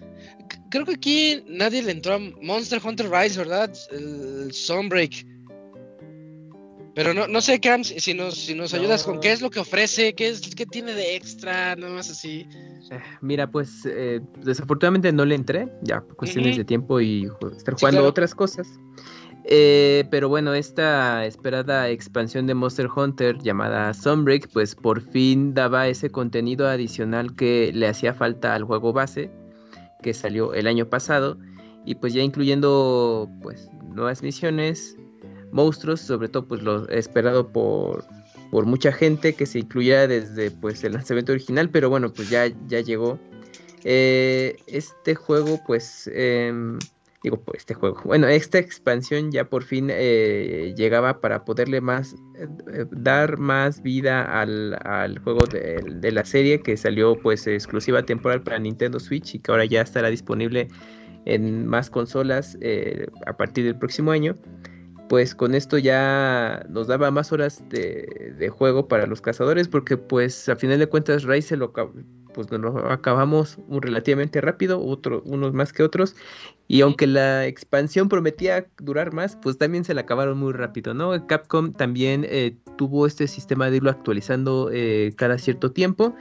creo que aquí nadie le entró a Monster Hunter Rise, ¿verdad? El Sunbreak. Pero no, no sé, Cam, si nos, si nos ayudas con qué es lo que ofrece, qué es qué tiene de extra, nada más así. Eh, mira, pues eh, desafortunadamente no le entré, ya por cuestiones de tiempo y estar jugando otras cosas. Eh, pero bueno, esta esperada expansión de Monster Hunter llamada Sunbreak, pues por fin daba ese contenido adicional que le hacía falta al juego base que salió el año pasado y pues ya incluyendo pues nuevas misiones, monstruos, sobre todo pues lo esperado por, por mucha gente que se incluyera desde pues el lanzamiento original, pero bueno pues ya, ya llegó. Eh, este juego pues em, digo por este juego, bueno esta expansión ya por fin eh, llegaba para poderle más eh, dar más vida al, juego de, la serie que salió pues exclusiva temporal para Nintendo Switch y que ahora ya estará disponible en más consolas eh, a partir del próximo año. Pues con esto ya nos daba más horas de, juego para los cazadores porque pues a final de cuentas Ray se lo pues nos lo acabamos relativamente rápido, otro, unos más que otros, y aunque la expansión prometía durar más, pues también se la acabaron muy rápido, ¿no? Capcom también eh, tuvo este sistema de irlo actualizando eh, cada cierto tiempo,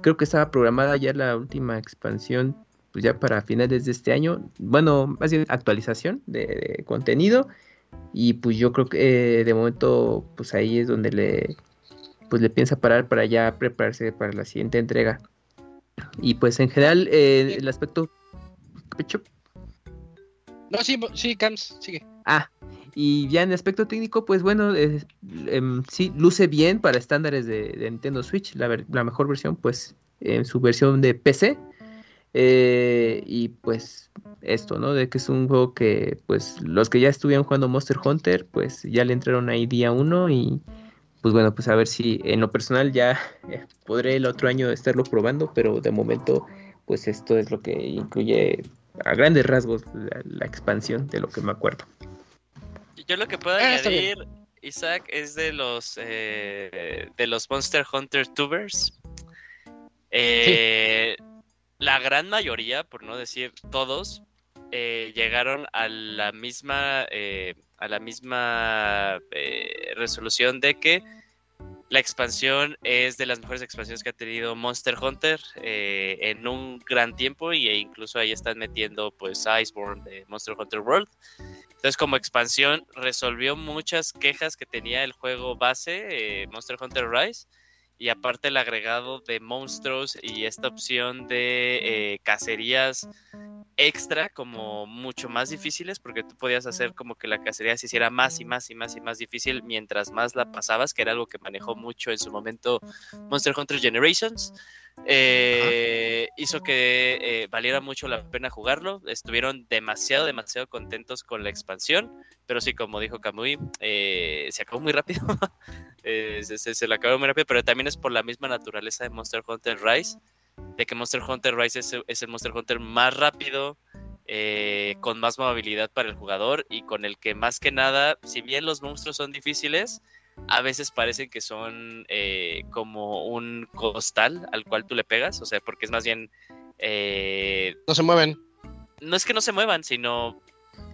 creo que estaba programada ya la última expansión, pues ya para finales de este año, bueno, más bien actualización de, contenido, y pues yo creo que eh, de momento, pues ahí es donde le pues le piensa parar para ya prepararse para la siguiente entrega. Y pues en general, eh, el aspecto. No, sí, sí, Cams, sigue. Ah, y ya en aspecto técnico, pues bueno, em, sí, luce bien para estándares de, Nintendo Switch, la, mejor versión, pues en su versión de PC. Eh, y pues esto, ¿no? De que es un juego que, pues, los que ya estuvieron jugando Monster Hunter, pues ya le entraron ahí día uno y pues bueno, pues a ver si en lo personal ya eh, podré el otro año estarlo probando, pero de momento pues esto es lo que incluye a grandes rasgos la, expansión de lo que me acuerdo. Yo lo que puedo ah, añadir, Isaac, es de los eh, de los Monster Hunter Tubers. Eh, la gran mayoría, por no decir todos, llegaron a la misma a la misma eh, resolución de que la expansión es de las mejores expansiones que ha tenido Monster Hunter eh, en un gran tiempo y e incluso ahí están metiendo pues Iceborne de Monster Hunter World. Entonces como expansión resolvió muchas quejas que tenía el juego base eh, Monster Hunter Rise y aparte el agregado de monstruos y esta opción de cacerías extra como mucho más difíciles porque tú podías hacer como que la cacería se hiciera más y más y más y más difícil mientras más la pasabas, que era algo que manejó mucho en su momento Monster Hunter Generations. Eh, hizo que eh, valiera mucho la pena jugarlo. Estuvieron demasiado, demasiado contentos con la expansión, pero sí, como dijo Kamui, eh, se acabó muy rápido. se, se, la acabó muy rápido, pero también es por la misma naturaleza de Monster Hunter Rise de que Monster Hunter Rise es, el Monster Hunter más rápido, con más movilidad para el jugador y con el que más que nada, si bien los monstruos son difíciles, a veces parecen que son eh, como un costal al cual tú le pegas, o sea, porque es más bien... Eh, no se mueven. No es que no se muevan, sino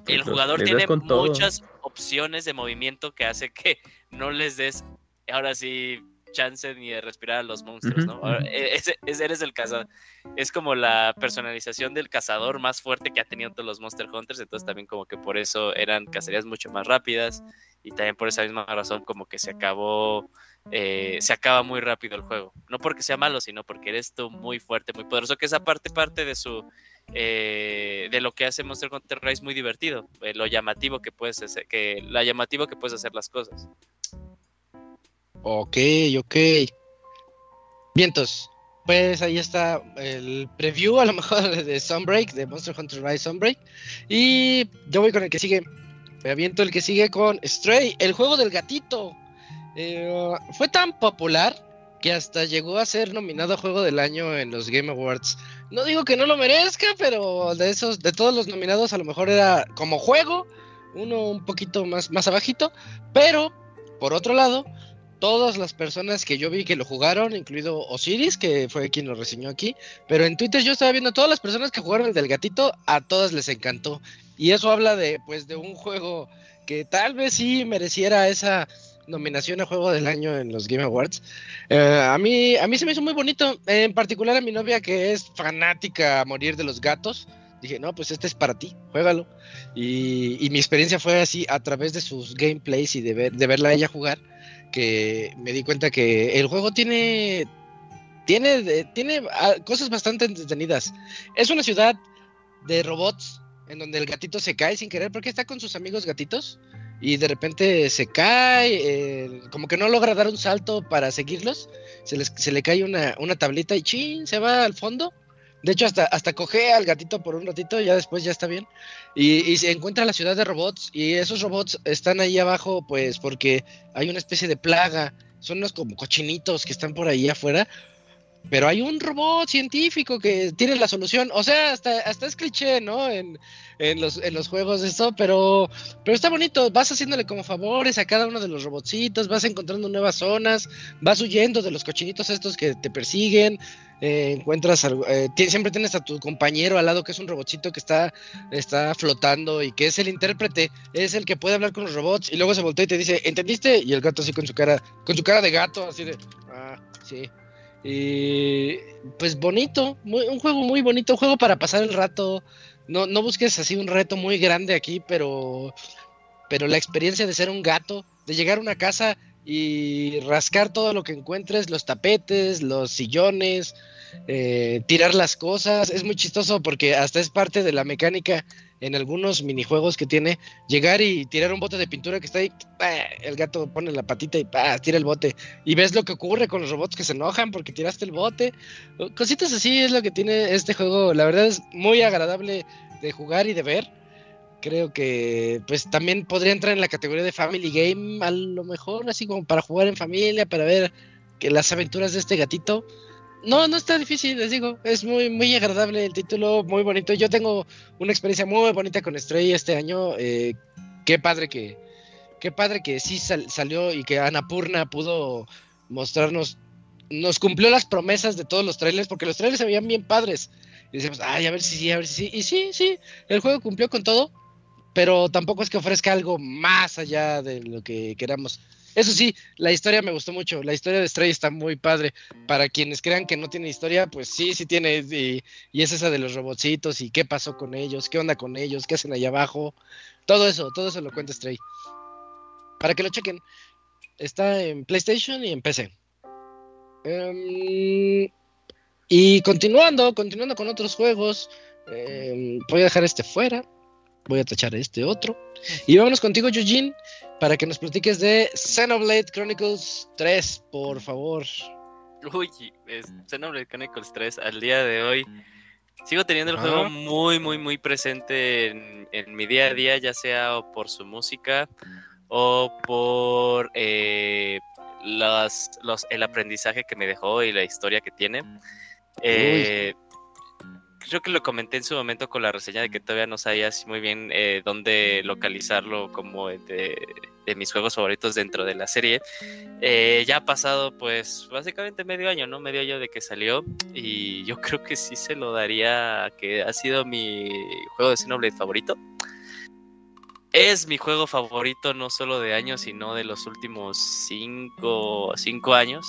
el jugador tiene muchas opciones de movimiento que hace que no les des, ahora sí, chance ni de respirar a los monstruos, ¿no? E, eres el cazador. Es como la personalización del cazador más fuerte que ha tenido todos los Monster Hunters, entonces también como que por eso eran cacerías mucho más rápidas y también por esa misma razón como que se acabó, eh, se acaba muy rápido el juego. No porque sea malo, sino porque eres tú muy fuerte, muy poderoso, que esa parte parte de su... Eh, de lo que hace Monster Hunter Rise muy divertido, eh, lo llamativo que puedes hacer, que la llamativo que puedes hacer las cosas. Ok, ok. Vientos. Pues ahí está el preview a lo mejor de Sunbreak, de Monster Hunter Rise Sunbreak. Y yo voy con el que sigue. Me aviento el que sigue con Stray, el juego del gatito. Eh, fue tan popular que hasta llegó a ser nominado a juego del año en los Game Awards. No digo que no lo merezca, pero de esos, de todos los nominados, a lo mejor era como juego, uno un poquito más, más abajito. Pero, por otro lado, todas las personas que yo vi que lo jugaron, incluido Osiris, que fue quien lo reseñó aquí, pero en Twitter yo estaba viendo todas las personas que jugaron el del gatito, a todas les encantó. Y eso habla de, pues, de un juego que tal vez sí mereciera esa nominación a juego del año en los Game Awards. Eh, a mí, a mí se me hizo muy bonito, en particular a mi novia que es fanática a morir de los gatos. Dije, no, pues este es para ti, juégalo. Y, mi experiencia fue así a través de sus gameplays y de, ver, de verla a ella jugar que me di cuenta que el juego tiene tiene tiene ah, cosas bastante entretenidas. Es una ciudad de robots en donde el gatito se cae sin querer porque está con sus amigos gatitos y de repente se cae, eh, como que no logra dar un salto para seguirlos, se, les, se le cae una, una tablita y chin, se va al fondo de hecho, hasta, hasta coge al gatito por un ratito, y ya después ya está bien. Y, se encuentra la ciudad de robots, y esos robots están ahí abajo, pues porque hay una especie de plaga. Son unos como cochinitos que están por ahí afuera. Pero hay un robot científico que tiene la solución. O sea, hasta, hasta es cliché, ¿no? En, en los, en los juegos esto, pero, pero está bonito. Vas haciéndole como favores a cada uno de los robotcitos, vas encontrando nuevas zonas, vas huyendo de los cochinitos estos que te persiguen. Eh, encuentras eh, siempre tienes a tu compañero al lado que es un robotcito que está, está flotando y que es el intérprete, es el que puede hablar con los robots y luego se voltea y te dice, ¿entendiste? Y el gato así con su cara, con su cara de gato, así de, ah, sí. Y pues bonito, un juego muy bonito, un juego para pasar el rato. No, no busques así un reto muy grande aquí, pero, pero la experiencia de ser un gato, de llegar a una casa y rascar todo lo que encuentres, los tapetes, los sillones, eh, tirar las cosas. Es muy chistoso porque hasta es parte de la mecánica en algunos minijuegos que tiene, llegar y tirar un bote de pintura que está ahí, el gato pone la patita y tira el bote. Y ves lo que ocurre con los robots que se enojan porque tiraste el bote. Cositas así es lo que tiene este juego. La verdad es muy agradable de jugar y de ver. Creo que pues también podría entrar en la categoría de Family Game, a lo mejor, así como para jugar en familia, para ver que las aventuras de este gatito. No, no está difícil, les digo. Es muy, muy agradable el título, muy bonito. Yo tengo una experiencia muy bonita con Stray este año. Eh, qué padre que, qué padre que sí salió y que Anapurna pudo mostrarnos, nos cumplió las promesas de todos los trailers, porque los trailers se veían bien padres. Y decíamos, ay, a ver si sí, a ver si sí. Y sí, sí, el juego cumplió con todo, pero tampoco es que ofrezca algo más allá de lo que queramos. Eso sí, la historia me gustó mucho. La historia de Stray está muy padre. Para quienes crean que no tiene historia, pues sí, sí tiene. Y, es esa de los robotcitos y qué pasó con ellos, qué onda con ellos, qué hacen allá abajo. Todo eso, todo eso lo cuenta Stray. Para que lo chequen. Está en PlayStation y en PC. Em, y continuando, continuando con otros juegos. Em, voy a dejar este fuera voy a tachar este otro. Y vámonos contigo, Eugene, para que nos platiques de Xenoblade Chronicles 3, por favor. Uy, Xenoblade Chronicles 3 al día de hoy. Sigo teniendo el juego muy, muy, muy presente en, mi día a día, ya sea por su música o por eh, los, el aprendizaje que me dejó y la historia que tiene. Eh, creo que lo comenté en su momento con la reseña de que todavía no sabía muy bien eh, dónde localizarlo como de, mis juegos favoritos dentro de la serie. Eh, ya ha pasado pues básicamente medio año, ¿no? Medio año de que salió y yo creo que sí se lo daría que ha sido mi juego de Xenoblade favorito. Es mi juego favorito no solo de años, sino de los últimos cinco, cinco años.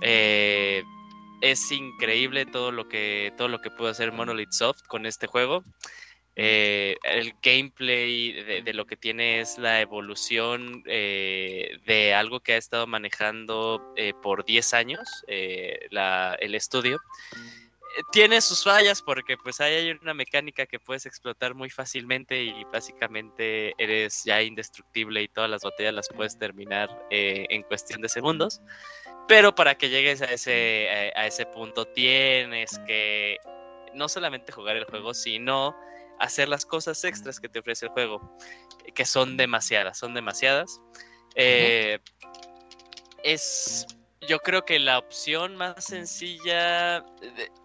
Eh, es increíble todo lo que todo lo que pudo hacer Monolith Soft con este juego. Eh, el gameplay de, lo que tiene es la evolución eh, de algo que ha estado manejando eh, por 10 años el estudio. Tiene sus fallas porque pues hay una mecánica que puedes explotar muy fácilmente y básicamente eres ya indestructible y todas las batallas las puedes terminar en cuestión de segundos. Pero para que llegues a ese, eh, a ese punto tienes que no solamente jugar el juego, sino hacer las cosas extras que te ofrece el juego, que son demasiadas, son demasiadas. Eh, es, yo creo que la opción más sencilla,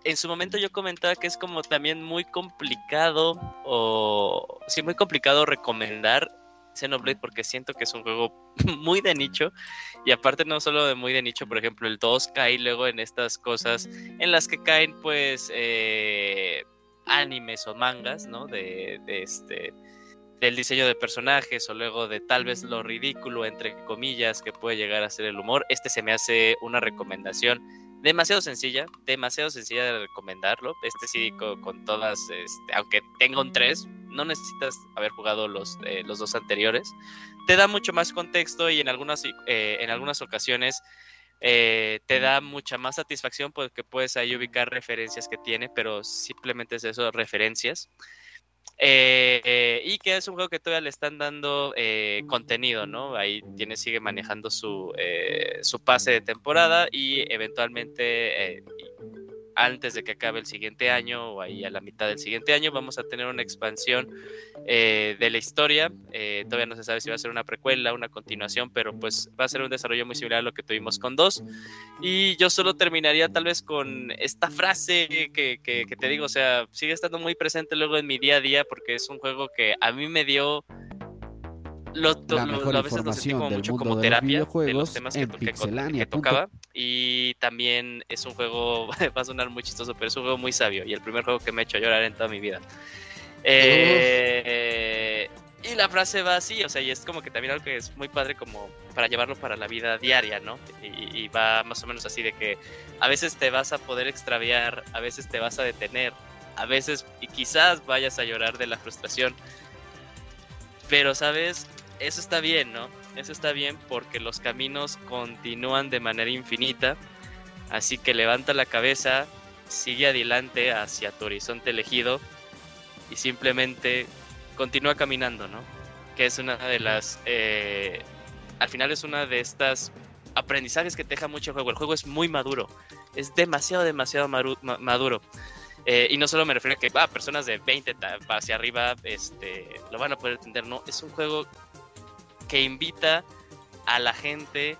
en su momento yo comentaba que es como también muy complicado, o sí, muy complicado recomendar Xenoblade porque siento que es un juego muy de nicho y aparte no solo de muy de nicho, por ejemplo el 2 cae luego en estas cosas en las que caen pues eh, animes o mangas, ¿no? De, de, este del diseño de personajes o luego de tal vez lo ridículo entre comillas que puede llegar a ser el humor. Este se me hace una recomendación demasiado sencilla, demasiado sencilla de recomendarlo. Este sí, con, todas, este, aunque tenga un 3, no necesitas haber jugado los, eh, los dos anteriores. Te da mucho más contexto y en algunas, eh, en algunas ocasiones eh, te da mucha más satisfacción porque puedes ahí ubicar referencias que tiene, pero simplemente es eso, referencias. Eh, y que es un juego que todavía le están dando eh, contenido, ¿no? Ahí tiene, sigue manejando su, eh, su pase de temporada y eventualmente antes de que acabe el siguiente año o ahí a la mitad del siguiente año vamos a tener una expansión eh, de la historia. Eh, todavía no se sabe si va a ser una precuela, una continuación, pero pues va a ser un desarrollo muy similar a lo que tuvimos con dos. Y yo solo terminaría tal vez con esta frase que, que, que te digo, o sea, sigue estando muy presente luego en mi día a día porque es un juego que a mí me dio lo, la mejor a veces lo sentí como mucho como terapia de los temas que, que, tocaba. Y también es un juego va a sonar muy chistoso pero es un juego muy sabio y el primer juego que me ha hecho llorar en toda mi vida. Eh, y la frase va así o sea y es como que también algo que es muy padre como para llevarlo para la vida diaria no y, y va más o menos así de que a veces te vas a poder extraviar a veces te vas a detener a veces y quizás vayas a llorar de la frustración. Pero, ¿sabes? Eso está bien, ¿no? Eso está bien porque los caminos continúan de manera infinita. Así que levanta la cabeza, sigue adelante hacia tu horizonte elegido y simplemente continúa caminando, ¿no? Que es una de las... Eh, al final es una de estas aprendizajes que te deja mucho el juego. El juego es muy maduro, es demasiado, demasiado maduro. Eh, y no solo me refiero a que ah, personas de 20 hacia arriba este, lo van a poder entender, no, es un juego que invita a la gente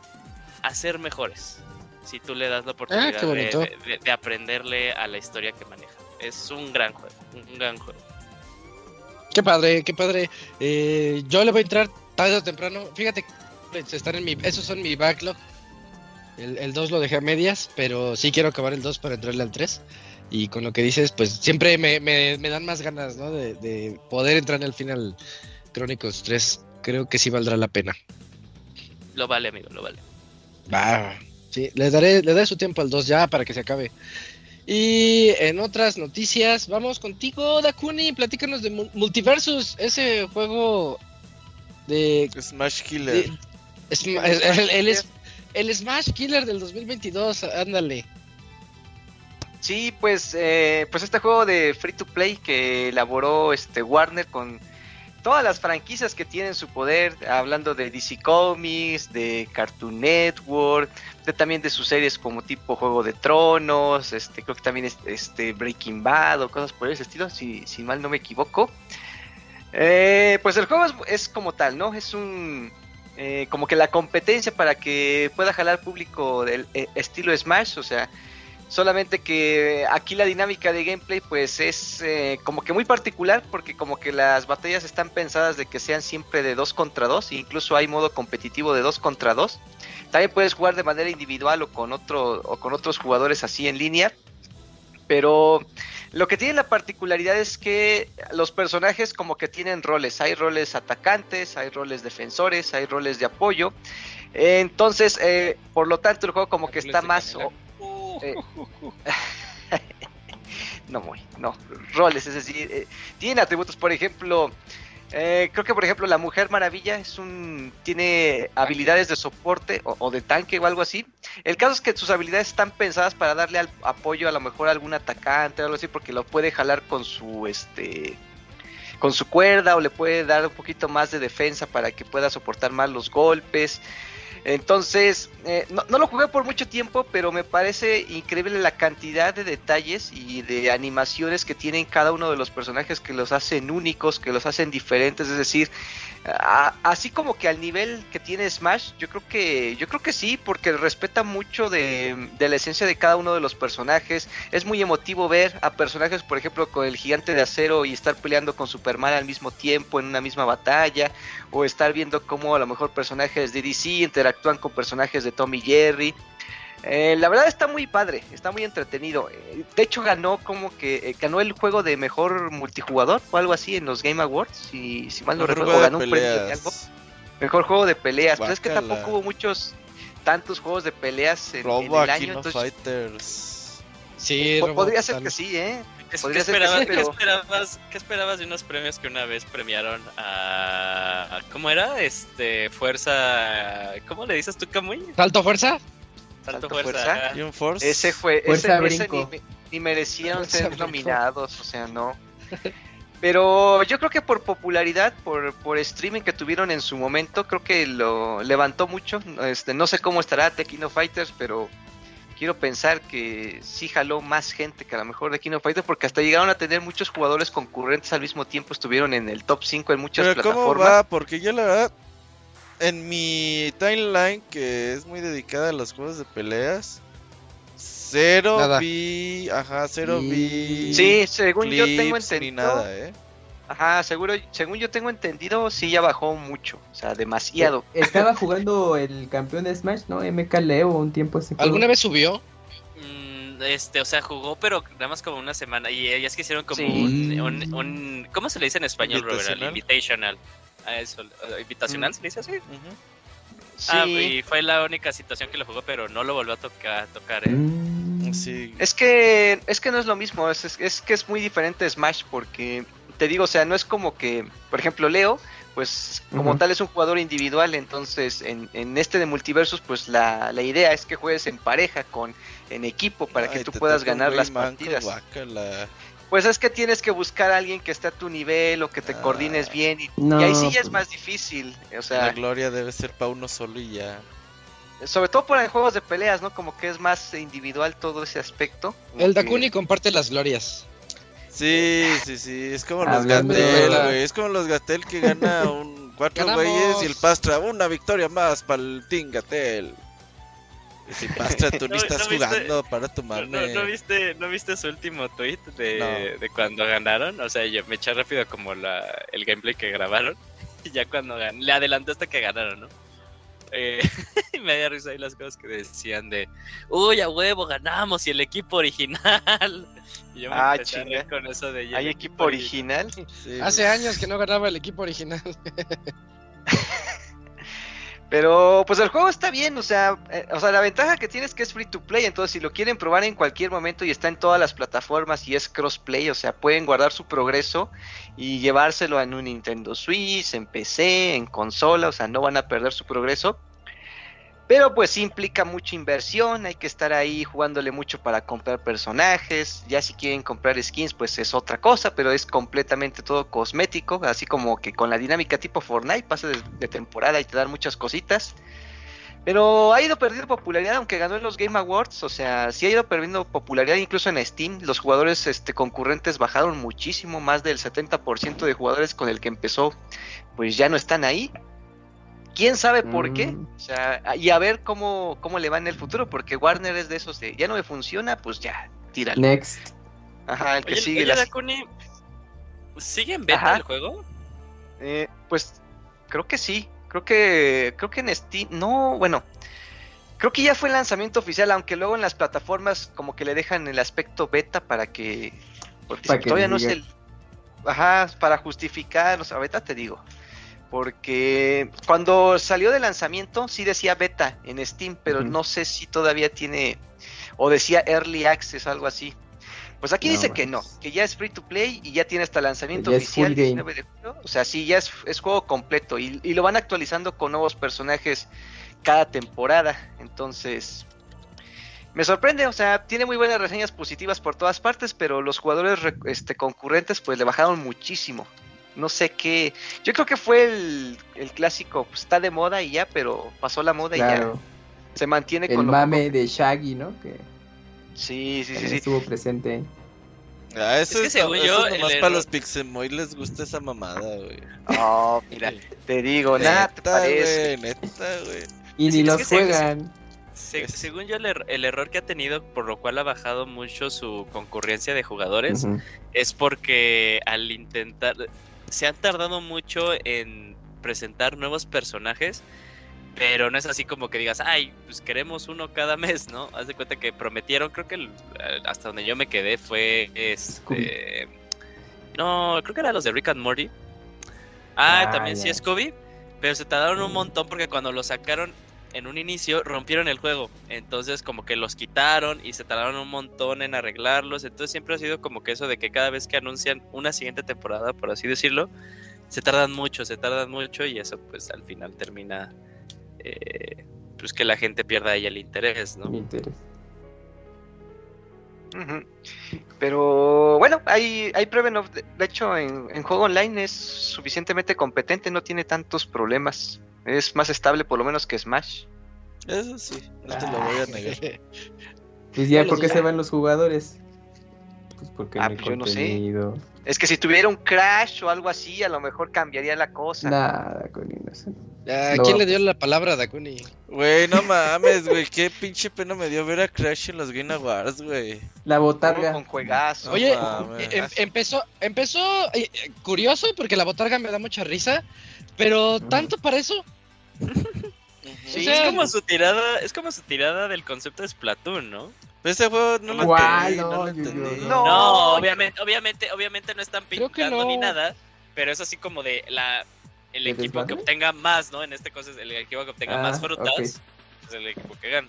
a ser mejores. Si tú le das la oportunidad ah, de, aprenderle a la historia que maneja. Es un gran juego, un gran juego. Qué padre, qué padre. Eh, yo le voy a entrar tarde o temprano. Fíjate, están en mi, esos son mi backlog. El, 2 lo dejé a medias, pero sí quiero acabar el 2 para entrarle al 3. Y con lo que dices, pues siempre me, dan más ganas, ¿no? De, de, poder entrar en el final Crónicos 3 creo que sí valdrá la pena. Lo vale, amigo, lo vale. Va, sí, le daré, le daré su tiempo al 2 ya para que se acabe. Y en otras noticias, vamos contigo, Dakuni, platícanos de Multiversus, ese juego de... Smash Killer. el, el, el, Smash Killer del 2022, ándale. Sí, pues, eh, pues este juego de free to play que elaboró este Warner con todas las franquicias que tienen su poder, hablando de DC Comics, de Cartoon Network, también de sus series como tipo Juego de Tronos, este, creo que también este, Breaking Bad o cosas por ese estilo, si, si mal no me equivoco. Eh, pues el juego es, como tal, ¿no? Es un... Eh, como que la competencia para que pueda jalar público del eh, estilo Smash, o sea, Solamente que aquí la dinámica de gameplay pues es eh, como que muy particular porque como que las batallas están pensadas de que sean siempre de 2 contra 2, incluso hay modo competitivo de 2 contra 2. También puedes jugar de manera individual o con otro o con otros jugadores así en línea. Pero lo que tiene la particularidad es que los personajes como que tienen roles. Hay roles atacantes, hay roles defensores, hay roles de apoyo. Entonces, eh, por lo tanto, el juego como que está más... Eh, no muy, no, roles, es decir, eh, tiene atributos, por ejemplo, eh, creo que por ejemplo la Mujer Maravilla es un tiene habilidades de soporte o, de tanque o algo así. El caso es que sus habilidades están pensadas para darle al, apoyo a lo mejor a algún atacante o algo así porque lo puede jalar con su este con su cuerda o le puede dar un poquito más de defensa para que pueda soportar más los golpes. Entonces, eh, no, lo jugué por mucho tiempo, pero me parece increíble la cantidad de detalles y de animaciones que tienen cada uno de los personajes que los hacen únicos, que los hacen diferentes. Es decir, así como que al nivel que tiene Smash, yo creo que yo creo que sí, porque respeta mucho de, la esencia de cada uno de los personajes. Es muy emotivo ver a personajes, por ejemplo, con el gigante de acero y estar peleando con Superman al mismo tiempo en una misma batalla, o estar viendo cómo a lo mejor personajes de DC interactúan con personajes de Tommy Jerry. Eh, la verdad está muy padre, está muy entretenido. Eh, de hecho ganó como que eh, ganó el juego de mejor multijugador o algo así en los Game Awards, si, si mal no recuerdo, ganó un premio de algo. Mejor juego de peleas, pero es que tampoco hubo muchos tantos juegos de peleas en, el año. Entonces... Fighters. Sí, podría ser que sí, ¿eh? ¿Qué, esperabas, ¿qué, esperabas, ¿Qué esperabas de unos premios que una vez premiaron a... ¿Cómo era? Este, Fuerza... ¿Cómo le dices tú, Camuy? ¿Salto Fuerza? Salto, fuerza. Y un force. Ese fue, ese, ni, merecieron ser nominados, o sea, no. Pero yo creo que por popularidad, por, por streaming que tuvieron en su momento, creo que lo levantó mucho. Este, no sé cómo estará Tequino Fighters, pero quiero pensar que sí jaló más gente que a lo mejor de Kino Fighters, porque hasta llegaron a tener muchos jugadores concurrentes al mismo tiempo, estuvieron en el top 5 en muchas pero plataformas. ¿Cómo va? Porque yo la verdad en mi timeline, que es muy dedicada a los juegos de peleas, cero vi. Ajá, cero vi. Sí, según yo tengo entendido. Nada, ¿eh? Ajá, seguro, según yo tengo entendido, sí ya bajó mucho, o sea, demasiado. Eh, estaba jugando el campeón de Smash, ¿no? MK Leo un tiempo ese ¿Alguna vez subió? Mm, este, o sea, jugó, pero nada más como una semana. Y ellas que hicieron como un, un, ¿Cómo se le dice en español, Robert? Invitational a eso, invitacional, mm. ¿se dice así? Ah, y fue la única situación que lo jugó, pero no lo volvió a tocar, tocar ¿eh? Mm. Sí. Es que es que no es lo mismo, es, es, que es muy diferente Smash porque te digo, o sea, no es como que, por ejemplo, Leo, pues como tal es un jugador individual, entonces en, en este de multiversos, pues la, la, idea es que juegues en pareja, con en equipo, para que tú puedas ganar las partidas. Pues es que tienes que buscar a alguien que esté a tu nivel o que te coordines ah. bien y, ahí sí ya es pues más difícil. O sea, la gloria debe ser para uno solo y ya. Sobre todo por juegos de peleas, ¿no? Como que es más individual todo ese aspecto. El Dakuni comparte las glorias. Sí, sí, sí, es como los Gatel, güey. Es como los Gatel que gana un cuatro güeyes y el Pastra, una victoria más para el Team Gatel. Si Pastra, tú no, estás jugando para tomarme. No, viste, ¿No viste su último tweet de, de cuando ganaron? O sea, yo me eché rápido como la, el gameplay que grabaron. Y ya cuando gan le hasta que ganaron, ¿no? Eh, me dio risa ahí las cosas que decían de, uy, a huevo, ganamos y el equipo original. Y yo me ah, con eso de... ¿Hay equipo, original? Hace años que no ganaba el equipo original. Pero pues el juego está bien, o sea, eh, o sea, la ventaja que tiene es que es free to play, entonces si lo quieren probar en cualquier momento y está en todas las plataformas y es crossplay, o sea, pueden guardar su progreso y llevárselo en un Nintendo Switch, en PC, en consola, o sea, no van a perder su progreso. Pero pues implica mucha inversión, hay que estar ahí jugándole mucho para comprar personajes, ya si quieren comprar skins pues es otra cosa, pero es completamente todo cosmético, así como que con la dinámica tipo Fortnite pasa de, temporada y te dan muchas cositas. Pero ha ido perdiendo popularidad, aunque ganó en los Game Awards. O sea, sí ha ido perdiendo popularidad incluso en Steam. Los jugadores este, concurrentes bajaron muchísimo. Más del 70% de jugadores con el que empezó, pues ya no están ahí. Quién sabe por qué. Mm. O sea, y a ver cómo, cómo le va en el futuro, porque Warner es de esos de ya no me funciona, pues ya, tíralo. Next. Ajá, el que Oye, sigue. las- Dakuni, ¿sigue en beta Ajá. el juego? Eh, pues creo que sí. Creo que creo que en Steam no, bueno. Creo que ya fue el lanzamiento oficial, aunque luego en las plataformas como que le dejan el aspecto beta para que porque Para que todavía no es el ajá, para justificar, o sea, beta te digo. Porque cuando salió de lanzamiento sí decía beta en Steam, pero no sé si todavía tiene o decía early access algo así. Pues aquí No dice que no, que ya es free to play y ya tiene hasta lanzamiento oficial full game. 19 de julio. O sea, sí, ya es, es juego completo y, y lo van actualizando con nuevos personajes cada temporada. Entonces, me sorprende, o sea, tiene muy buenas reseñas positivas por todas partes, pero los jugadores re- este, concurrentes pues le bajaron muchísimo. No sé qué, yo creo que fue el, el clásico, pues está de moda y ya, pero pasó la moda Claro. y ya se mantiene El con lo mame de Shaggy, ¿no? Que Sí, sí, sí, sí. estuvo presente ahí. Ah, eso Es que es, según eso yo, el nomás para los Pixemoy les gusta esa mamada, güey. Oh, mira, te digo, nada te Neta, parece. güey, neta, güey. Y ni los se- juegan. Se- según yo, el, er- el error que ha tenido, por lo cual ha bajado mucho su concurrencia de jugadores, es porque al intentar, se han tardado mucho en presentar nuevos personajes, pero no es así como que digas, ay, pues queremos uno cada mes, ¿no? Haz de cuenta que prometieron, creo que eh, hasta donde yo me quedé fue este... No, creo que eran los de Rick and Morty. Ah, Ah, también sí es Scooby, pero se tardaron un Mm. montón porque cuando lo sacaron en un inicio rompieron el juego. Entonces como que los quitaron y se tardaron un montón en arreglarlos. Entonces siempre ha sido como que eso de que cada vez que anuncian una siguiente temporada, por así decirlo, se tardan mucho, se tardan mucho y eso pues al final termina eh, pues que la gente pierda ahí el interés, ¿no? Mi interés. Pero bueno, hay, hay Preven of- de de hecho en, en juego online es suficientemente competente, no tiene tantos problemas. Es más estable por lo menos que Smash. Eso sí, no te lo voy a negar. Pues ya, ¿por qué se van los jugadores? Pues porque Ah, no hay pues yo no sé. Es que si tuviera un crash o algo así, a lo mejor cambiaría la cosa. Nada, con eso. ¿A No. quién le dio la palabra a Dakuni? Güey, no mames, güey, qué pinche pena me dio ver a Crash en los Game Awards, güey. La botarga. con juegazo. No Oye, mames. Em- empezó, empezó eh, curioso porque la botarga me da mucha risa, pero tanto para eso. Sí, o sea, es como su tirada, es como su tirada del concepto de Splatoon, ¿no? Pero ese juego no lo Guay, entendí, no, no, lo entendí. No. No, obviamente, obviamente, obviamente no están pintando ni nada, pero es así como de la el ¿De equipo que obtenga más, ¿no? En este caso es el equipo que obtenga Ah, más frutas, es el equipo que gana.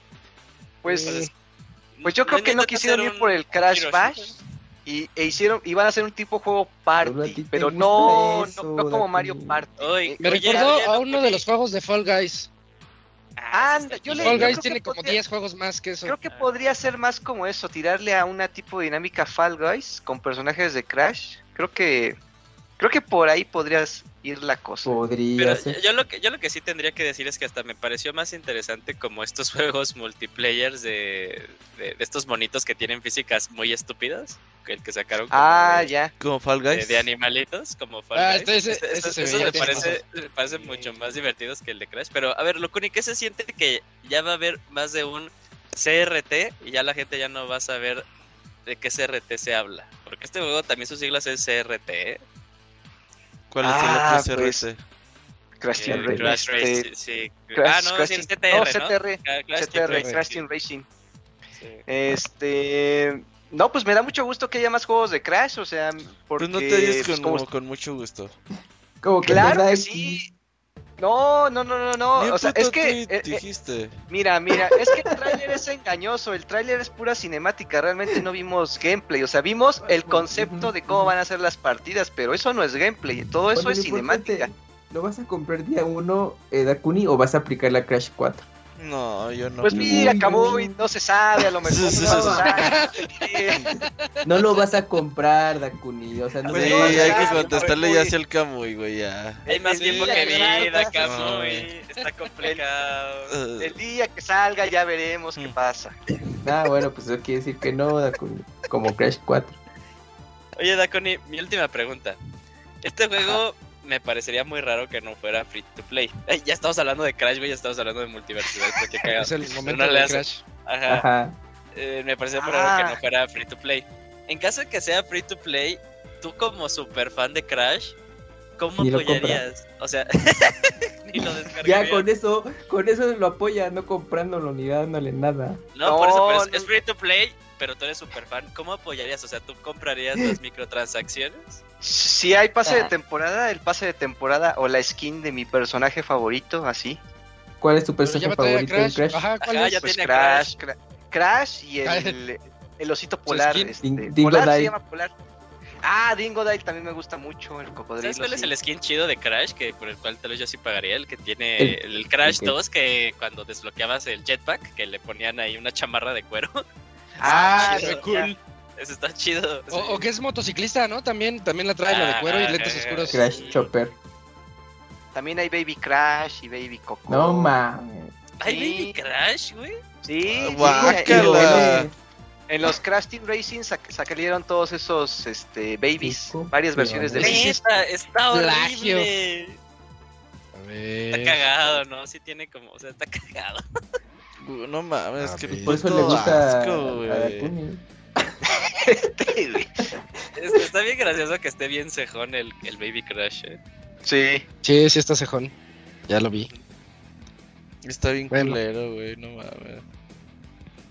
Pues, Entonces, pues yo creo que no quisieron ir por el Crash. Bash y e hicieron iban a hacer un tipo juego party, pero no, eso, no, no como. Mario Party. Oye, Eh, Me Oye, recordó a uno de los juegos de Fall Guys. Ah, Anda, yo le- chido. Fall Guys tiene como podría- 10 juegos más que eso. Creo que podría ser más como eso, tirarle a una tipo de dinámica Fall Guys con personajes de Crash. Creo que creo que por ahí podrías ir la cosa. Podría Pero ser. yo lo que yo lo que sí tendría que decir es que hasta me pareció más interesante como estos juegos multiplayers de, de, de estos monitos que tienen físicas muy estúpidas, que el que sacaron como Ah, de, ya. Como Fall de- Guys. de animalitos como Fall Ah, Guys. este- Este- veía me parece, me mucho más divertidos que el de Crash, pero a ver, lo único que se siente que ya va a haber más de un CRT y ya la gente ya no va a saber de qué CRT se habla, porque este juego también sus siglas es CRT, ¿eh? ¿Cuál es Ah, el otro pues, CRT? Crash Team El Racing. Crash este, Race, sí. Crash- ah, no, Crash sí, el CTR, no, ¿no? CTR, Ah, CTR, Racing, Crash Team Racing. sí. Este, no, pues me da mucho gusto que haya más juegos de Crash, o sea, porque Pues no te oyes pues, con, como- con mucho gusto. Como que claro que sí. No, no, no, no, no, Ni o sea, es que eh, eh, dijiste. Mira, mira, es que el tráiler es engañoso, el tráiler es pura cinemática, realmente no vimos gameplay, o sea, vimos el concepto de cómo van a ser las partidas, pero eso no es gameplay, todo eso Bueno, es cinemática. ¿Lo vas a comprar día 1, eh, Dakuni, o vas a aplicar la Crash 4? No, yo no. Pues mira, acabó no. y no se sabe, a lo mejor no lo vas a comprar, Dakuni. O sea, no Pues sí, no, a- hay que contestarle ya hacia el Camuy, güey, ya. Hay más El tiempo que vida, Camuy. Está complicado. El día que salga ya veremos qué Mm. pasa. Ah, bueno, pues eso quiere decir que no, Dakuni. Como Crash 4. Oye, Dakoni, mi última pregunta. Este juego me parecería muy raro que no fuera free to play. ya estamos hablando de Crash, güey, ya estamos hablando de multiverso. es el momento de Crash. Ajá. Eh, me parecería muy raro que no Ah. fuera free to play. En caso de que sea free to play, tú como super fan de Crash, ¿cómo apoyarías? O sea, ni lo Ya con eso, con eso lo apoya, no comprándolo ni dándole nada. No, por eso, pero es, No, es free to play, pero tú eres super fan. ¿Cómo apoyarías? O sea, ¿tú comprarías las microtransacciones? Si hay pase de Ah. temporada, el pase de temporada o la skin de mi personaje favorito, así. ¿Cuál es tu personaje favorito en Crash. Crash? Ajá, ¿cuál Ajá, es? ya Pues tiene Crash, Cra- Crash y el, el osito polar. skin. Este, Ding- Dingo polar se Dile. llama polar. Ah, Dingodile también me gusta mucho, el cocodrilo. ¿Sabes cuál es el skin chido de Crash? Que por el cual tal vez yo sí pagaría. El que tiene El- el, Crash que- 2, que cuando desbloqueabas el jetpack, que le ponían ahí una chamarra de cuero. Ah, chido. sí, cool. Eso está chido. O, o que es motociclista, ¿no? También, también la trae, la de cuero y lentes Ah, oscuros. Crash Chopper. También hay Baby Crash y Baby Coco. No mames. ¿Hay Sí. Baby Crash, güey? Sí, Ah, guácala. en- los Crash Team Racing sac- salieron todos esos este, babies, Coco, varias versiones de babies. Está Plagio. horrible. A ver. Está cagado, ¿no? Sí tiene como, o sea, está cagado. No mames, A que ver. Por eso le gusta asco, a güey. Dakuni. Es- está bien gracioso que esté bien cejón el, el Baby Crash, eh. sí. Sí, sí está cejón. Ya lo vi. Está bien Bueno. culero, güey, no mames.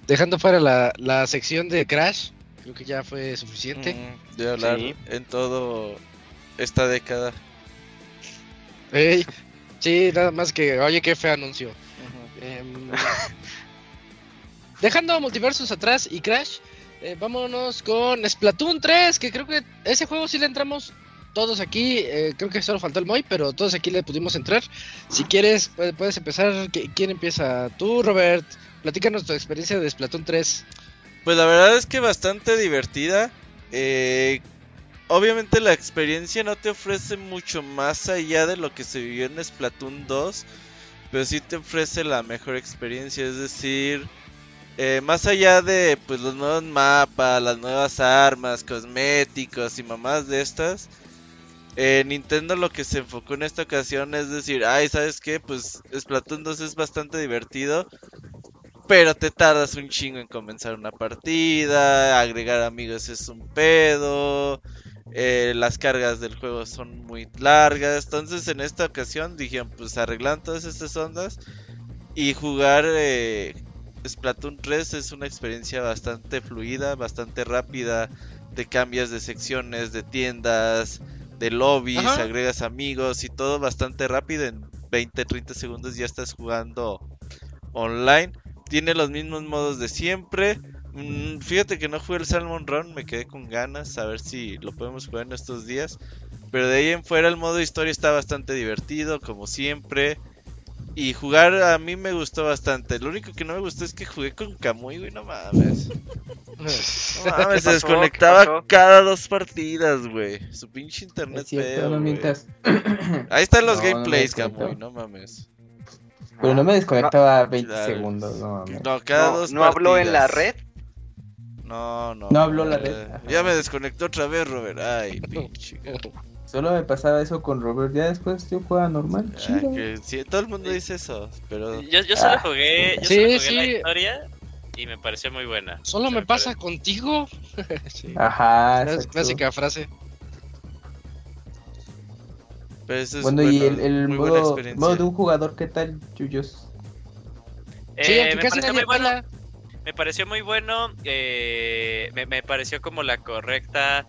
Dejando fuera la, la sección de Crash, creo que ya fue suficiente. Mm, de hablar Sí. en todo esta década. Ey, sí, nada más que, oye, qué feo anuncio. Em, dejando Multiversus atrás y Crash, eh, vámonos con Splatoon 3, que creo que ese juego sí le entramos todos aquí. eh, creo que solo faltó el Moy, pero todos aquí le pudimos entrar. Si quieres, puede- puedes empezar. ¿Qui- ¿Quién empieza? Tú, Robert. Platícanos tu experiencia de Splatoon 3. Pues la verdad es que bastante divertida. Eh, obviamente la experiencia no te ofrece mucho más allá de lo que se vivió en Splatoon 2. Pero sí te ofrece la mejor experiencia. Es decir, eh, más allá de pues los nuevos mapas, las nuevas armas, cosméticos y mamás de estas. eh, Nintendo lo que se enfocó en esta ocasión es decir, ay, ¿sabes qué? Pues Splatoon 2 es bastante divertido. Pero te tardas un chingo en comenzar una partida, agregar amigos es un pedo, eh, las cargas del juego son muy largas. Entonces en esta ocasión dijeron, pues arreglan todas estas ondas y jugar eh, Splatoon 3 es una experiencia bastante fluida, bastante rápida. Te cambias de secciones, de tiendas, de lobbies, Ajá. agregas amigos y todo bastante rápido. En 20-30 segundos ya estás jugando online. Tiene los mismos modos de siempre. Mm, fíjate que no jugué el Salmon Run, me quedé con ganas a ver si lo podemos jugar en estos días. Pero de ahí en fuera el modo historia está bastante divertido, como siempre. Y jugar a mí me gustó bastante. Lo único que no me gustó es que jugué con Kamui, güey, no mames. No mames, se desconectaba cada dos partidas, güey. Su pinche internet Es cierto, feo, no güey. mientas. Ahí están los No, no me gameplays, desconectaba. Kamui, no mames. Pero no me desconectaba 20 Claro. segundos, no mames. No, cada No, dos no habló en la partidas. red. No, no. No habló la red, ajá. Ya me desconectó otra vez, Robert. Ay, pinche. Solo me pasaba eso con Robert, ya después yo jugaba normal, Ah, chido. que sí, todo el mundo dice eso, pero Yo, yo solo Ah. jugué, yo Sí, solo jugué sí. la historia y me pareció muy buena. Solo me pasa contigo. sí. Ajá, exacto. Clásica frase. pero eso es Bueno, y el, bueno, el muy buena modo, modo de un jugador, ¿qué tal, Yuyos? Sí, Eh, aunque me casi nadie muy bueno. Me pareció muy bueno. eh, me, pareció como la correcta.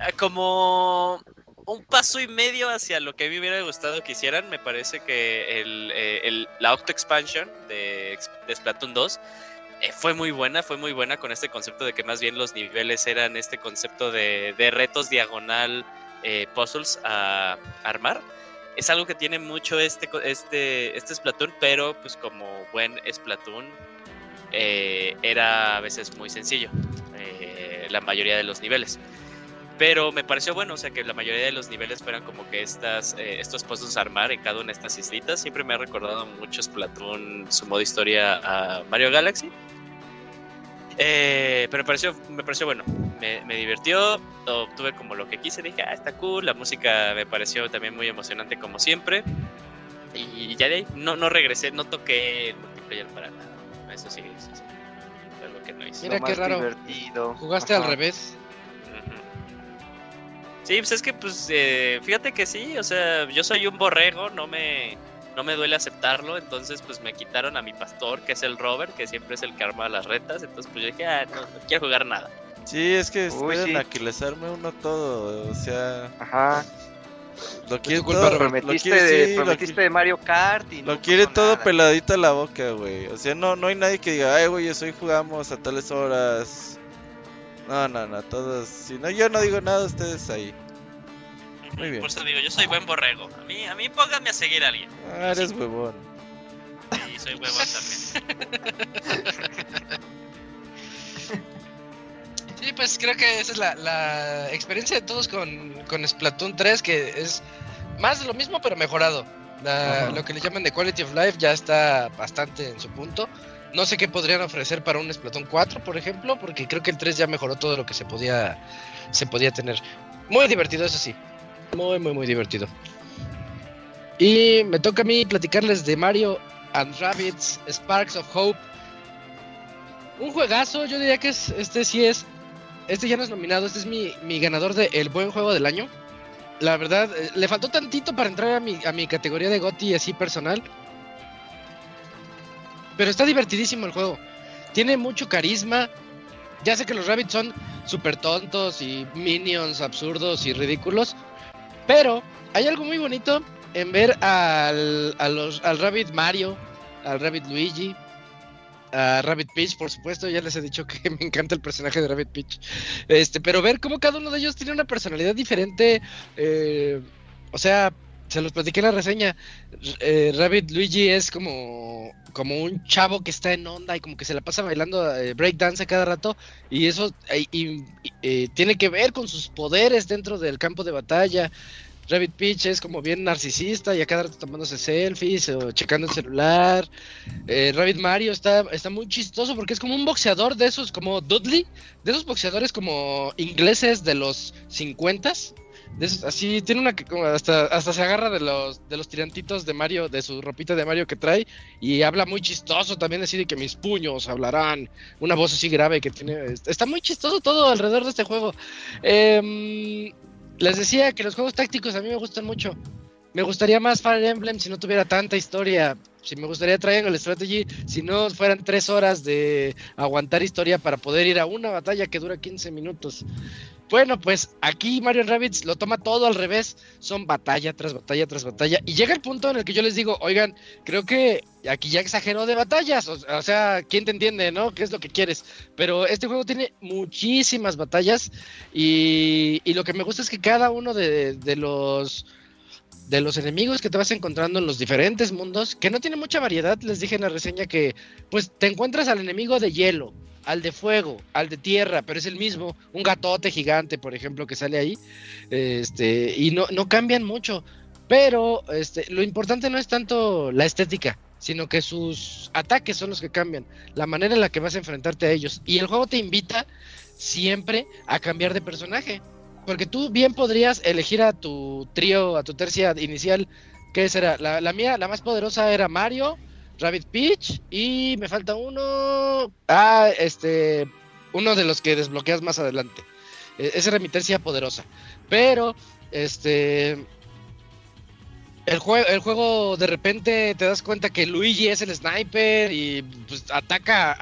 ah, Como un paso y medio hacia lo que a mí me hubiera gustado que hicieran. Me parece que el, eh, la Octo Expansion de, Splatoon 2 eh, fue muy buena. Fue muy buena con este concepto de que más bien los niveles eran este concepto de, retos diagonal eh, puzzles a armar. Es algo que tiene mucho este, este, este Splatoon, pero pues como buen Splatoon eh, era a veces muy sencillo, eh, la mayoría de los niveles. Pero me pareció bueno, o sea, que la mayoría de los niveles fueran como que estas, eh, estos puestos a armar en cada una de estas islitas. Siempre me ha recordado mucho Splatoon, su modo historia a Mario Galaxy. Pero me pareció, me pareció bueno, me, me, divirtió, obtuve como lo que quise, dije, ah, está cool, la música me pareció también muy emocionante como siempre. Y ya de ahí no, no regresé, no toqué el multiplayer para nada. Eso sí, sí, sí. Fue que no hice. Mira qué raro. Divertido. Jugaste al revés. Sí, pues es que, pues, eh, fíjate que sí, o sea, yo soy un borrego, no me, no me duele aceptarlo, entonces, pues, me quitaron a mi pastor, que es el Robert, que siempre es el que arma las retas, entonces, pues, yo dije, ah, no, no quiero jugar nada. Sí, es que esperan sí. a que les arme uno todo, o sea... Ajá. Lo quiere todo, lo prometiste, quiere, de, sí, prometiste lo, de Mario Kart y Lo no quiere todo nada. peladito a la boca, güey. O sea, no, no hay nadie que diga, ay, güey, hoy jugamos a tales horas. No, no, no, todos... Si no, yo no digo nada, ustedes ahí. Muy bien. Por eso digo, yo soy buen borrego. A mí, a mí pónganme a seguir a alguien. Ah, eres huevón. Sí, soy huevón también. Sí, pues creo que esa es la, la experiencia de todos con, con, Splatoon 3, que es más de lo mismo, pero mejorado. La, lo que le llaman de Quality of Life ya está bastante en su punto. No sé qué podrían ofrecer para un Splatoon 4, por ejemplo, porque creo que el 3 ya mejoró todo lo que se podía, se podía tener. Muy divertido, eso sí. Muy, muy, muy divertido. Y me toca a mí platicarles de Mario and Rabbids Sparks of Hope. Un juegazo, yo diría que es, este sí es este ya no es nominado, este es mi, mi ganador de El Buen Juego del Año. La verdad, eh, le faltó tantito para entrar a mi, a mi categoría de GOTY así personal. Pero está divertidísimo el juego. Tiene mucho carisma. Ya sé que los Rabbits son súper tontos y minions absurdos y ridículos. Pero hay algo muy bonito en ver al, a los, al Rabbit Mario, al Rabbit Luigi, a Rabbit Peach, por supuesto, ya les he dicho que me encanta el personaje de Rabbit Peach. Este, pero ver cómo cada uno de ellos tiene una personalidad diferente, eh, o sea, se los platiqué en la reseña. Eh, Rabbit Luigi es como, como un chavo que está en onda y como que se la pasa bailando eh, breakdance a cada rato y eso y, y, tiene que ver con sus poderes dentro del campo de batalla. Rabbit Peach es como bien narcisista y a cada rato tomándose selfies o checando el celular. Eh, Rabbit Mario está, está muy chistoso porque es como un boxeador de esos como Dudley, de esos boxeadores como ingleses de los 50 de esos, así tiene una que hasta, hasta se agarra de los de los tirantitos de Mario, de su ropita de Mario que trae y habla muy chistoso también así de que mis puños hablarán, una voz así grave que tiene, está muy chistoso todo alrededor de este juego. Eh, les decía que los juegos tácticos a mí me gustan mucho. Me gustaría más Fire Emblem si no tuviera tanta historia. Si me gustaría Triangle Strategy si no fueran tres horas de aguantar historia para poder ir a una batalla que dura 15 minutos. Bueno, pues aquí Mario Rabbits lo toma todo al revés. Son batalla tras batalla tras batalla. Y llega el punto en el que yo les digo, oigan, creo que aquí ya exageró de batallas. O, o sea, ¿quién te entiende, no? ¿Qué es lo que quieres? Pero este juego tiene muchísimas batallas. Y, lo que me gusta es que cada uno de los de los enemigos que te vas encontrando en los diferentes mundos, que no tiene mucha variedad, les dije en la reseña que pues te encuentras al enemigo de hielo, al de fuego, al de tierra, pero es el mismo, un gatote gigante, por ejemplo, que sale ahí, este, y no, no cambian mucho, pero este, lo importante no es tanto la estética, sino que sus ataques son los que cambian, la manera en la que vas a enfrentarte a ellos, y el juego te invita siempre a cambiar de personaje, porque tú bien podrías elegir a tu trío, a tu tercia inicial. ¿Qué será? La, la, mía, la más poderosa era Mario, Rabbit Peach y me falta uno. Ah, este. Uno de los que desbloqueas más adelante. E mi tercia poderosa. Pero, este. El juego, el juego de repente te das cuenta que Luigi es el sniper y pues ataca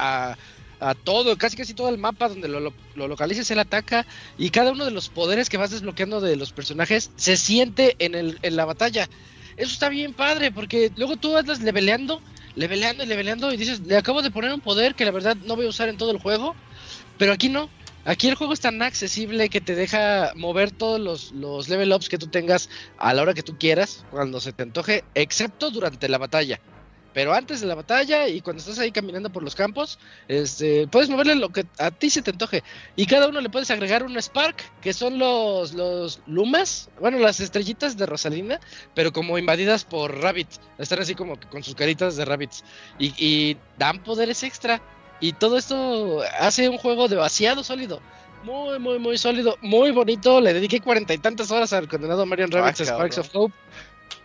a, todo, casi casi todo el mapa donde lo, lo, lo, localices, él ataca y cada uno de los poderes que vas desbloqueando de los personajes se siente en, en la batalla. Eso está bien padre, porque luego tú andas leveleando, leveleando y leveleando y dices, le acabo de poner un poder que la verdad no voy a usar en todo el juego, pero aquí no. Aquí el juego es tan accesible que te deja mover todos los, los level ups que tú tengas a la hora que tú quieras, cuando se te antoje, excepto durante la batalla. Pero antes de la batalla y cuando estás ahí caminando por los campos, este, puedes moverle lo que a ti se te antoje. Y cada uno le puedes agregar un Spark, que son los, los Lumas, bueno, las estrellitas de Rosalina, pero como invadidas por Rabbit. Están así como con sus caritas de Rabbits. Y, y dan poderes extra. Y todo esto hace un juego demasiado sólido. Muy, muy, muy sólido, muy bonito. Le dediqué cuarenta y tantas horas al condenado Marion Rabbits Ah, Sparks of Hope.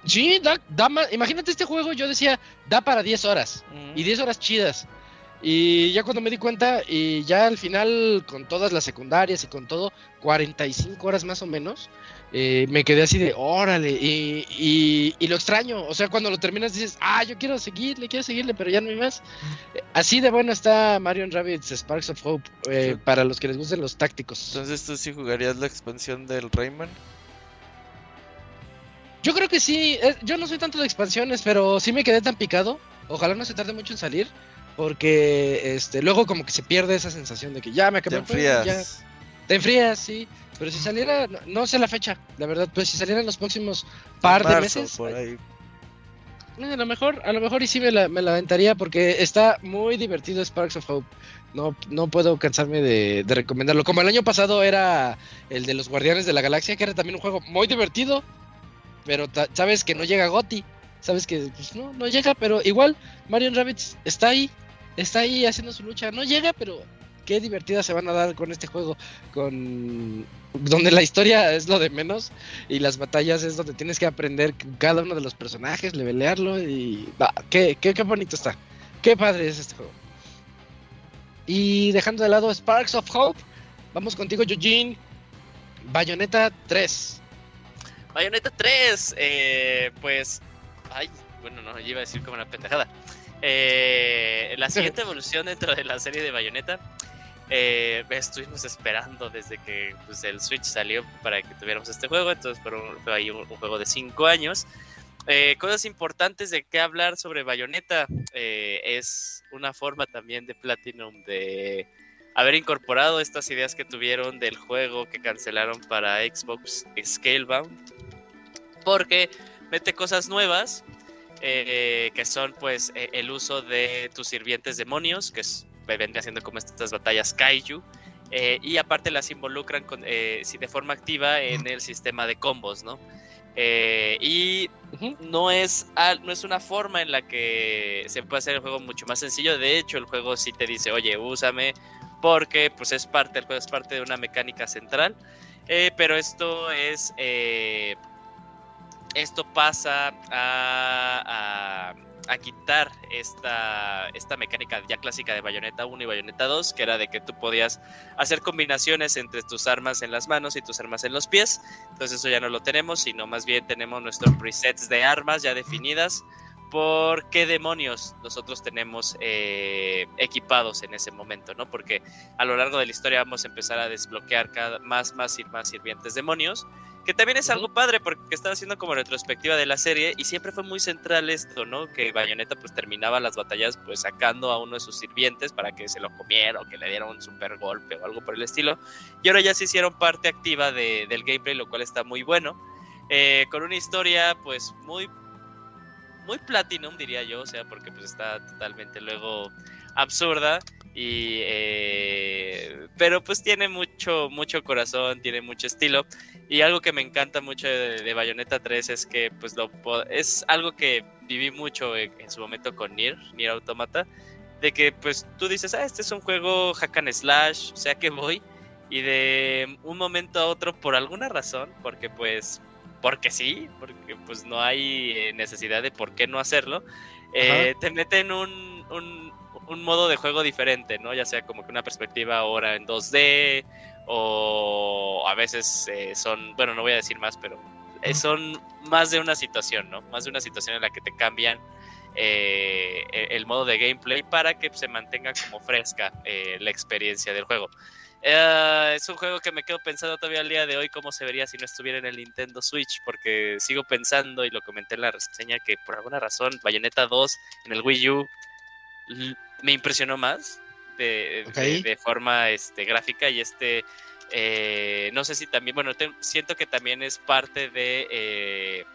Sí, da, da más- imagínate este juego, yo decía, da para 10 horas. Mm. Y 10 horas chidas. Y ya cuando me di cuenta, y ya al final, con todas las secundarias y con todo, 45 horas más o menos, eh, me quedé así de, órale, y, y, y lo extraño. O sea, cuando lo terminas dices, ah, yo quiero seguirle, quiero seguirle, pero ya no hay más. Eh, Así de bueno está Marion Rabbits Sparks of Hope, eh, Sí. para los que les gusten los tácticos. Entonces tú sí jugarías la expansión del Rayman. Yo creo que sí, eh, yo no soy tanto de expansiones, pero sí me quedé tan picado. Ojalá no se tarde mucho en salir. Porque este luego como que se pierde esa sensación de que ya me acabé Te ya- enfrías. Te enfrías, sí. Pero si saliera, no, no sé la fecha, la verdad, pues si saliera en los próximos par de meses, por ahí. eh, a lo mejor, a lo mejor y sí me la, me la aventaría porque está muy divertido Sparks of Hope. No, no puedo cansarme de, de recomendarlo. Como el año pasado era el de los Guardianes de la Galaxia, que era también un juego muy divertido. Pero sabes que no llega Gotti. Sabes que pues, no, no llega, pero igual Marion Rabbits está ahí. Está ahí haciendo su lucha. No llega, pero qué divertida se van a dar con este juego. Con donde la historia es lo de menos y las batallas es donde tienes que aprender cada uno de los personajes, levelearlo y qué, qué, qué bonito está. Qué padre es este juego. Y dejando de lado Sparks of Hope, vamos contigo Eugene. Bayonetta 3. Bayonetta 3, eh, pues. Ay, bueno, no, yo iba a decir como una pendejada. Eh, la siguiente evolución dentro de la serie de Bayonetta. eh, estuvimos esperando desde que pues, el Switch salió para que tuviéramos este juego. Entonces, fue, un, fue ahí un, un juego de 5 años. Eh, cosas importantes de qué hablar sobre Bayonetta. eh, es una forma también de Platinum de haber incorporado estas ideas que tuvieron del juego que cancelaron para Xbox Scalebound. Porque mete cosas nuevas. eh, que son pues eh, el uso de tus sirvientes demonios, que es, vendría siendo como estas batallas kaiju, eh, y aparte las involucran con, eh, de forma activa en el sistema de combos, ¿no? Eh, y no es, no es una forma en la que se puede hacer el juego mucho más sencillo. De hecho, el juego sí te dice, oye, úsame, porque pues es parte, el juego es parte de una mecánica central. Eh, pero esto es, eh, esto pasa a, a- quitar esta, esta mecánica ya clásica de Bayonetta 1 y Bayonetta 2, que era de que tú podías hacer combinaciones entre tus armas en las manos y tus armas en los pies. Entonces eso ya no lo tenemos, sino más bien tenemos nuestros presets de armas ya definidas por qué demonios nosotros tenemos eh, equipados en ese momento, ¿no? Porque a lo largo de la historia vamos a empezar a desbloquear cada, más, más y más sirvientes demonios, que también es algo padre porque estaba haciendo como retrospectiva de la serie y siempre fue muy central esto, ¿no? Que Bayonetta pues terminaba las batallas pues sacando a uno de sus sirvientes para que se lo comiera o que le diera un super golpe o algo por el estilo. Y ahora ya se hicieron parte activa de- del gameplay, lo cual está muy bueno. Eh, con una historia pues muy muy platinum diría yo, o sea, porque pues está totalmente luego absurda y eh, pero pues tiene mucho mucho corazón, tiene mucho estilo. Y algo que me encanta mucho de, Bayonetta 3 es que pues lo es algo que viví mucho en, en su momento con Nier, Nier Automata, de que pues tú dices, "Ah, este es un juego hack and slash, o sea que voy" y de un momento a otro por alguna razón, porque pues porque sí, porque pues no hay eh, necesidad de por qué no hacerlo, eh, te meten un, un, un modo de juego diferente, ¿no? Ya sea como que una perspectiva ahora en 2D o a veces eh, son, bueno, no voy a decir más, pero eh, son más de una situación, ¿no? Más de una situación en la que te cambian eh, e- el modo de gameplay para que se mantenga como fresca eh, la experiencia del juego. Eh, es un juego que me quedo pensando todavía al día de hoy cómo se vería si no estuviera en el Nintendo Switch, porque sigo pensando y lo comenté en la reseña que por alguna razón Bayonetta 2 en el Wii U me impresionó más de, de- Ok. de forma este, gráfica y este eh, no sé si también, bueno, te- siento que también es parte de eh,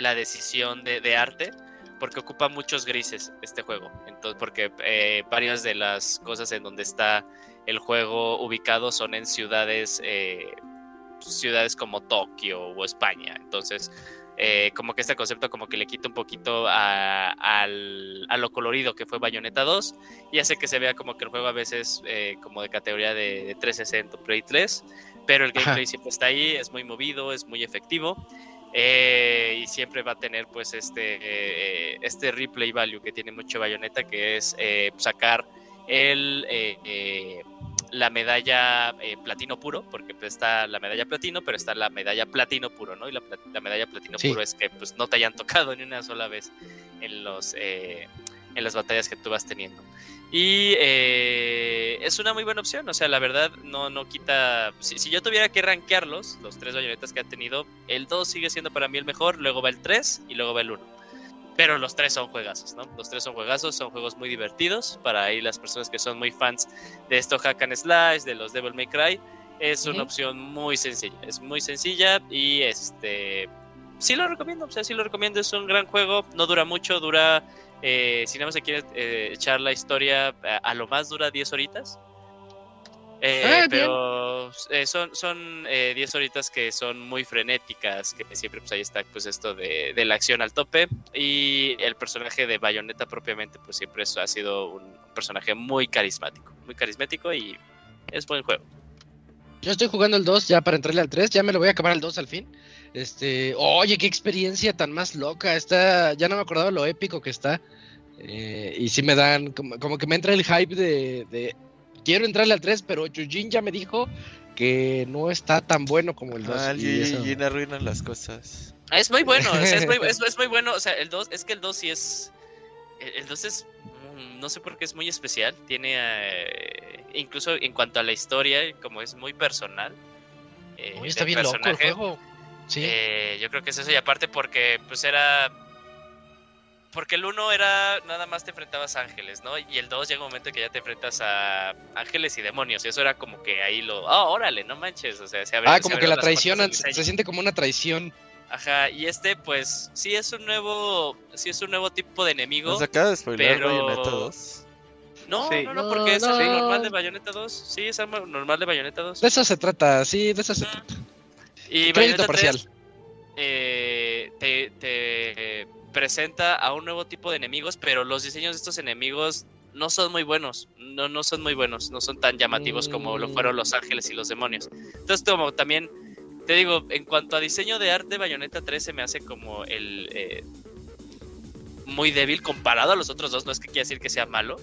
la decisión de, de arte porque ocupa muchos grises este juego. Entonces, porque eh, varias de las cosas en donde está el juego ubicado son en ciudades, eh, ciudades como Tokio o España. Entonces, eh, como que este concepto como que le quita un poquito a, al- a lo colorido que fue Bayonetta 2 y hace que se vea como que el juego a veces eh, como de categoría de, de 360 Play 3, pero el Ajá. gameplay siempre está ahí, es muy movido, es muy efectivo eh, y siempre va a tener pues este, eh, este replay value que tiene mucho Bayonetta que es eh, sacar el... la medalla eh, platino puro, porque pues, está la medalla platino, pero está la medalla platino puro, ¿no? Y la, la medalla platino Sí. puro es que pues no te hayan tocado ni una sola vez en los eh, en las batallas que tú vas teniendo. Y eh, es una muy buena opción, o sea, la verdad no, no quita... Si, si yo tuviera que rankearlos, los tres bayonetas que ha tenido, el 2 sigue siendo para mí el mejor, luego va el 3 y luego va el 1. Pero los tres son juegazos, ¿no? Los tres son juegazos, son juegos muy divertidos para ahí las personas que son muy fans de esto Hack and Slash, de los Devil May Cry. Es una opción muy sencilla, es muy sencilla y este sí lo recomiendo, o sea, sí lo recomiendo, es un gran juego, no dura mucho, dura, eh, si nada más se quiere eh, echar la historia, a, a lo más dura 10 horitas. Eh, Ah, pero eh, son, son eh, 10 horitas que son muy frenéticas, que siempre pues ahí está pues esto de, de la acción al tope y el personaje de Bayonetta propiamente pues siempre eso ha sido un personaje muy carismático, muy carismático y es buen juego. Yo estoy jugando el 2 ya para entrarle al 3, ya me lo voy a acabar al 2 al fin. Este, oye, qué experiencia tan más loca. Está, ya no me acordaba lo épico que está. Eh, y sí me dan, como, como que me entra el hype de, de quiero entrarle al 3, pero Yujin ya me dijo que no está tan bueno como el 2. Ah, y eso- y arruina las cosas. Es muy bueno, o sea, es, muy, es- es muy bueno, o sea, el 2, es que el 2 sí es, el el 2 es, mm, no sé por qué es muy especial, tiene, eh, incluso en cuanto a la historia, como es muy personal. eh, está bien loco el juego. Sí. eh, yo creo que es eso y aparte porque pues era... Porque el 1 era nada más te enfrentabas a ángeles, ¿no? Y el 2 llega un momento que ya te enfrentas a ángeles y demonios. Y eso era como que ahí lo... Ah, órale, no manches. O sea, se abrieron- ah, se como que la traicionan, se, siente como una traición. Ajá, y este pues sí es un nuevo... Sí es un nuevo tipo de enemigo. Nos acaba de spoiler pero- Bayonetta 2. No, Sí. no, no, No, porque es no. el normal de Bayonetta 2. Sí, es el normal de Bayonetta 2. De eso se trata, sí, de eso se trata. Y Crédito Bayonetta 3 parcial. eh, te, te presenta a un nuevo tipo de enemigos, pero los diseños de estos enemigos no son muy buenos, no, no son muy buenos, no son tan llamativos como lo fueron los ángeles y los demonios. Entonces, como también, te digo, en cuanto a diseño de arte, Bayonetta 3 se me hace como el... eh, muy débil comparado a los otros dos, no es que quiera decir que sea malo,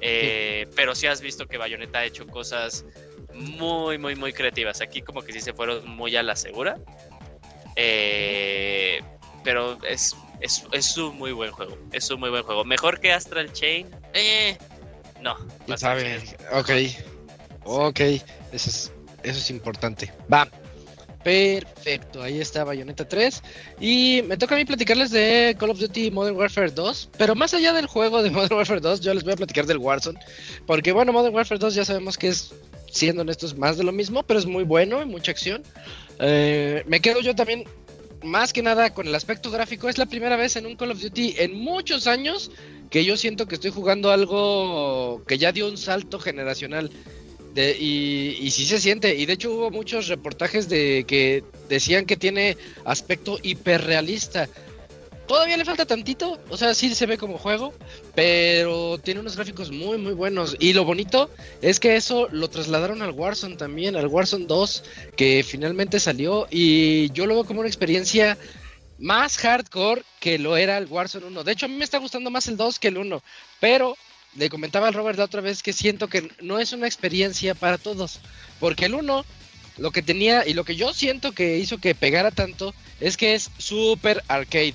eh, pero sí has visto que Bayonetta ha hecho cosas muy, muy, muy creativas. Aquí como que sí se fueron muy a la segura. Eh, pero es, es, es un muy buen juego. Es un muy buen juego. Mejor que Astral Chain. Eh, no. ¿Quién Astral sabe? Ok. Ok. Eso es, eso es importante. Va. Perfecto. Ahí está Bayonetta 3. Y me toca a mí platicarles de Call of Duty Modern Warfare 2. Pero más allá del juego de Modern Warfare 2, yo les voy a platicar del Warzone. Porque bueno, Modern Warfare 2 ya sabemos que es, siendo honestos, más de lo mismo. Pero es muy bueno y mucha acción. Eh, me quedo yo también más que nada con el aspecto gráfico. Es la primera vez en un Call of Duty en muchos años que yo siento que estoy jugando algo que ya dio un salto generacional. De, y, y sí se siente. Y de hecho hubo muchos reportajes de que decían que tiene aspecto hiperrealista. Todavía le falta tantito, o sea, sí se ve como juego, pero tiene unos gráficos muy, muy buenos. Y lo bonito es que eso lo trasladaron al Warzone también, al Warzone 2, que finalmente salió. Y yo lo veo como una experiencia más hardcore que lo era el Warzone 1. De hecho, a mí me está gustando más el 2 que el 1, pero le comentaba al Robert la otra vez que siento que no es una experiencia para todos, porque el 1 lo que tenía y lo que yo siento que hizo que pegara tanto es que es súper arcade.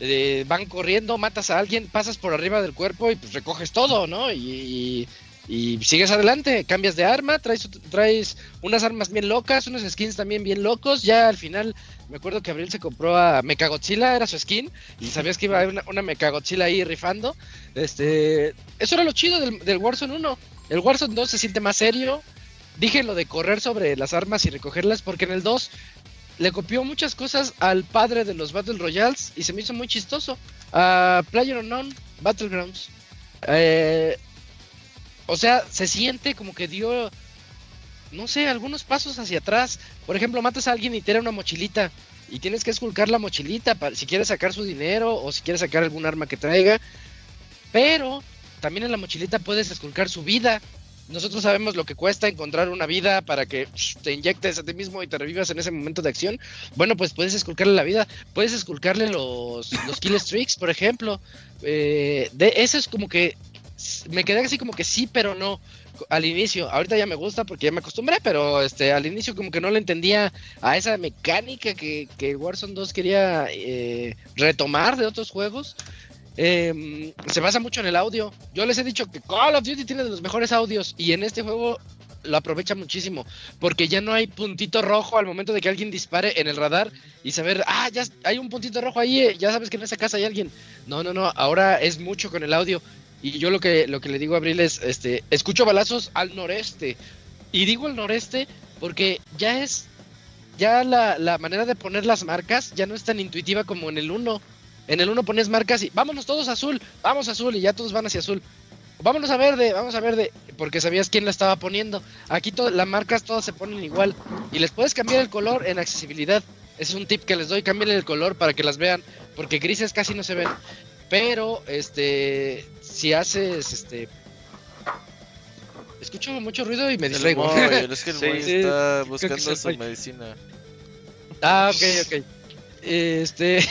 Eh, van corriendo, matas a alguien, pasas por arriba del cuerpo y pues recoges todo, ¿no? Y, y- sigues adelante, cambias de arma, traes, traes unas armas bien locas, unos skins también bien locos. Ya al final, me acuerdo que Abril se compró a Mechagodzilla, era su skin, y sabías que iba a haber una, una Mechagodzilla ahí rifando. Este, eso era lo chido del, del Warzone 1. El Warzone 2 se siente más serio. Dije lo de correr sobre las armas y recogerlas porque en el 2 le copió muchas cosas al padre de los Battle Royales y se me hizo muy chistoso. A Player Unknown Battlegrounds. Eh, o sea, se siente como que dio, no sé, algunos pasos hacia atrás. Por ejemplo, matas a alguien y te da una mochilita. y tienes que esculcar la mochilita para, si quieres sacar su dinero o si quieres sacar algún arma que traiga. Pero también en la mochilita puedes esculcar su vida. Nosotros sabemos lo que cuesta encontrar una vida para que te inyectes a ti mismo y te revivas en ese momento de acción. Bueno, pues puedes esculcarle la vida, puedes esculcarle los, los kill streaks, por ejemplo. Eh, de, eso es como que me quedé así como que sí, pero no al inicio. Ahorita ya me gusta porque ya me acostumbré, pero este al inicio como que no le entendía a esa mecánica que, que Warzone 2 quería eh, retomar de otros juegos. Em, se basa mucho en el audio. Yo les he dicho que Call of Duty tiene de los mejores audios y en este juego lo aprovecha muchísimo porque ya no hay puntito rojo al momento de que alguien dispare en el radar y saber, ah, ya hay un puntito rojo ahí, eh, ya sabes que en esa casa hay alguien. No, no, no, ahora es mucho con el audio y yo lo que lo que le digo a Abril es, este, escucho balazos al noreste y digo al noreste porque ya es ya la, la manera de poner las marcas ya no es tan intuitiva como en el 1 en el uno pones marcas y vámonos todos azul, vamos azul y ya todos van hacia azul. Vámonos a verde, vamos a verde, porque sabías quién la estaba poniendo. Aquí las marcas todas se ponen igual y les puedes cambiar el color en accesibilidad. Ese es un tip que les doy, cambien el color para que las vean, porque grises casi no se ven. Pero este si haces este escucho mucho ruido y me distraigo. es que el está buscando su medicina. Ah, ok, ok. Este.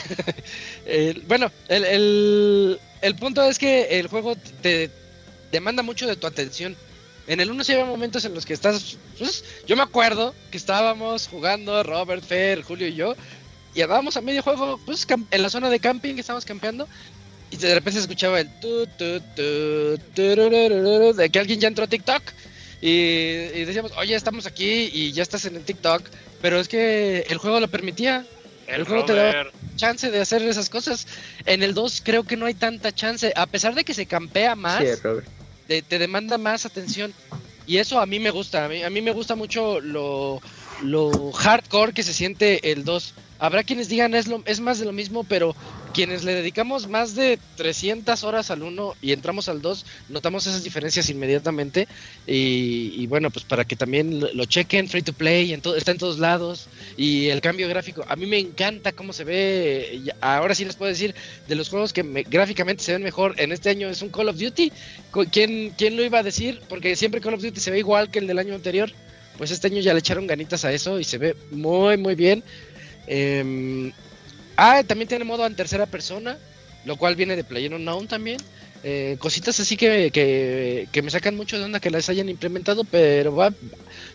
bueno, el, el, punto es que el juego te demanda mucho de tu atención. En el 1 sí había momentos en los que estás. Pues, yo me acuerdo que estábamos jugando, Robert, Fer, Julio y yo, y andábamos a medio juego, pues en la zona de camping, que estábamos campeando, y de repente se escuchaba el tu, tu, tu, de que alguien ya entró a TikTok. Y, decíamos, oye, estamos aquí y ya estás en el TikTok. Pero es que el juego lo permitía. El, juego te da chance de hacer esas cosas. En el 2 creo que no hay tanta chance. A pesar de que se campea más, te, demanda más atención. Y eso a mí me gusta. A mí, a mí me gusta mucho lo, lo hardcore que se siente el 2. Habrá quienes digan es, lo, es más de lo mismo, pero quienes le dedicamos más de 300 horas al 1 y entramos al 2, notamos esas diferencias inmediatamente. Y, bueno, pues para que también lo, chequen, free to play, en está en todos lados. Y el cambio gráfico, a mí me encanta cómo se ve. Ahora sí les puedo decir, de los juegos que gráficamente se ven mejor en este año es un Call of Duty. ¿Quién, ¿Quién lo iba a decir? Porque siempre Call of Duty se ve igual que el del año anterior. Pues este año ya le echaron ganitas a eso y se ve muy, muy bien. Em, ah, también tiene modo en tercera persona, lo cual viene de PlayerUnknown también. Eh, cositas así que, que, me sacan mucho de onda que las hayan implementado, pero va,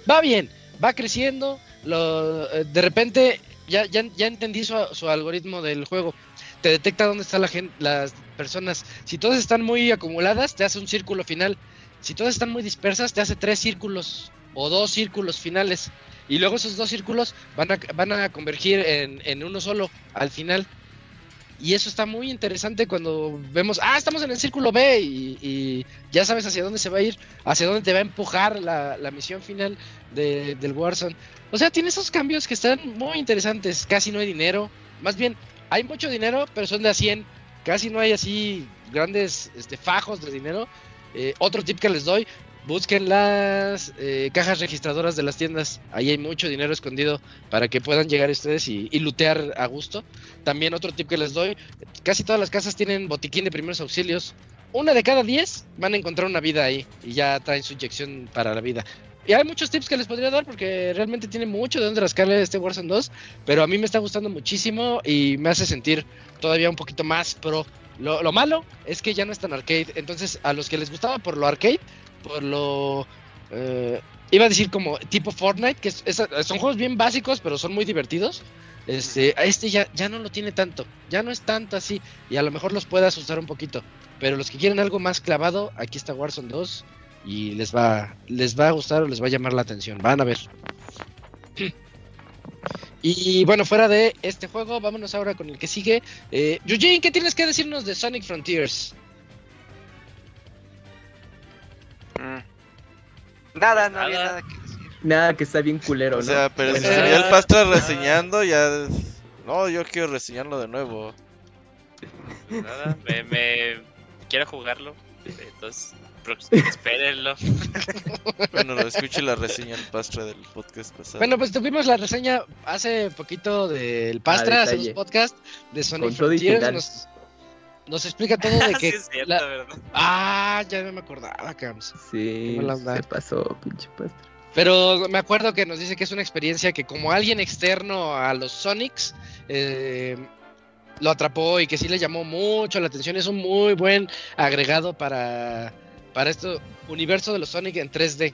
va bien, va creciendo. Lo, eh, de repente ya, ya, ya entendí su, su, algoritmo del juego. Te detecta dónde están la las personas. Si todas están muy acumuladas, te hace un círculo final. Si todas están muy dispersas, te hace tres círculos o dos círculos finales. Y luego esos dos círculos van a, van a convergir en, en uno solo al final. Y eso está muy interesante cuando vemos, ah, estamos en el círculo B y, ya sabes hacia dónde se va a ir, hacia dónde te va a empujar la, la misión final de, del Warzone. O sea, tiene esos cambios que están muy interesantes. Casi no hay dinero. Más bien, hay mucho dinero, pero son de a 100. Casi no hay así grandes este, fajos de dinero. Eh, otro tip que les doy, busquen las eh, cajas registradoras de las tiendas. Ahí hay mucho dinero escondido para que puedan llegar ustedes y, y a gusto. También otro tip que les doy, casi todas las casas tienen botiquín de primeros auxilios. Una de cada diez van a encontrar una vida ahí y ya traen su inyección para la vida. Y hay muchos tips que les podría dar porque realmente tiene mucho de dónde rascarle este Warzone 2, pero a mí me está gustando muchísimo y me hace sentir todavía un poquito más pro. Lo, lo malo es que ya no es tan arcade, entonces a los que les gustaba por lo arcade, por lo... Eh, iba a decir como tipo Fortnite, que son juegos bien básicos, pero son muy divertidos. Este, este ya, ya no lo tiene tanto, ya no es tanto así, y a lo mejor los puede asustar un poquito. Pero los que quieren algo más clavado, aquí está Warzone 2 y les va, les va a gustar o les va a llamar la atención. Van a ver. Y bueno, fuera de este juego, vámonos ahora con el que sigue. Eh, Eugene, ¿qué tienes que decirnos de Sonic Frontiers? Mm. Nada, no había nada que decir. Nada, que está bien culero, ¿no? O sea, pero si se el Pastra reseñando, ya. No, yo quiero reseñarlo de nuevo. Nada, me, me... quiero jugarlo. Entonces, espérenlo. bueno, lo escuché la reseña del Pastra del podcast pasado. Bueno, pues tuvimos la reseña hace poquito del Pastra, Ah, hacemos detalle. podcast de Sonic Frontiers. Nos, nos explica todo de Sí, que. es cierto, la- ¿verdad? Ah, ya no me acordaba, Cams. Sí, se pasó, pinche pastra. Pero me acuerdo que nos dice que es una experiencia que como alguien externo a los Sonics eh, lo atrapó y que sí le llamó mucho la atención. Es un muy buen agregado para, para este universo de los Sonic en 3D.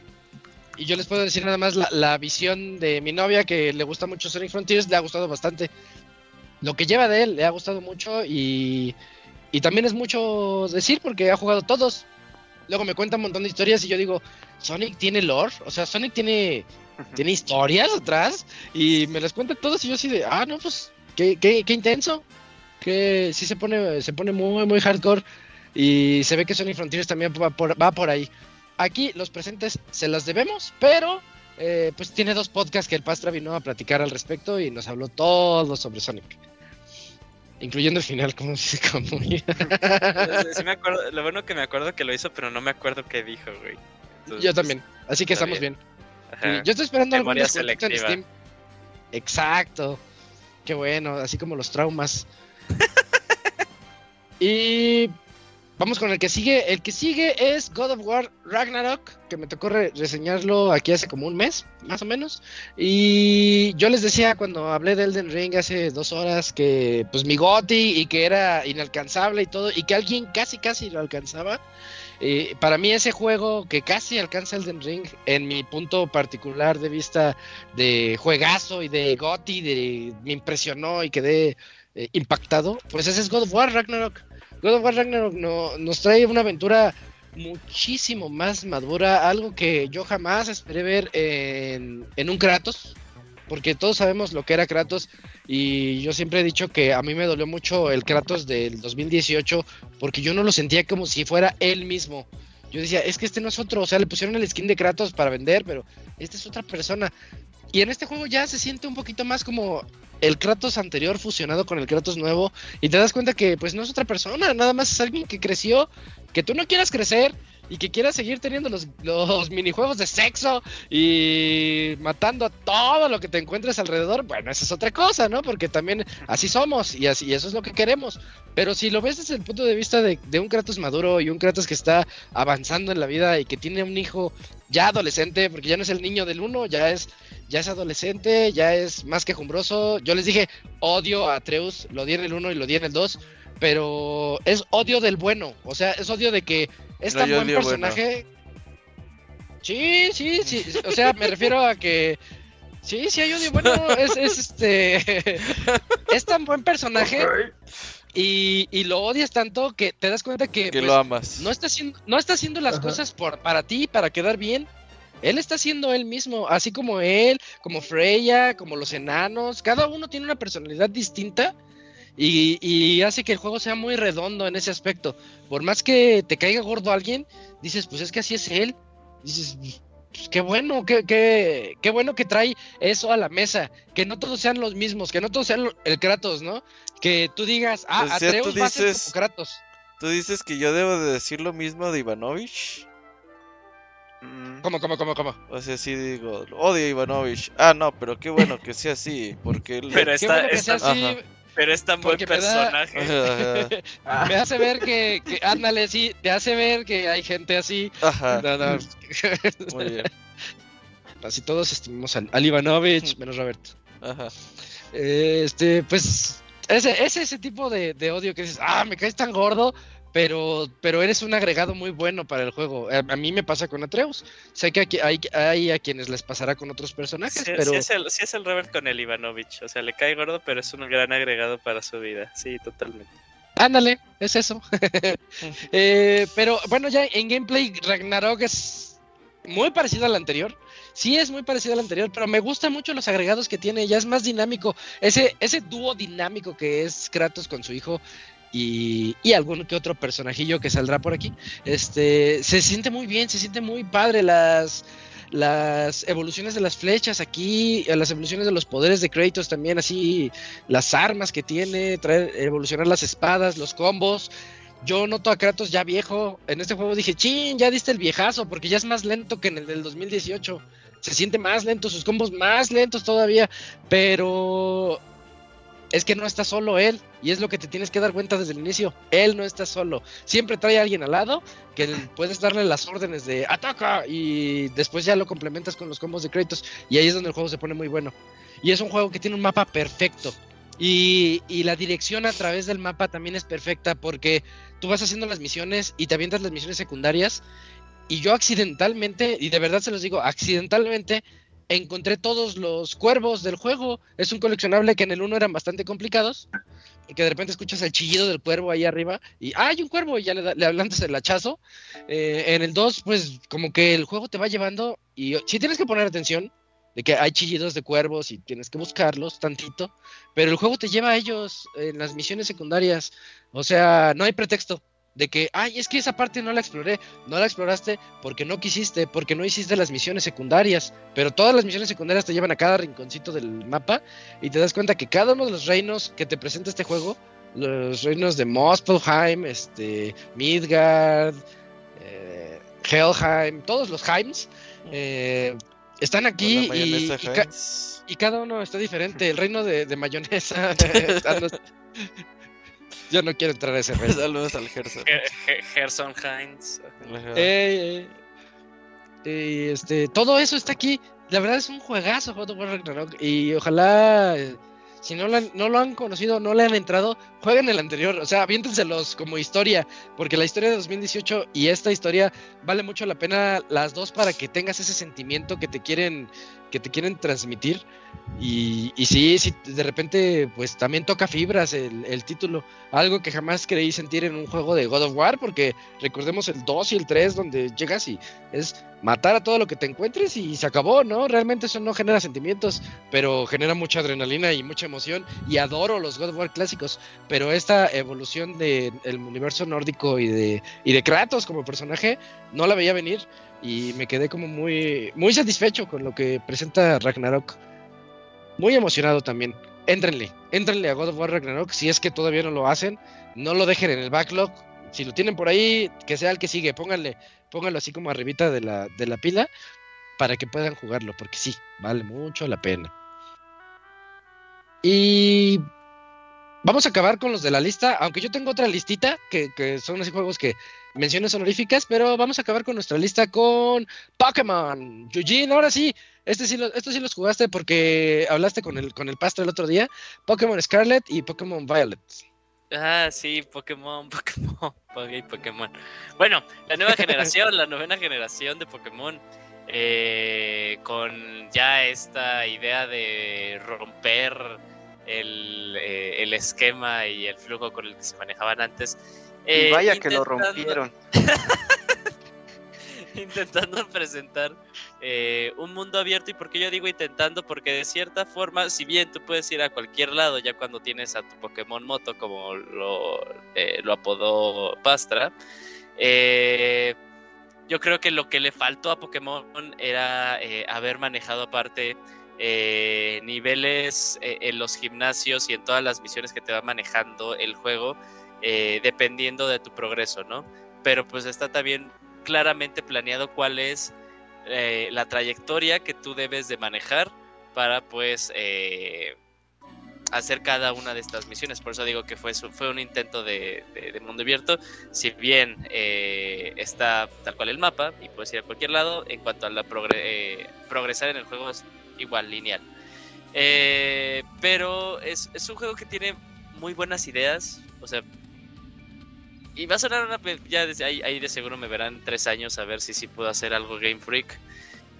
Y yo les puedo decir nada más la, la visión de mi novia que le gusta mucho Sonic Frontiers, le ha gustado bastante. Lo que lleva de él le ha gustado mucho y, y también es mucho decir porque ha jugado todos. Luego me cuenta un montón de historias y yo digo, Sonic tiene lore, o sea, Sonic tiene, tiene historias atrás y me las cuenta todas y yo así de, ah, no, pues, qué, qué, qué intenso, que sí se pone, se pone muy, muy hardcore y se ve que Sonic Frontiers también va por, va por ahí. Aquí los presentes se las debemos, pero eh, pues tiene dos podcasts que el Pastra vino a platicar al respecto y nos habló todo sobre Sonic. Incluyendo el final, como dice como Sí me acuerdo, lo bueno que me acuerdo que lo hizo, pero no me acuerdo qué dijo, güey. Entonces, Yo también, así que estamos bien. Sí, Yo estoy esperando algún Memoria descuentito en selectiva. Steam. Exacto. Qué bueno, así como los traumas. y vamos con el que sigue. El que sigue es God of War Ragnarok, que me tocó re- reseñarlo aquí hace como un mes, más o menos. Y yo les decía cuando hablé de Elden Ring hace dos horas que pues mi goti y que era inalcanzable y todo, y que alguien casi casi lo alcanzaba. Eh, para mí ese juego que casi alcanza Elden Ring, en mi punto particular de vista de juegazo y de goti, de, me impresionó y quedé eh, impactado, pues ese es God of War Ragnarok. God of War Ragnarok no- nos trae una aventura muchísimo más madura, algo que yo jamás esperé ver en, en un Kratos, porque todos sabemos lo que era Kratos y yo siempre he dicho que a mí me dolió mucho el Kratos del 2018 porque yo no lo sentía como si fuera él mismo. Yo decía, es que este no es otro, o sea, le pusieron el skin de Kratos para vender, pero esta es otra persona. Y en este juego ya se siente un poquito más como el Kratos anterior fusionado con el Kratos nuevo y te das cuenta que pues no es otra persona, nada más es alguien que creció, que tú no quieras crecer y que quieras seguir teniendo los, los minijuegos de sexo y matando a todo lo que te encuentres alrededor, bueno, esa es otra cosa, ¿no? Porque también así somos y así y eso es lo que queremos. Pero si lo ves desde el punto de vista de, de un Kratos maduro y un Kratos que está avanzando en la vida y que tiene un hijo ya adolescente, porque ya no es el niño del uno, ya es, ya es adolescente, ya es más quejumbroso. Yo les dije, odio a Atreus, lo di en el 1 y lo di en el 2, pero es odio del bueno, o sea, es odio de que es tan buen odio bueno. personaje. Sí, sí, sí, o sea, me refiero a que sí, sí hay odio bueno, es, es este es tan buen personaje y, y lo odias tanto que te das cuenta que, que pues, lo amas. no está haciendo, no está haciendo las Ajá. cosas por, para ti, para quedar bien. Él está siendo él mismo, así como él, como Freya, como los enanos. Cada uno tiene una personalidad distinta y, y hace que el juego sea muy redondo en ese aspecto. Por más que te caiga gordo alguien, dices, pues es que así es él. Dices, pues qué bueno, qué, qué, qué bueno que trae eso a la mesa. Que no todos sean los mismos, que no todos sean el Kratos, ¿no? Que tú digas, ah, O sea, tú Atreus va a ser dices- como Kratos. ¿Tú dices que yo debo de decir lo mismo de Ivanovich? ¿Cómo, cómo, cómo, cómo? O sea, sí digo, odio a Ivanovich. Ah, no, pero qué bueno que sea así, porque él... Pero Qué está, bueno que está- sea así, Ajá. Pero es tan buen porque me da- personaje. Ajá, Me hace ver que, que ándale, sí, te hace ver que hay gente así. ajá, No, no. muy bien. Así todos estimamos al, al Ivanovich, menos Roberto. Ajá. Eh, Este, pues, ese, ese, ese tipo de, de odio que dices, ah, me caes tan gordo, pero, pero eres un agregado muy bueno para el juego. A, a mí me pasa con Atreus. Sé que aquí hay, hay a quienes les pasará con otros personajes, Sí, pero sí es el, sí es el Robert con el Ivanovich. O sea, le cae gordo, pero es un gran agregado para su vida. Sí, totalmente. Ándale, es eso. Eh, pero bueno, ya en gameplay Ragnarok es muy parecido al anterior. Sí es muy parecido al anterior, pero me gustan mucho los agregados que tiene. Ya es más dinámico. Ese, ese dúo dinámico que es Kratos con su hijo y, y algún que otro personajillo que saldrá por aquí. Este se siente muy bien, se siente muy padre las las evoluciones de las flechas aquí, eh, las evoluciones de los poderes de Kratos también, así las armas que tiene, traer, evolucionar las espadas, los combos. yo noto a Kratos ya viejo. En este juego dije, chin, ya diste el viejazo, porque ya es más lento que en el del 2018. Se siente más lento, sus combos más lentos todavía. Pero es que no está solo él. Y es lo que te tienes que dar cuenta desde el inicio. Él no está solo. Siempre trae a alguien al lado que puedes darle las órdenes de ataca y después ya lo complementas con los combos de Kratos. Y ahí es donde el juego se pone muy bueno. Y es un juego que tiene un mapa perfecto. Y, la dirección a través del mapa también es perfecta porque tú vas haciendo las misiones y te avientas las misiones secundarias. Y yo accidentalmente, y de verdad se los digo, accidentalmente encontré todos los cuervos del juego. Es un coleccionable que en el 1 eran bastante complicados. Y que de repente escuchas el chillido del cuervo ahí arriba. Y ¡ah, hay un cuervo! Y ya le, le hablantes el hachazo. Eh, en el 2, pues como que el juego te va llevando. Y si tienes que poner atención de que hay chillidos de cuervos y tienes que buscarlos tantito, pero el juego te lleva a ellos en las misiones secundarias, o sea, no hay pretexto de que, ay, es que esa parte no la exploré, no la exploraste porque no quisiste, porque no hiciste las misiones secundarias, pero todas las misiones secundarias te llevan a cada rinconcito del mapa y te das cuenta que cada uno de los reinos que te presenta este juego, los reinos de Muspelheim, este, Midgard, eh, Helheim, todos los Heims, eh, están aquí y, cada uno está diferente. El reino de, mayonesa. Yo no quiero entrar a ese reino. Saludos al Gerson. Gerson Heinz. Eh, eh, este, todo eso está aquí. La verdad es un juegazo, Y ojalá si no lo, han, no lo han conocido, no le han entrado, jueguen el anterior. O sea, aviéntenselos como historia. Porque la historia de 2018 y esta historia vale mucho la pena las dos para que tengas ese sentimiento que te quieren, que te quieren transmitir. Y, y sí, sí, de repente, pues también toca fibras el, título. Algo que jamás creí sentir en un juego de God of War, porque recordemos el 2 y el 3, donde llegas y es matar a todo lo que te encuentres y se acabó, ¿no? Realmente eso no genera sentimientos, pero genera mucha adrenalina y mucha emoción. Y adoro los God of War clásicos, pero esta evolución del universo nórdico y de, y de Kratos como personaje, no la veía venir y me quedé como muy, muy satisfecho con lo que presenta Ragnarok. Muy emocionado también. Éntrenle, éntrenle a God of War Ragnarok si es que todavía no lo hacen. No lo dejen en el backlog. Si lo tienen por ahí, que sea el que sigue, pónganle, pónganlo así como arribita de la, de la pila para que puedan jugarlo, porque sí, vale mucho la pena. Y vamos a acabar con los de la lista, aunque yo tengo otra listita, que, que son así juegos que menciones honoríficas, pero vamos a acabar con nuestra lista con Pokémon. Yujin, ahora sí, este sí esto sí los jugaste porque hablaste con el, con el pastor el otro día. Pokémon Scarlet y Pokémon Violet. Ah, sí, Pokémon, Pokémon, Pokémon. Bueno, la nueva generación, la novena generación de Pokémon, eh, con ya esta idea de romper el, eh, el, esquema y el flujo con el que se manejaban antes. Y vaya eh, que lo rompieron. intentando presentar eh, un mundo abierto. ¿Y por qué yo digo intentando? Porque de cierta forma, si bien tú puedes ir a cualquier lado ya cuando tienes a tu Pokémon Moto, como lo, eh, lo apodó Pastra, eh, yo creo que lo que le faltó a Pokémon era haber manejado aparte niveles en los gimnasios y en todas las misiones que te va manejando el juego, dependiendo de tu progreso, ¿no? Pero pues está también claramente planeado cuál es eh, la trayectoria que tú debes de manejar para pues eh, hacer cada una de estas misiones. Por eso digo que fue, fue un intento de, mundo abierto. Si bien eh, está tal cual el mapa y puedes ir a cualquier lado, en cuanto a la progresar en el juego es igual lineal. pero es, es un juego que tiene muy buenas ideas. O sea, y va a sonar una. Ya desde ahí, ahí, de seguro me verán tres años a ver si sí puedo hacer algo Game Freak.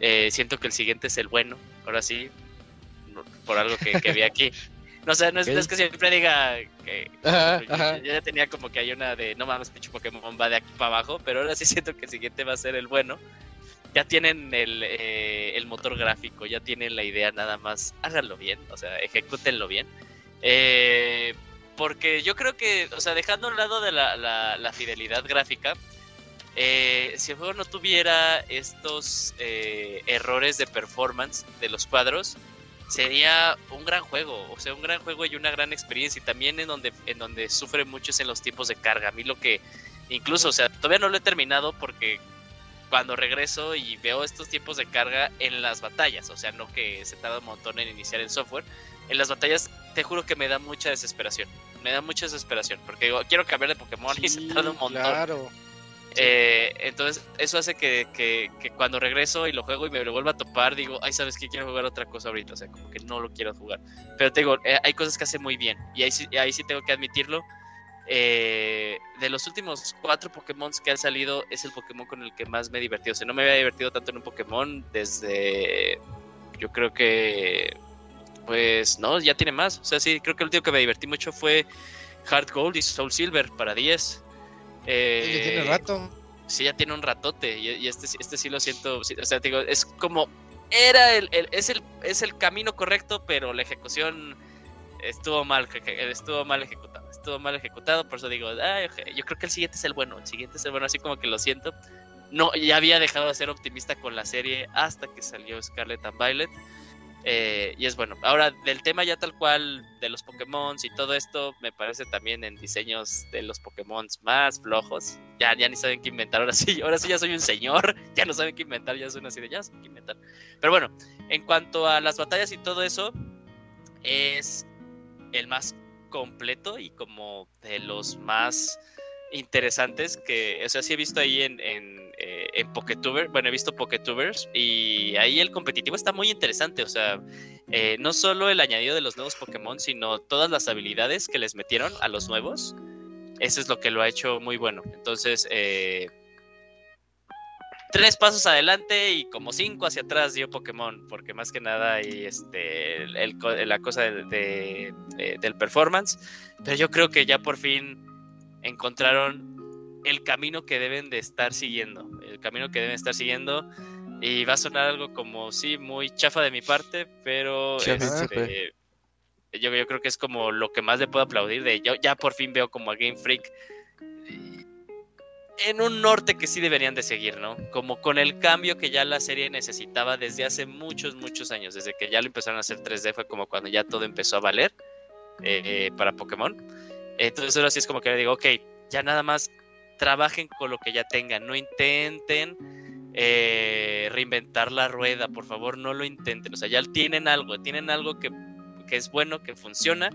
Eh, siento que el siguiente es el bueno, ahora sí, por algo que, que vi aquí. No sé, no es, que siempre diga que. yo, ya tenía como que hay una de no mames, pinche Pokémon va de aquí para abajo, pero ahora sí siento que el siguiente va a ser el bueno. Ya tienen el, eh, el motor gráfico, ya tienen la idea, nada más háganlo bien, o sea, ejecútenlo bien. Eh, porque yo creo que, o sea, dejando a un lado de la, fidelidad gráfica, eh, si el juego no tuviera estos eh, errores de performance de los cuadros, sería un gran juego, o sea, un gran juego y una gran experiencia. Y también en donde, en donde sufre mucho es en los tiempos de carga. A mí lo que, incluso, o sea, todavía no lo he terminado porque cuando regreso y veo estos tiempos de carga en las batallas, o sea, no que se tarda un montón en iniciar el software, en las batallas te juro que me da mucha desesperación. Me da mucha desesperación porque digo, quiero cambiar de Pokémon y se tarda un montón. Claro. Eh, entonces, eso hace que, que, que, cuando regreso y lo juego y me lo vuelvo a topar, digo, ay, ¿sabes qué? Quiero jugar otra cosa ahorita, o sea, como que no lo quiero jugar. Pero te digo, eh, hay cosas que hace muy bien y ahí sí, ahí sí tengo que admitirlo. Eh, de los últimos cuatro Pokémon que han salido, es el Pokémon con el que más me he divertido. O sea, no me había divertido tanto en un Pokémon desde. Yo creo que. Pues no, ya tiene más. O sea, sí, creo que el último que me divertí mucho fue Heart Gold y Soul Silver para 10. Eh, ya tiene rato. Sí, ya tiene un ratote. Y, y este, este sí lo siento. Sí, o sea, digo, es como. Era el, el, es, el, es el camino correcto, pero la ejecución estuvo mal, estuvo mal ejecutado. Estuvo mal ejecutado, por eso digo, Ay, yo creo que el siguiente es el bueno. El siguiente es el bueno, así como que lo siento. No, ya había dejado de ser optimista con la serie hasta que salió Scarlet and Violet. Eh, y es bueno. Ahora, del tema ya tal cual de los Pokémon y todo esto, me parece también en diseños de los Pokémon más flojos. Ya, ya ni saben qué inventar. Ahora sí, ahora sí ya soy un señor. Ya no saben qué inventar. Ya son así de ya saben qué inventar. Pero bueno, en cuanto a las batallas y todo eso, es el más completo y como de los más interesantes que, o sea, sí he visto ahí en, en, eh, en bueno, he visto Poketubers y ahí el competitivo está muy interesante, o sea, eh, no solo el añadido de los nuevos Pokémon, sino todas las habilidades que les metieron a los nuevos, eso es lo que lo ha hecho muy bueno. Entonces, eh, tres pasos adelante y como cinco hacia atrás dio Pokémon, porque más que nada hay este, el, la cosa de, del performance, pero yo creo que ya por fin encontraron el camino que deben de estar siguiendo, el camino que deben estar siguiendo y va a sonar algo como sí, muy chafa de mi parte, pero este, yo, yo creo que es como lo que más le puedo aplaudir de yo ya por fin veo como a Game Freak en un norte que sí deberían de seguir, ¿no? Como con el cambio que ya la serie necesitaba desde hace muchos, muchos años, desde que ya lo empezaron a hacer 3D, fue como cuando ya todo empezó a valer eh, para Pokémon. Entonces ahora sí es como que le digo, ok, ya nada más trabajen con lo que ya tengan, no intenten eh, reinventar la rueda, por favor, no lo intenten, o sea, ya tienen algo, tienen algo que, que es bueno, que funciona,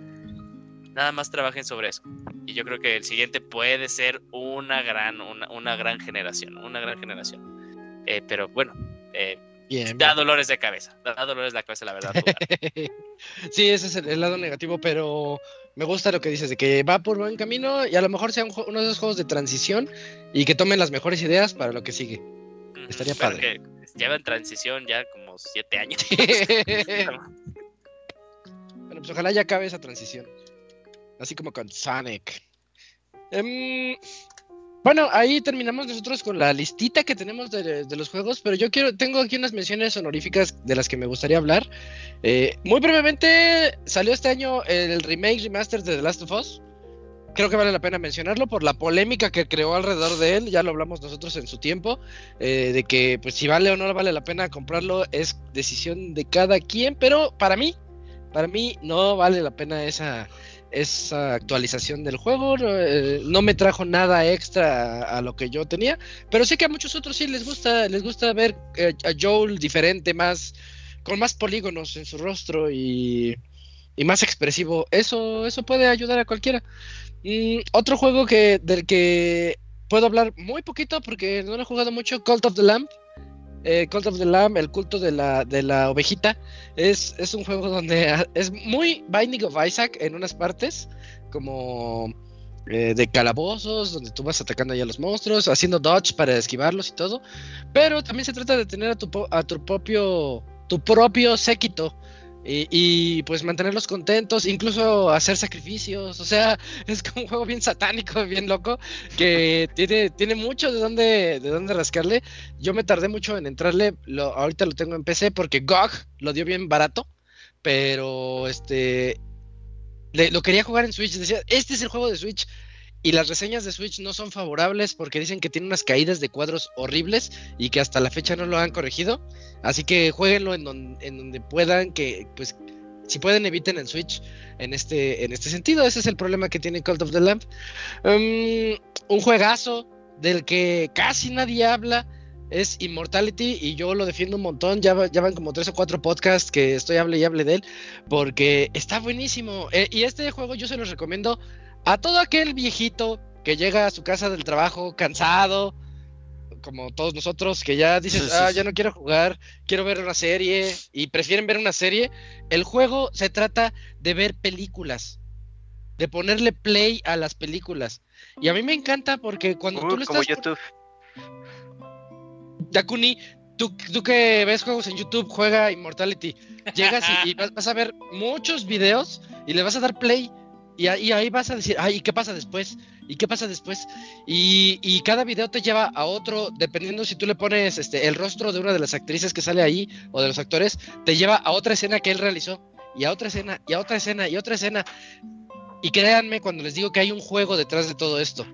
nada más trabajen sobre eso. Y yo creo que el siguiente puede ser una gran, una, una gran generación, una gran generación. Eh, pero bueno, eh, bien, da bien. dolores de cabeza, da dolores de cabeza, la verdad. sí, ese es el, el, lado negativo, pero me gusta lo que dices, de que va por buen camino y a lo mejor sea un, uno de esos juegos de transición y que tomen las mejores ideas para lo que sigue. Estaría padre. lleva en transición ya como siete años. bueno, pues ojalá ya acabe esa transición. Así como con Sonic. Um, bueno, ahí terminamos nosotros con la listita que tenemos de, los juegos, pero yo quiero, tengo aquí unas menciones honoríficas de las que me gustaría hablar. Eh, muy brevemente, salió este año el remake remaster de The Last of Us. Creo que vale la pena mencionarlo por la polémica que creó alrededor de él, ya lo hablamos nosotros en su tiempo, eh, de que pues si vale o no vale la pena comprarlo es decisión de cada quien, pero para mí, para mí no vale la pena esa, esa actualización del juego. Eh, no me trajo nada extra a, lo que yo tenía. Pero sé que a muchos otros sí les gusta, les gusta ver eh, a Joel diferente, más, con más polígonos en su rostro y, y más expresivo. Eso, eso puede ayudar a cualquiera. Y otro juego que, del que puedo hablar muy poquito porque no lo he jugado mucho, Cult of the Lamb eh, Cult of the Lamb, el culto de la, de la ovejita, es, es un juego donde es muy Binding of Isaac en unas partes, como eh, de calabozos, donde tú vas atacando ya a los monstruos, haciendo dodge para esquivarlos y todo, pero también se trata de tener a tu, a tu propio, tu propio séquito. Y, pues mantenerlos contentos, incluso hacer sacrificios, o sea, es como un juego bien satánico, bien loco, que tiene, tiene mucho de dónde, de dónde rascarle. Yo me tardé mucho en entrarle, lo, ahorita lo tengo en PC porque GOG lo dio bien barato, pero este lo quería jugar en Switch, decía, este es el juego de Switch. Y las reseñas de Switch no son favorables porque dicen que tiene unas caídas de cuadros horribles y que hasta la fecha no lo han corregido. Así que jueguenlo en, donde puedan, que pues si pueden eviten el Switch en este, en este sentido. Ese es el problema que tiene Cult of the Lamp. Um, un juegazo del que casi nadie habla es Immortality y yo lo defiendo un montón. Ya, ya van como tres o cuatro podcasts que estoy hable y hable de él porque está buenísimo. Eh, y este juego yo se los recomiendo a todo aquel viejito que llega a su casa del trabajo cansado, como todos nosotros, que ya dices, ah, ya no quiero jugar, quiero ver una serie y prefieren ver una serie, el juego se trata de ver películas, de ponerle play a las películas. Y a mí me encanta porque cuando tú lo como YouTube. Dakuni, tú, tú que ves juegos en YouTube, juega Immortality. Llegas y, y vas a ver muchos videos y le vas a dar play y ahí, vas a decir, ay, ¿y qué pasa después? ¿Y qué pasa después? Y, cada video te lleva a otro, dependiendo si tú le pones este, el rostro de una de las actrices que sale ahí o de los actores, te lleva a otra escena que él realizó, y a otra escena, y a otra escena, y a otra escena. Y créanme cuando les digo que hay un juego detrás de todo esto.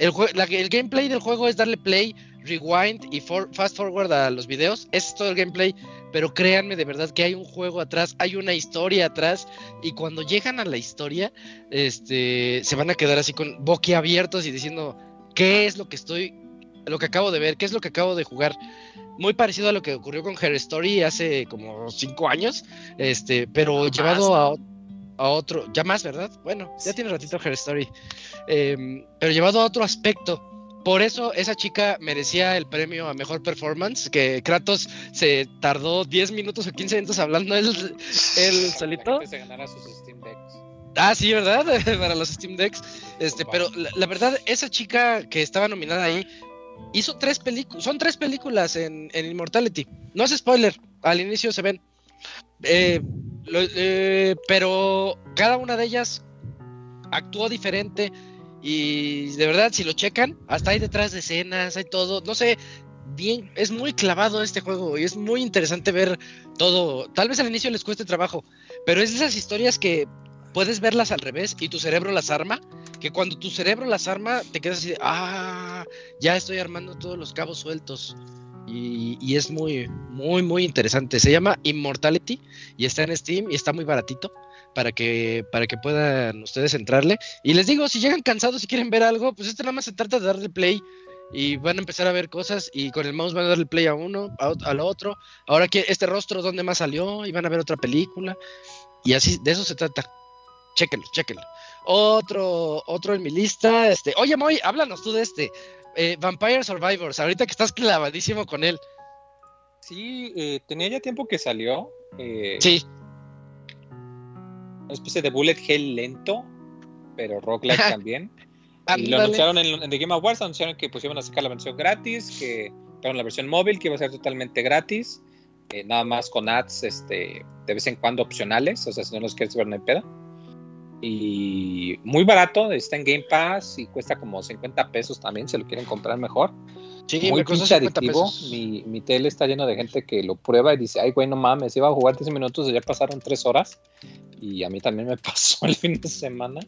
El, el gameplay del juego es darle play rewind y fast forward a los videos. es todo el gameplay. Pero créanme de verdad que hay un juego atrás, hay una historia atrás. Y cuando llegan a la historia, este, se van a quedar así con boquiabiertos y diciendo, ¿qué es lo que estoy, lo que acabo de ver? ¿Qué es lo que acabo de jugar? Muy parecido a lo que ocurrió con Her Story hace como cinco años. Este, pero llevado a, a otro, ya más, ¿verdad? Bueno, ya tiene ratito Her Story. Em, pero llevado a otro aspecto por eso esa chica merecía el premio a mejor performance, que Kratos se tardó 10 minutos o 15 minutos hablando él, solito. Ah, sí, ¿verdad? Para los Steam Decks. Este, pero la, verdad, esa chica que estaba nominada ahí hizo tres películas, son tres películas en, Immortality. No es spoiler, al inicio se ven. Eh, eh, pero cada una de ellas actuó diferente y de verdad, si lo checan, hasta hay detrás de escenas, hay todo, no sé, bien, es muy clavado este juego y es muy interesante ver todo. Tal vez al inicio les cueste trabajo, pero es de esas historias que puedes verlas al revés y tu cerebro las arma, que cuando tu cerebro las arma te quedas así, ah, ya estoy armando todos los cabos sueltos. Y, y, es muy, muy, muy interesante. Se llama Immortality y está en Steam y está muy baratito para que, para que puedan ustedes entrarle. Y les digo, si llegan cansados y quieren ver algo, pues este nada más se trata de darle play y van a empezar a ver cosas y con el mouse van a darle play a uno, a, al otro. Ahora que este rostro, ¿dónde más salió? Y van a ver otra película. Y así, de eso se trata. Chéquenlo, chéquenlo. Otro, otro en mi lista, este, oye Moy, háblanos tú de este. Eh, Vampire Survivors, ahorita que estás clavadísimo con él. Sí, eh, tenía ya tiempo que salió. Eh, sí una especie de bullet hell lento, pero roguelike también. y lo anunciaron en, The Game Awards, anunciaron que pues iban a sacar la versión gratis, que pero la versión móvil que iba a ser totalmente gratis, eh, nada más con ads este, de vez en cuando opcionales, o sea, si no los quieres ver no hay pedo. Y muy barato, está en Game Pass y cuesta como 50 pesos también, si lo quieren comprar mejor. Sí, muy pinche adictivo. Mi, mi tele está lleno de gente que lo prueba y dice, ay, güey, no mames, iba a jugar 10 minutos y ya pasaron 3 horas y a mí también me pasó el fin de semana.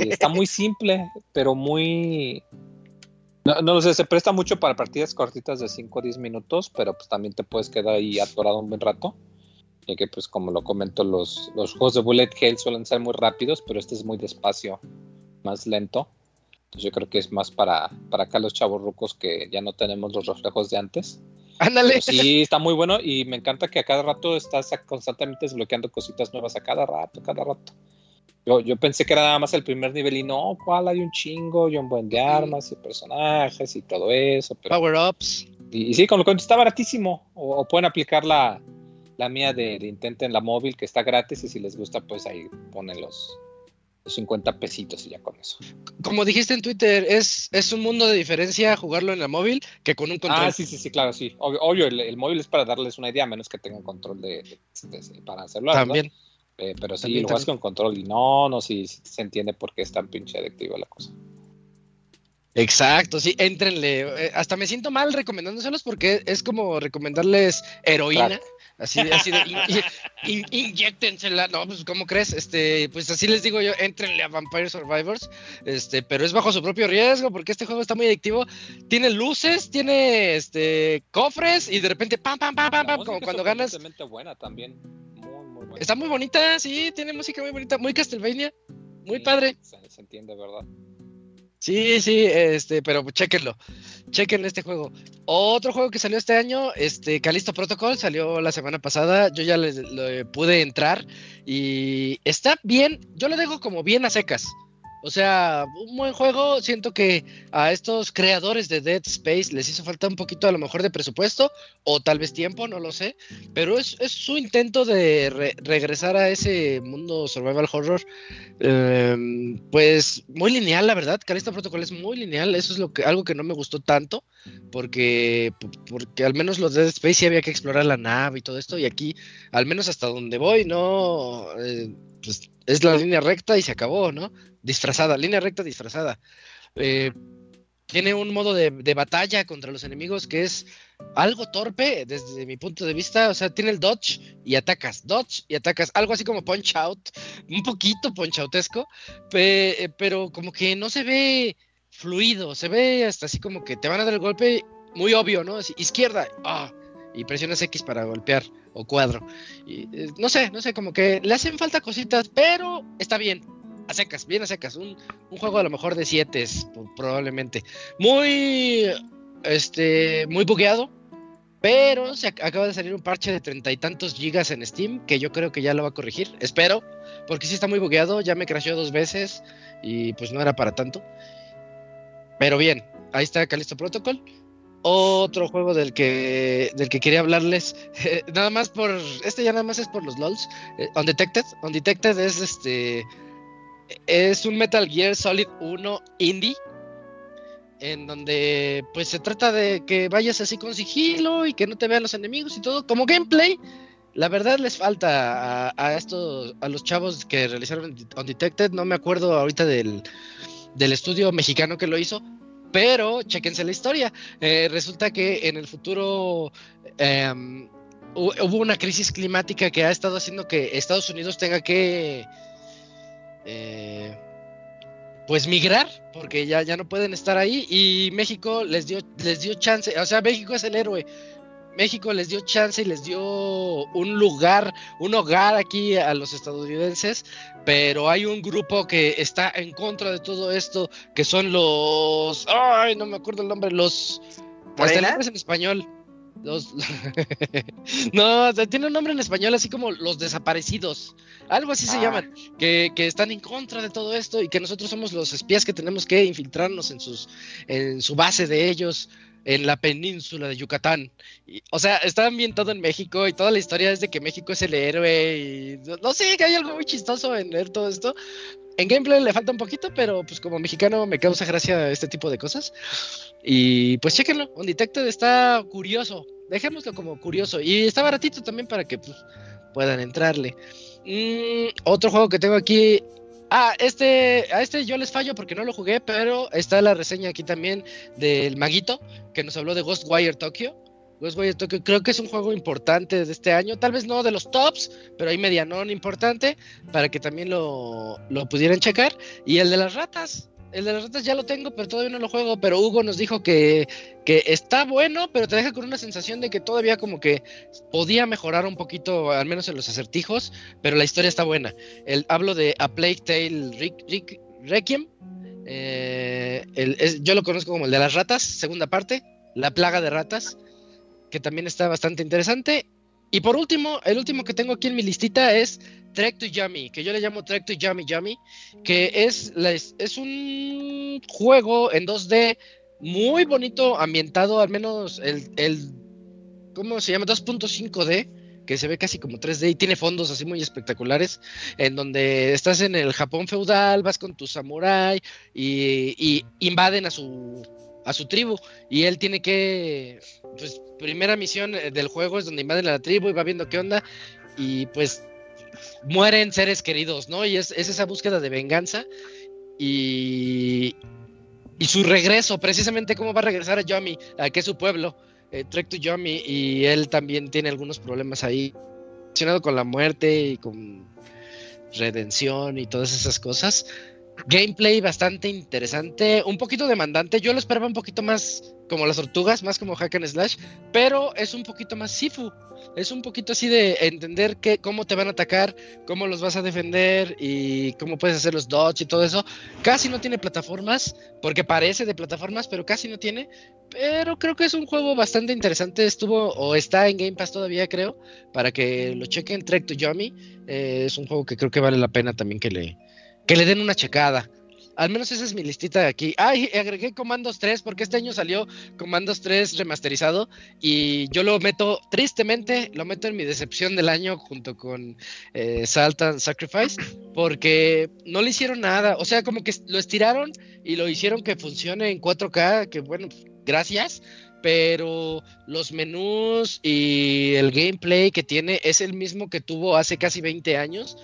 Y está muy simple, pero muy... No, no sé, se presta mucho para partidas cortitas de 5 o 10 minutos, pero pues también te puedes quedar ahí atorado un buen rato. Y que pues como lo comento, los, los juegos de Bullet Hell suelen ser muy rápidos, pero este es muy despacio, más lento. Entonces yo creo que es más para, para acá los chavos rucos que ya no tenemos los reflejos de antes. Ándale. Sí, está muy bueno y me encanta que a cada rato estás constantemente desbloqueando cositas nuevas a cada rato, cada rato. Yo, yo pensé que era nada más el primer nivel y no, cuál hay un chingo y un buen de armas y personajes y todo eso. Power-ups. Y, sí, con lo que está baratísimo. O, pueden aplicar la, la mía de, de Intenten la móvil que está gratis y si les gusta pues ahí ponen los, 50 pesitos y ya con eso. Como dijiste en Twitter, es, es un mundo de diferencia jugarlo en la móvil que con un control. Ah, sí, sí, sí, claro, sí. Obvio, el, móvil es para darles una idea, menos que tengan control de, para hacerlo. También. Eh, pero sí, lo juegas con control y no, no, sí, se entiende por qué es tan pinche adictiva la cosa. Exacto, sí, éntrenle. Eh, hasta me siento mal recomendándoselos porque es como recomendarles heroína. Así, así de, inyectensela. No, pues, ¿cómo crees? Este, pues así les digo yo, éntrenle a Vampire Survivors. Este, pero es bajo su propio riesgo porque este juego está muy adictivo. Tiene luces, tiene este cofres y de repente pam, pam, pam, pam, pam, como cuando ganas. buena también. Muy, muy buena. Está muy bonita, sí, tiene música muy bonita, muy Castlevania, muy padre. Se, se entiende, ¿verdad? Sí, sí, este, pero chequenlo. Chequen este juego. Otro juego que salió este año, este, Calisto Protocol, salió la semana pasada. Yo ya le, pude entrar y está bien. Yo lo dejo como bien a secas. O sea, un buen juego. Siento que a estos creadores de Dead Space les hizo falta un poquito a lo mejor de presupuesto o tal vez tiempo, no lo sé. Pero es, su intento de regresar a ese mundo survival horror. Em, pues muy lineal, la verdad. Calista Protocol es muy lineal. Eso es lo que, algo que no me gustó tanto. Porque, porque al menos los Dead Space sí había que explorar la nave y todo esto. Y aquí, al menos hasta donde voy, no. Eh, pues es la línea recta y se acabó, ¿no? Disfrazada, línea recta disfrazada. Eh, tiene un modo de, batalla contra los enemigos que es algo torpe desde mi punto de vista. O sea, tiene el dodge y atacas, dodge y atacas. Algo así como punch out, un poquito punch outesco, eh, pero como que no se ve fluido, se ve hasta así como que te van a dar el golpe muy obvio, ¿no? izquierda, ah, y presionas X para golpear o cuadro. Y, eh, no sé, no sé, como que le hacen falta cositas, pero está bien. A secas, bien a secas. Un, juego a lo mejor de 7 probablemente. Muy, este, muy bugueado. Pero se acaba de salir un parche de treinta y tantos gigas en Steam que yo creo que ya lo va a corregir. Espero, porque sí está muy bugueado. Ya me crasheó dos veces y pues no era para tanto. Pero bien, ahí está Calisto Protocol otro juego del que del que quería hablarles nada más por este ya nada más es por los lols eh, Undetected Undetected es este es un Metal Gear Solid 1 indie en donde pues se trata de que vayas así con sigilo y que no te vean los enemigos y todo como gameplay la verdad les falta a, a estos a los chavos que realizaron Undetected no me acuerdo ahorita del del estudio mexicano que lo hizo pero chequense la historia. Eh, resulta que en el futuro em, hubo una crisis climática que ha estado haciendo que Estados Unidos tenga que eh, pues migrar, porque ya, ya no pueden estar ahí. Y México les dio, les dio chance. O sea, México es el héroe. México les dio chance y les dio un lugar, un hogar aquí a los estadounidenses, pero hay un grupo que está en contra de todo esto, que son los, ay, no me acuerdo el nombre, los, hasta el nombre es en español. Los, no, tiene un nombre en español así como los desaparecidos, algo así se ah. llaman, que, que, están en contra de todo esto y que nosotros somos los espías que tenemos que infiltrarnos en sus, en su base de ellos en la península de Yucatán. o sea, está ambientado en México y toda la historia es de que México es el héroe y no, sé, que hay algo muy chistoso en ver todo esto. En gameplay le falta un poquito, pero pues como mexicano me causa gracia este tipo de cosas. Y pues chéquenlo, Undetected está curioso, dejémoslo como curioso. Y está baratito también para que pues, puedan entrarle. Mm, otro juego que tengo aquí Ah, este, a este yo les fallo porque no lo jugué, pero está la reseña aquí también del Maguito, que nos habló de Ghostwire Tokyo. Ghostwire Tokyo creo que es un juego importante de este año, tal vez no de los tops, pero hay medianón importante para que también lo, lo pudieran checar. Y el de las ratas, el de las ratas ya lo tengo, pero todavía no lo juego. Pero Hugo nos dijo que, está bueno, pero te deja con una sensación de que todavía como que podía mejorar un poquito, al menos en los acertijos, pero la historia está buena. El, hablo de A Plague Tale Requiem. Eh, yo lo conozco como el de las ratas, segunda parte, La plaga de ratas, que también está bastante interesante. Y por último, el último que tengo aquí en mi listita es Trek to Yummy, que yo le llamo Trek to Yummy Yummy, que es, es un juego en 2D muy bonito, ambientado, al menos el, el ¿cómo se llama? 2.5D, que se ve casi como 3D y tiene fondos así muy espectaculares, en donde estás en el Japón feudal, vas con tu samurái y, y invaden a su a su tribu y él tiene que pues primera misión eh, del juego es donde invaden la tribu y va viendo qué onda y pues mueren seres queridos, ¿no? Y es, esa búsqueda de venganza y y su regreso, precisamente cómo va a regresar a Yomi, a que es su pueblo, eh, Trek to Yomi, y él también tiene algunos problemas ahí, relacionado con la muerte y con redención y todas esas cosas. Gameplay bastante interesante, un poquito demandante. Yo lo esperaba un poquito más como las tortugas, más como hack and slash, pero es un poquito más sifu. Es un poquito así de entender que, cómo te van a atacar, cómo los vas a defender y cómo puedes hacer los dodge y todo eso. Casi no tiene plataformas, porque parece de plataformas, pero casi no tiene. Pero creo que es un juego bastante interesante. Estuvo o está en Game Pass todavía, creo, para que lo chequen. Trek to Yomi eh, es un juego que creo que vale la pena también que le, que le den una checada. Al menos esa es mi listita de aquí. Ah, agregué Comandos 3 porque este año salió Comandos 3 remasterizado y yo lo meto, tristemente, lo meto en mi decepción del año junto con eh, Salt and Sacrifice porque no le hicieron nada. O sea, como que lo estiraron y lo hicieron que funcione en 4K, que bueno, gracias. Pero los menús y el gameplay que tiene es el mismo que tuvo hace casi 20 años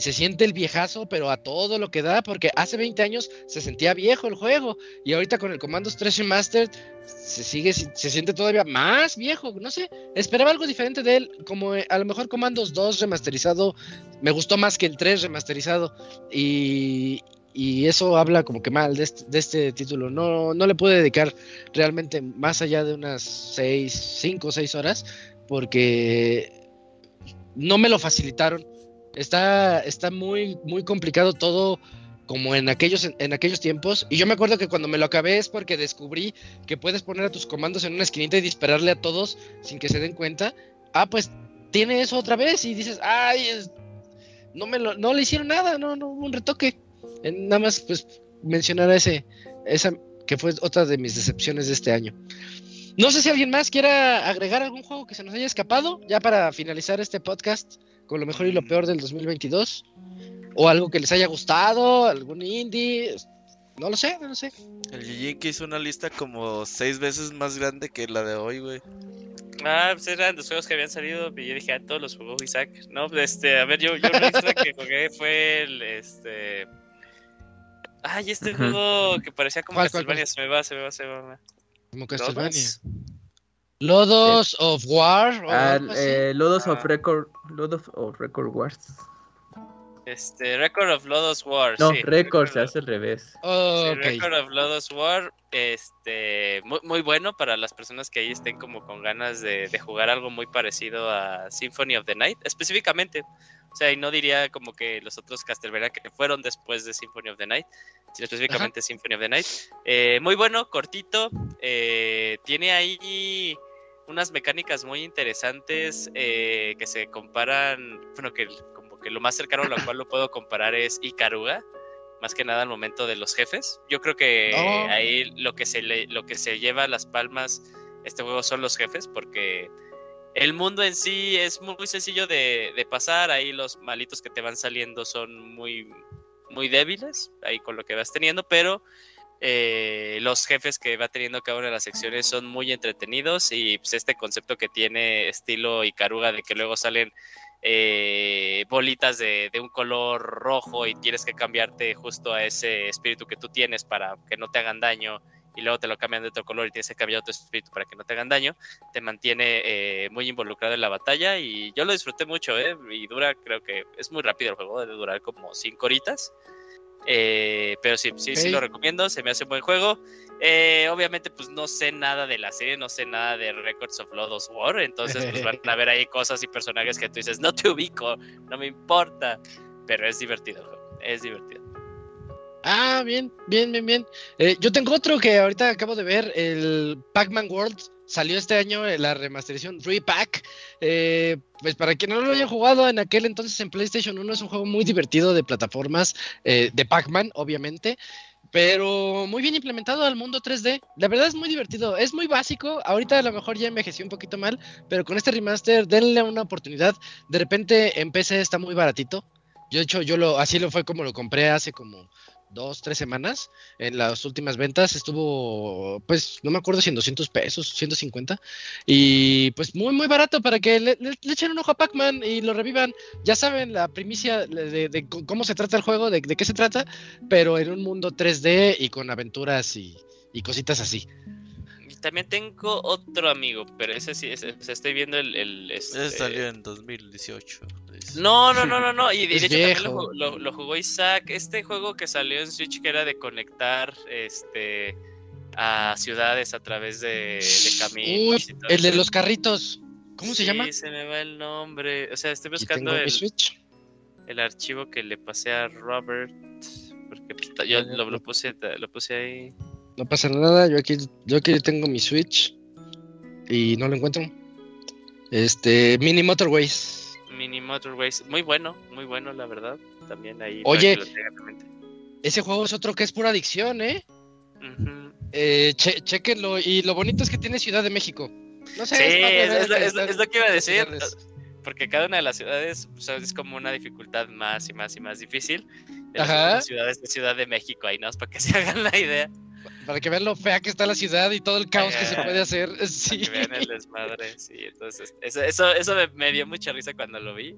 se siente el viejazo, pero a todo lo que da, porque hace 20 años se sentía viejo el juego y ahorita con el Commandos 3 Remastered se sigue se siente todavía más viejo, no sé, esperaba algo diferente de él, como eh, a lo mejor Commandos 2 remasterizado me gustó más que el 3 remasterizado y, y eso habla como que mal de este, título. No, no le pude dedicar realmente más allá de unas 6, 5 o 6 horas porque no me lo facilitaron Está, está muy, muy complicado todo como en aquellos, en aquellos tiempos. Y yo me acuerdo que cuando me lo acabé es porque descubrí que puedes poner a tus comandos en una esquinita y dispararle a todos sin que se den cuenta. Ah, pues tiene eso otra vez y dices, ay, no me lo, no le hicieron nada, no, no un retoque. nada más pues mencionar ese, esa que fue otra de mis decepciones de este año. No sé si alguien más quiera agregar algún juego que se nos haya escapado, ya para finalizar este podcast con lo mejor y lo peor del 2022. O algo que les haya gustado, algún indie. No lo sé, no lo sé. El GG que hizo una lista como seis veces más grande que la de hoy, güey. Ah, pues eran los juegos que habían salido y yo dije, ah, todos los jugó Isaac. No, este, a ver, yo, yo la lista que jugué fue el, este... Ay, este juego que parecía como Castlevania, se me va, se me va, se me va. Como Castlevania. Lodos of War. Ah, eh, Lodos of ah. Record. Lodos of Record Wars. Este, Record of Lodos War. No, Record se hace al revés. Record of Lodos War. Este, muy, muy, bueno para las personas que ahí estén como con ganas de, de, jugar algo muy parecido a Symphony of the Night. Específicamente. O sea, y no diría como que los otros Castlevania que fueron después de Symphony of the Night, sino específicamente Symphony of the Night. Eh, muy bueno, cortito. Eh, tiene ahí unas mecánicas muy interesantes eh, que se comparan, bueno, que como que lo más cercano a lo cual lo puedo comparar es Ikaruga, más que nada al momento de los jefes. Yo creo que oh. ahí lo que se le, lo que se lleva a las palmas este juego son los jefes, porque el mundo en sí es muy sencillo de, de, pasar, ahí los malitos que te van saliendo son muy, muy débiles, ahí con lo que vas teniendo, pero eh, los jefes que va teniendo cada una de las secciones son muy entretenidos y pues, este concepto que tiene estilo Icaruga de que luego salen eh, bolitas de, un color rojo y tienes que cambiarte justo a ese espíritu que tú tienes para que no te hagan daño y luego te lo cambian de otro color y tienes que cambiar tu espíritu para que no te hagan daño, te mantiene eh, muy involucrado en la batalla y yo lo disfruté mucho, y dura, creo que es muy rápido el juego, debe durar como 5 horitas. Eh, pero sí, sí, sí lo recomiendo, se me hace un buen juego. Eh, obviamente, pues no sé nada de la serie, no sé nada de Records of Lodos War, entonces pues van a ver ahí cosas y personajes que tú dices, no te ubico, no me importa, pero es divertido, es divertido. Ah, bien, bien, bien, bien. Eh, yo tengo otro que ahorita acabo de ver, el Pac-Man World salió este año eh, la remasterización Repack. Eh, pues para quien no lo haya jugado en aquel entonces en PlayStation 1 es un juego muy divertido de plataformas, eh, de Pac-Man, obviamente. Pero muy bien implementado al mundo 3D. La verdad es muy divertido. Es muy básico. Ahorita a lo mejor ya envejeció un poquito mal. Pero con este remaster, denle una oportunidad. De repente en PC está muy baratito. Yo, de hecho, yo lo, así lo fue como lo compré hace como dos, tres semanas, en las últimas ventas estuvo, pues, no me acuerdo si en 200 pesos, 150, y pues muy, muy barato para que le, echen un ojo a Pac-Man y lo revivan. Ya saben la primicia de, cómo se trata el juego, de, de qué se trata, pero en un mundo 3D y con aventuras y, y cositas así. También tengo otro amigo, pero ese sí, ese- o sea, estoy viendo el... el, este- Ese salió en 2018. dice. No, no, no, no, no. Y de Es hecho también lo, jugó Isaac. Este juego que salió en Switch que era de conectar este a ciudades a través de, de caminos. y Uy, todo el de los carritos, ¿cómo se llama? se me va el nombre. O sea, estoy buscando el, Switch. el archivo que le pasé a Robert. Porque yo lo, lo puse, lo puse ahí. No pasa nada, yo aquí, yo aquí tengo mi Switch y no lo encuentro. Este, Mini Motorways. Mini Motorways. Muy bueno, muy bueno, la verdad. También ahí. Oye. Ese juego es otro que es pura adicción, ¿eh? Ujú. eh che- chequenlo. Y lo bonito es que tiene Ciudad de México. No sé, Sí, es, lo, que es lo- están es lo que iba a decir. Porque cada una de las ciudades o sea, es como una dificultad más y más y más difícil. De las Ajá. ciudades de Ciudad de México, ahí no es para que se hagan la idea. Para que vean lo fea que está la ciudad y todo el caos que se Ajá. puede hacer. Para Sí. que vean el desmadre. Sí, entonces, eso, eso, eso me, me dio mucha risa cuando lo vi.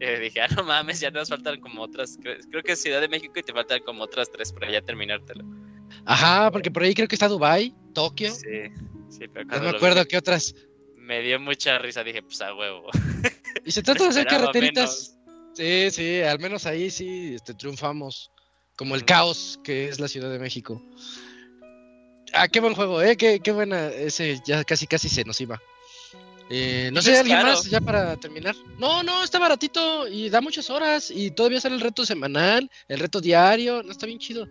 Eh, dije, ah, no mames, ya nos faltan como otras. Creo, creo que es Ciudad de México y te faltan como otras tres para ya terminártelo. Ajá, porque por ahí creo que está Dubai, Tokio. Sí, sí, pero No me acuerdo vi, qué otras. me dio mucha risa. Dije, pues a huevo. Y se trata de hacer carreteritas. Sí, sí, al menos ahí sí este, triunfamos. Como el caos que es la Ciudad de México. Ah, qué buen juego, eh, qué, qué buena. Ese ya casi casi se nos iba. Eh, no sé, ¿alguien caro. más ya para terminar? No, no, está baratito y da muchas horas y todavía sale el reto semanal, el reto diario, no está bien chido.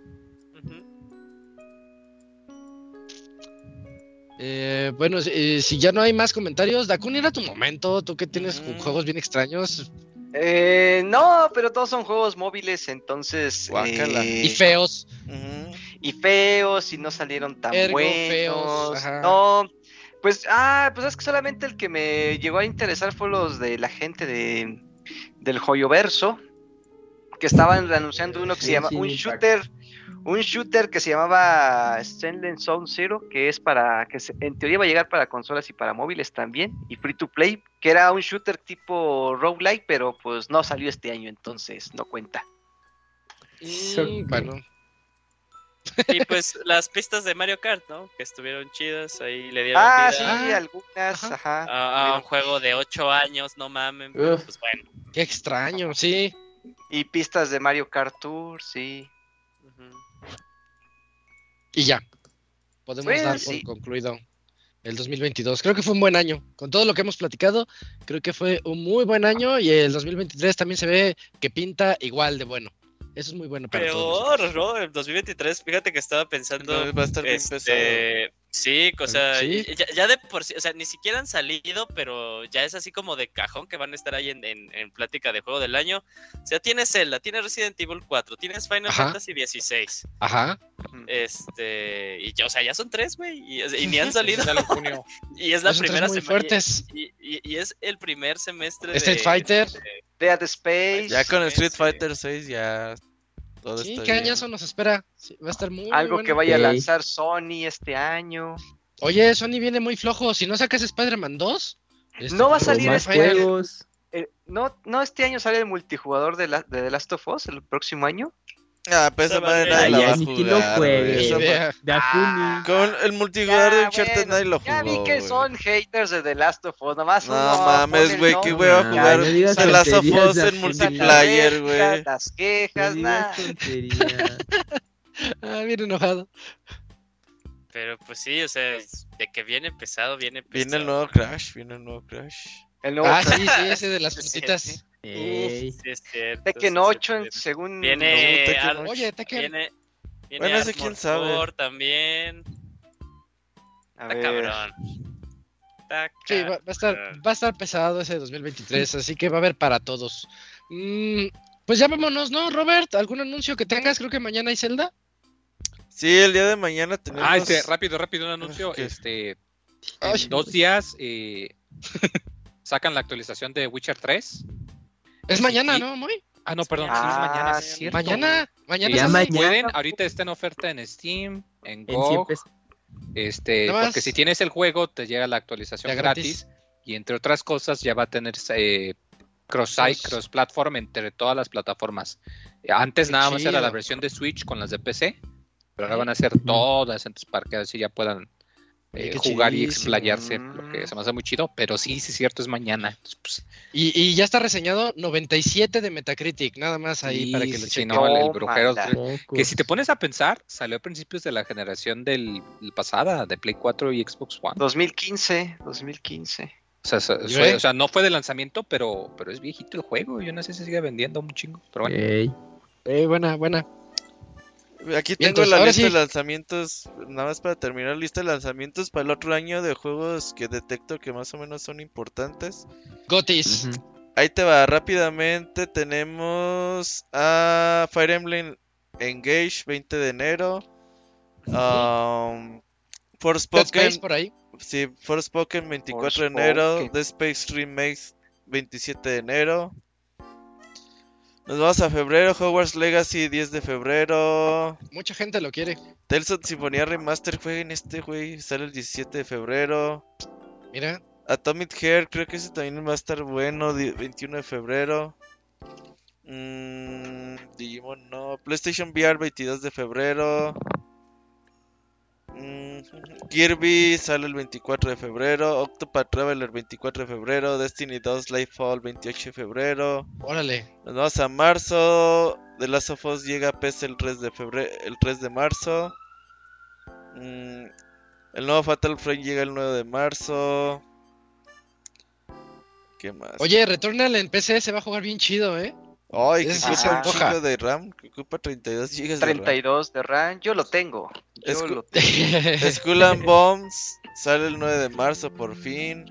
Eh, bueno, eh, si ya no hay más comentarios, Dakun, era tu momento, tú que tienes ju- Mm. juegos bien extraños Eh, no, pero todos son juegos móviles, entonces. Eh, y feos. Y feos y no salieron tan Ergo, buenos. feos, ajá. No, pues, ah, pues es que solamente el que me llegó a interesar fue los de la gente de del Joyoverso, que estaban anunciando uno que se llama sí, un Impact. shooter, un shooter que se llamaba Stanley Zone Zero, que es para que se- en teoría va a llegar para consolas y para móviles también y free to play, que era un shooter tipo roguelike, pero pues no salió este año, entonces no cuenta. So- Mm, bueno, Y pues las pistas de Mario Kart, ¿no? Que estuvieron chidas, ahí le dieron Ah, vida sí, Ah, algunas, ajá. ajá. a, a un juego de 8 años, no mamen. Uf. Pues bueno. qué extraño, sí. Y pistas de Mario Kart Tour, sí. Y ya. Podemos Pues, dar por sí. concluido el 2022. Creo que fue un buen año. Con todo lo que hemos platicado, creo que fue un muy buen año y el 2023 también se ve que pinta igual de bueno. Eso es muy bueno para todos. Peor, ¿no? En 2023, fíjate que estaba pensando. No, va a estar bien pesado. Este, sí, o sea, Sí. Ya, ya de por sí, o sea, ni siquiera han salido, pero ya es así como de cajón que van a estar ahí en, en, en plática de juego del año. O sea, tienes Zelda, tienes Resident Evil 4, tienes Final Ajá. Fantasy 16. Ajá. Este, y ya, o sea, ya son tres, güey, y, y ni han salido. Y es la primera muy semana. fuertes. Y, y- y es el primer semestre Street de. Fighter. de- Dead Space. Ya con Street. Fighter 6 ya todo Sí, qué bien. añazo nos espera. Sí, va a estar muy Algo bueno. que vaya a lanzar Sony este año. Oye, Sony viene muy flojo. Si no sacas Spider-Man 2, este, No va a pues, salir más este juegos. Eh, no, no, este año sale el multijugador de, la, de The Last of Us, el próximo año. Ah, pero esa madre nadie la va a que jugar. güey. Idea. Dafuni. Con el multijugador de Uncharted bueno, nadie lo jugó. Ya vi que güey. son haters de The Last of Us, nomás No uno mames, güey, qué nombre, hueva No, jugar The Last of Us en multiplayer, güey. Las quejas, nada. Ah, bien enojado. Pero pues sí, o sea, de que viene pesado, viene pesado. Viene el nuevo Crash, viene el nuevo Crash. El nuevo Ah, sí, sí, ese de las sí. Ey. Sí, es cierto, Tekken sí, 8, sí, en- según. Viene, Tekken. Oye, Tekken. viene, viene Bueno, ese quién sabe. También. A Está ver, cabrón. Está Sí, va, va a estar, va a estar pesado ese 2023, así que va a haber para todos. Mm, pues ya vámonos, ¿no, Robert? ¿Algún anuncio que tengas? Creo que mañana hay Zelda. Sí, el día de mañana tenemos. Ah, este, rápido, rápido, un anuncio. ¿Qué? Este, Ay. en dos días eh, sacan la actualización de Witcher 3. Es mañana. ¿no, Moy? Ah, no, perdón, sí, es Ah, mañana, es. Mañana, mañana Ya mañana. Pueden, ahorita está en oferta en Steam, en En 100 GOG, este, Nada más. porque si tienes el juego te llega la actualización gratis. gratis y entre otras cosas ya va a tener eh, cross-site, Cross. cross-platform entre todas las plataformas. Antes Qué nada más era la versión de Switch con las de PC, pero ahora van a ser todas, entonces para que así ya puedan eh, jugar y explayarse, lo que se me hace muy chido, pero sí, sí es cierto, es mañana. Entonces, pues, Y, y ya está reseñado 97 de Metacritic, nada más ahí sí, para que lo sí, no, el, el brujero. Que si te pones a pensar, salió a principios de la generación del, del pasada, de Play 4 y Xbox One. 2015, 2015. O sea, so- o sea, no fue de lanzamiento, pero, pero es viejito el juego. Yo no sé si sigue vendiendo un chingo. Pero bueno, Ey. Eh, buena, buena. Aquí tengo entonces, la lista de sí. lanzamientos, nada más para terminar, lista de lanzamientos para el otro año de juegos que detecto que más o menos son importantes. Gotis. Ujú. Ahí te va, rápidamente tenemos a Fire Emblem Engage 20 de enero. Um, Dead Forspoken, Space por ahí. sí, Forspoken 24 de enero. The Space Remake 27 de enero. Nos vamos a febrero, Hogwarts Legacy 10 de febrero. Mucha gente lo quiere. Tales of Symphonia Remaster, jueguen este, güey. Sale el 17 de febrero. Mira. Atomic Hair, creo que ese también va a estar bueno. di- 21 de febrero. Mm, Digimon no. PlayStation VR 22 de febrero. Kirby sale el 24 de febrero. Octopath Traveler 24 de febrero. Destiny 2 Lightfall 28 de febrero. Órale. Nos vamos a marzo. The Last of Us llega a PC el 3 de febrero, el 3 de marzo. Mm, el nuevo Fatal Frame llega el 9 de marzo. ¿Qué más? Oye, Returnal en PC se va a jugar bien chido, ¿eh? Ay, que ocupa un chingo de RAM, que ocupa 32 GB de RAM. 32 de RAM, yo lo tengo. Yo lo tengo. And Bones sale el 9 de marzo por fin.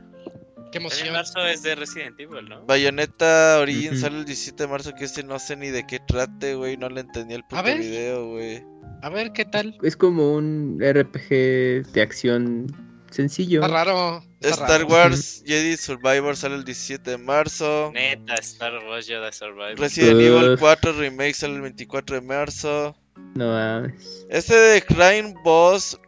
Qué En emoción. marzo es de Resident Evil, ¿no? Bayonetta Origin sale el 17 de marzo, que ese no sé ni de qué trate, güey, no le entendí el puto video, güey. A ver, ¿qué tal? Es como un RPG de acción sencillo. Está raro. está Star raro. Wars Jedi Survivor sale el 17 de marzo. Neta, Star Wars Jedi Survivor. Resident Evil Uf. 4 Remake sale el 24 de marzo. No mames. Este de Crime Boss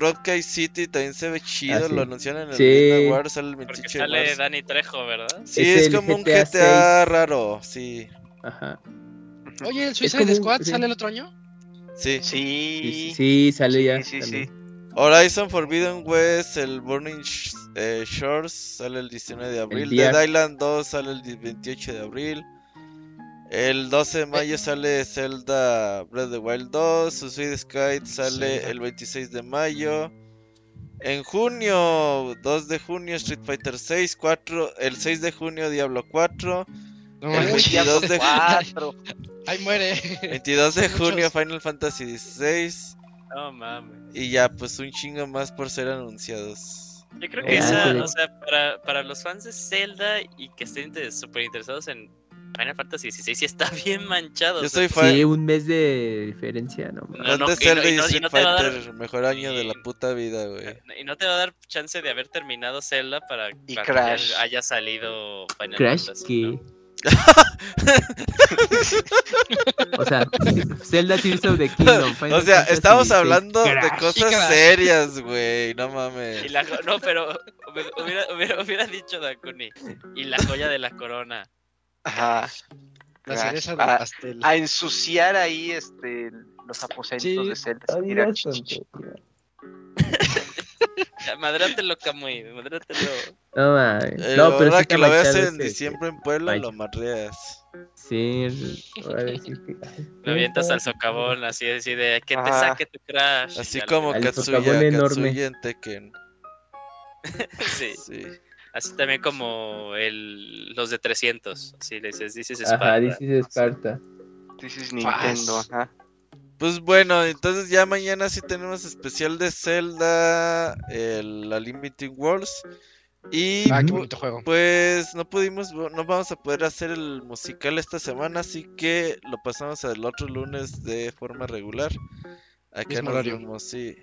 Rockay City también se ve chido, Ah, sí. lo anunciaron en el Sí. Awards, sale el Porque 28 de sale. Dani Trejo, ¿verdad? Sí, Es como un GTA raro, sí. Ajá. Oye, ¿el Suicide un- Squad sí. sale el otro año? Sí. Sí, sí, Sí, sí, sale ya. sí, sí, también. sí. Horizon Forbidden West, el Burning Sh- eh, Shores sale el 19 de abril. Dead Island 2 sale el 28 de abril. El 12 de mayo sale Zelda Breath of the Wild 2. Suicide Sky sale Zelda. el 26 de mayo. En junio, 2 de junio, Street Fighter 6, 4, el 6 de junio, Diablo 4, No El manches. 22 de- Cuatro. Ahí muere. 22 de junio, Final Fantasy 16, No mames. y ya, pues un chingo más por ser anunciados. Yo creo que Ah, esa, o sea, para, para los fans de Zelda y que estén súper interesados en Final Fantasy XVI, sí está bien manchado. Yo o sea, soy fan, Sí, un mes de diferencia, no. No, Zelda y y, no- y Street no te va a dar- Fighter, mejor año de la puta vida, güey. Y no te va a dar chance de haber terminado Zelda para, Y para Crash. que ya haya salido Final Crash Fantasy. que. O sea, Zelda Tears of the Kingdom. Final O sea, Fantasy estamos hablando de cosas serias, güey, no mames. Y la jo- no, pero hubiera, hubiera, hubiera dicho Dakuni. Y la joya de la corona. Ajá. La Crash. cereza del a, pastel. a ensuciar ahí este los aposentos Sí. de Zelda. Madrátelo, Camuy. Madrátelo. No mames. Eh, No, pero sí que lo veas en ese- diciembre en Puebla, Vaya. lo madreas. Sí. Lo avientas al socavón, así, así de que te Ajá. saque tu Crash. Así como Katsuya. Katsuya en Tekken. Sí. Sí. Así también como el, los de 300. Así le dices, dices Ajá, Sparta. dices Esparta. Is Nintendo. Ajá. Pues bueno, entonces ya mañana sí tenemos especial de Zelda, el la Limiting Worlds. Y Ah, qué pu- bonito juego. pues no pudimos, no vamos a poder hacer el musical esta semana, así que lo pasamos al otro lunes de forma regular. Acá nos horario. vemos, sí.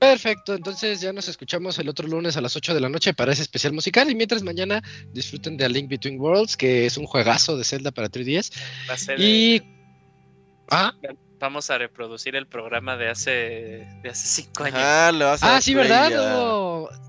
Perfecto, entonces ya nos escuchamos el otro lunes a las 8 de la noche para ese especial musical y mientras mañana disfruten de A Link Between Worlds, que es un juegazo de Zelda para 3DS. Va a ser, Y... Ah, vamos a reproducir el programa de hace de hace cinco años. Ah, le vas a ah sí, ¿verdad?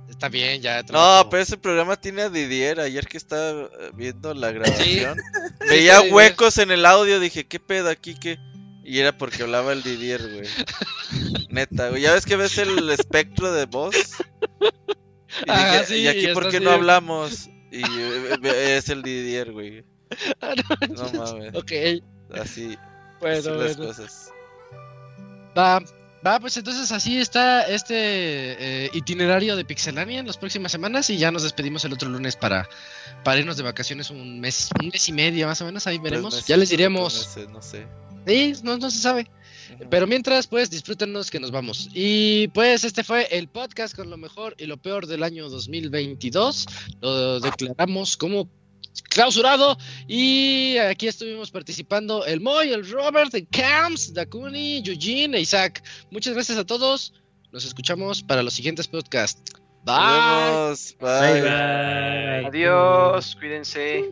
Está bien, ya. No, pero ese programa tiene a Didier. Ayer que estaba eh, viendo la grabación, Sí, veía huecos en el audio. Dije, ¿qué pedo aquí? ¿Qué? Y era porque hablaba el Didier, güey. Neta, güey. Ya ves que ves el espectro de voz. Y, Ah, dije, sí, ¿y aquí y por qué así no hablamos? Y eh, es el Didier, güey. Ah, No mames. Ok, Así, bueno, las bueno. cosas. Va, va, pues entonces así está este eh, itinerario de Pixelania en las próximas semanas y ya nos despedimos el otro lunes para, para irnos de vacaciones un mes, un mes y medio más o menos, ahí veremos. meses, ya les diremos. meses, no sé. Sí, no, no se sabe. Pero mientras, pues disfrútenos que nos vamos. Y pues este fue el podcast con lo mejor y lo peor del año 2022. Lo declaramos como clausurado. Y aquí estuvimos participando el Moy, el Robert, el Camps, Dakuni, Eugene e Isaac. Muchas gracias a todos. Nos escuchamos para los siguientes podcasts. Bye. Nos vemos. Bye, Bye. bye. Adiós, cuídense.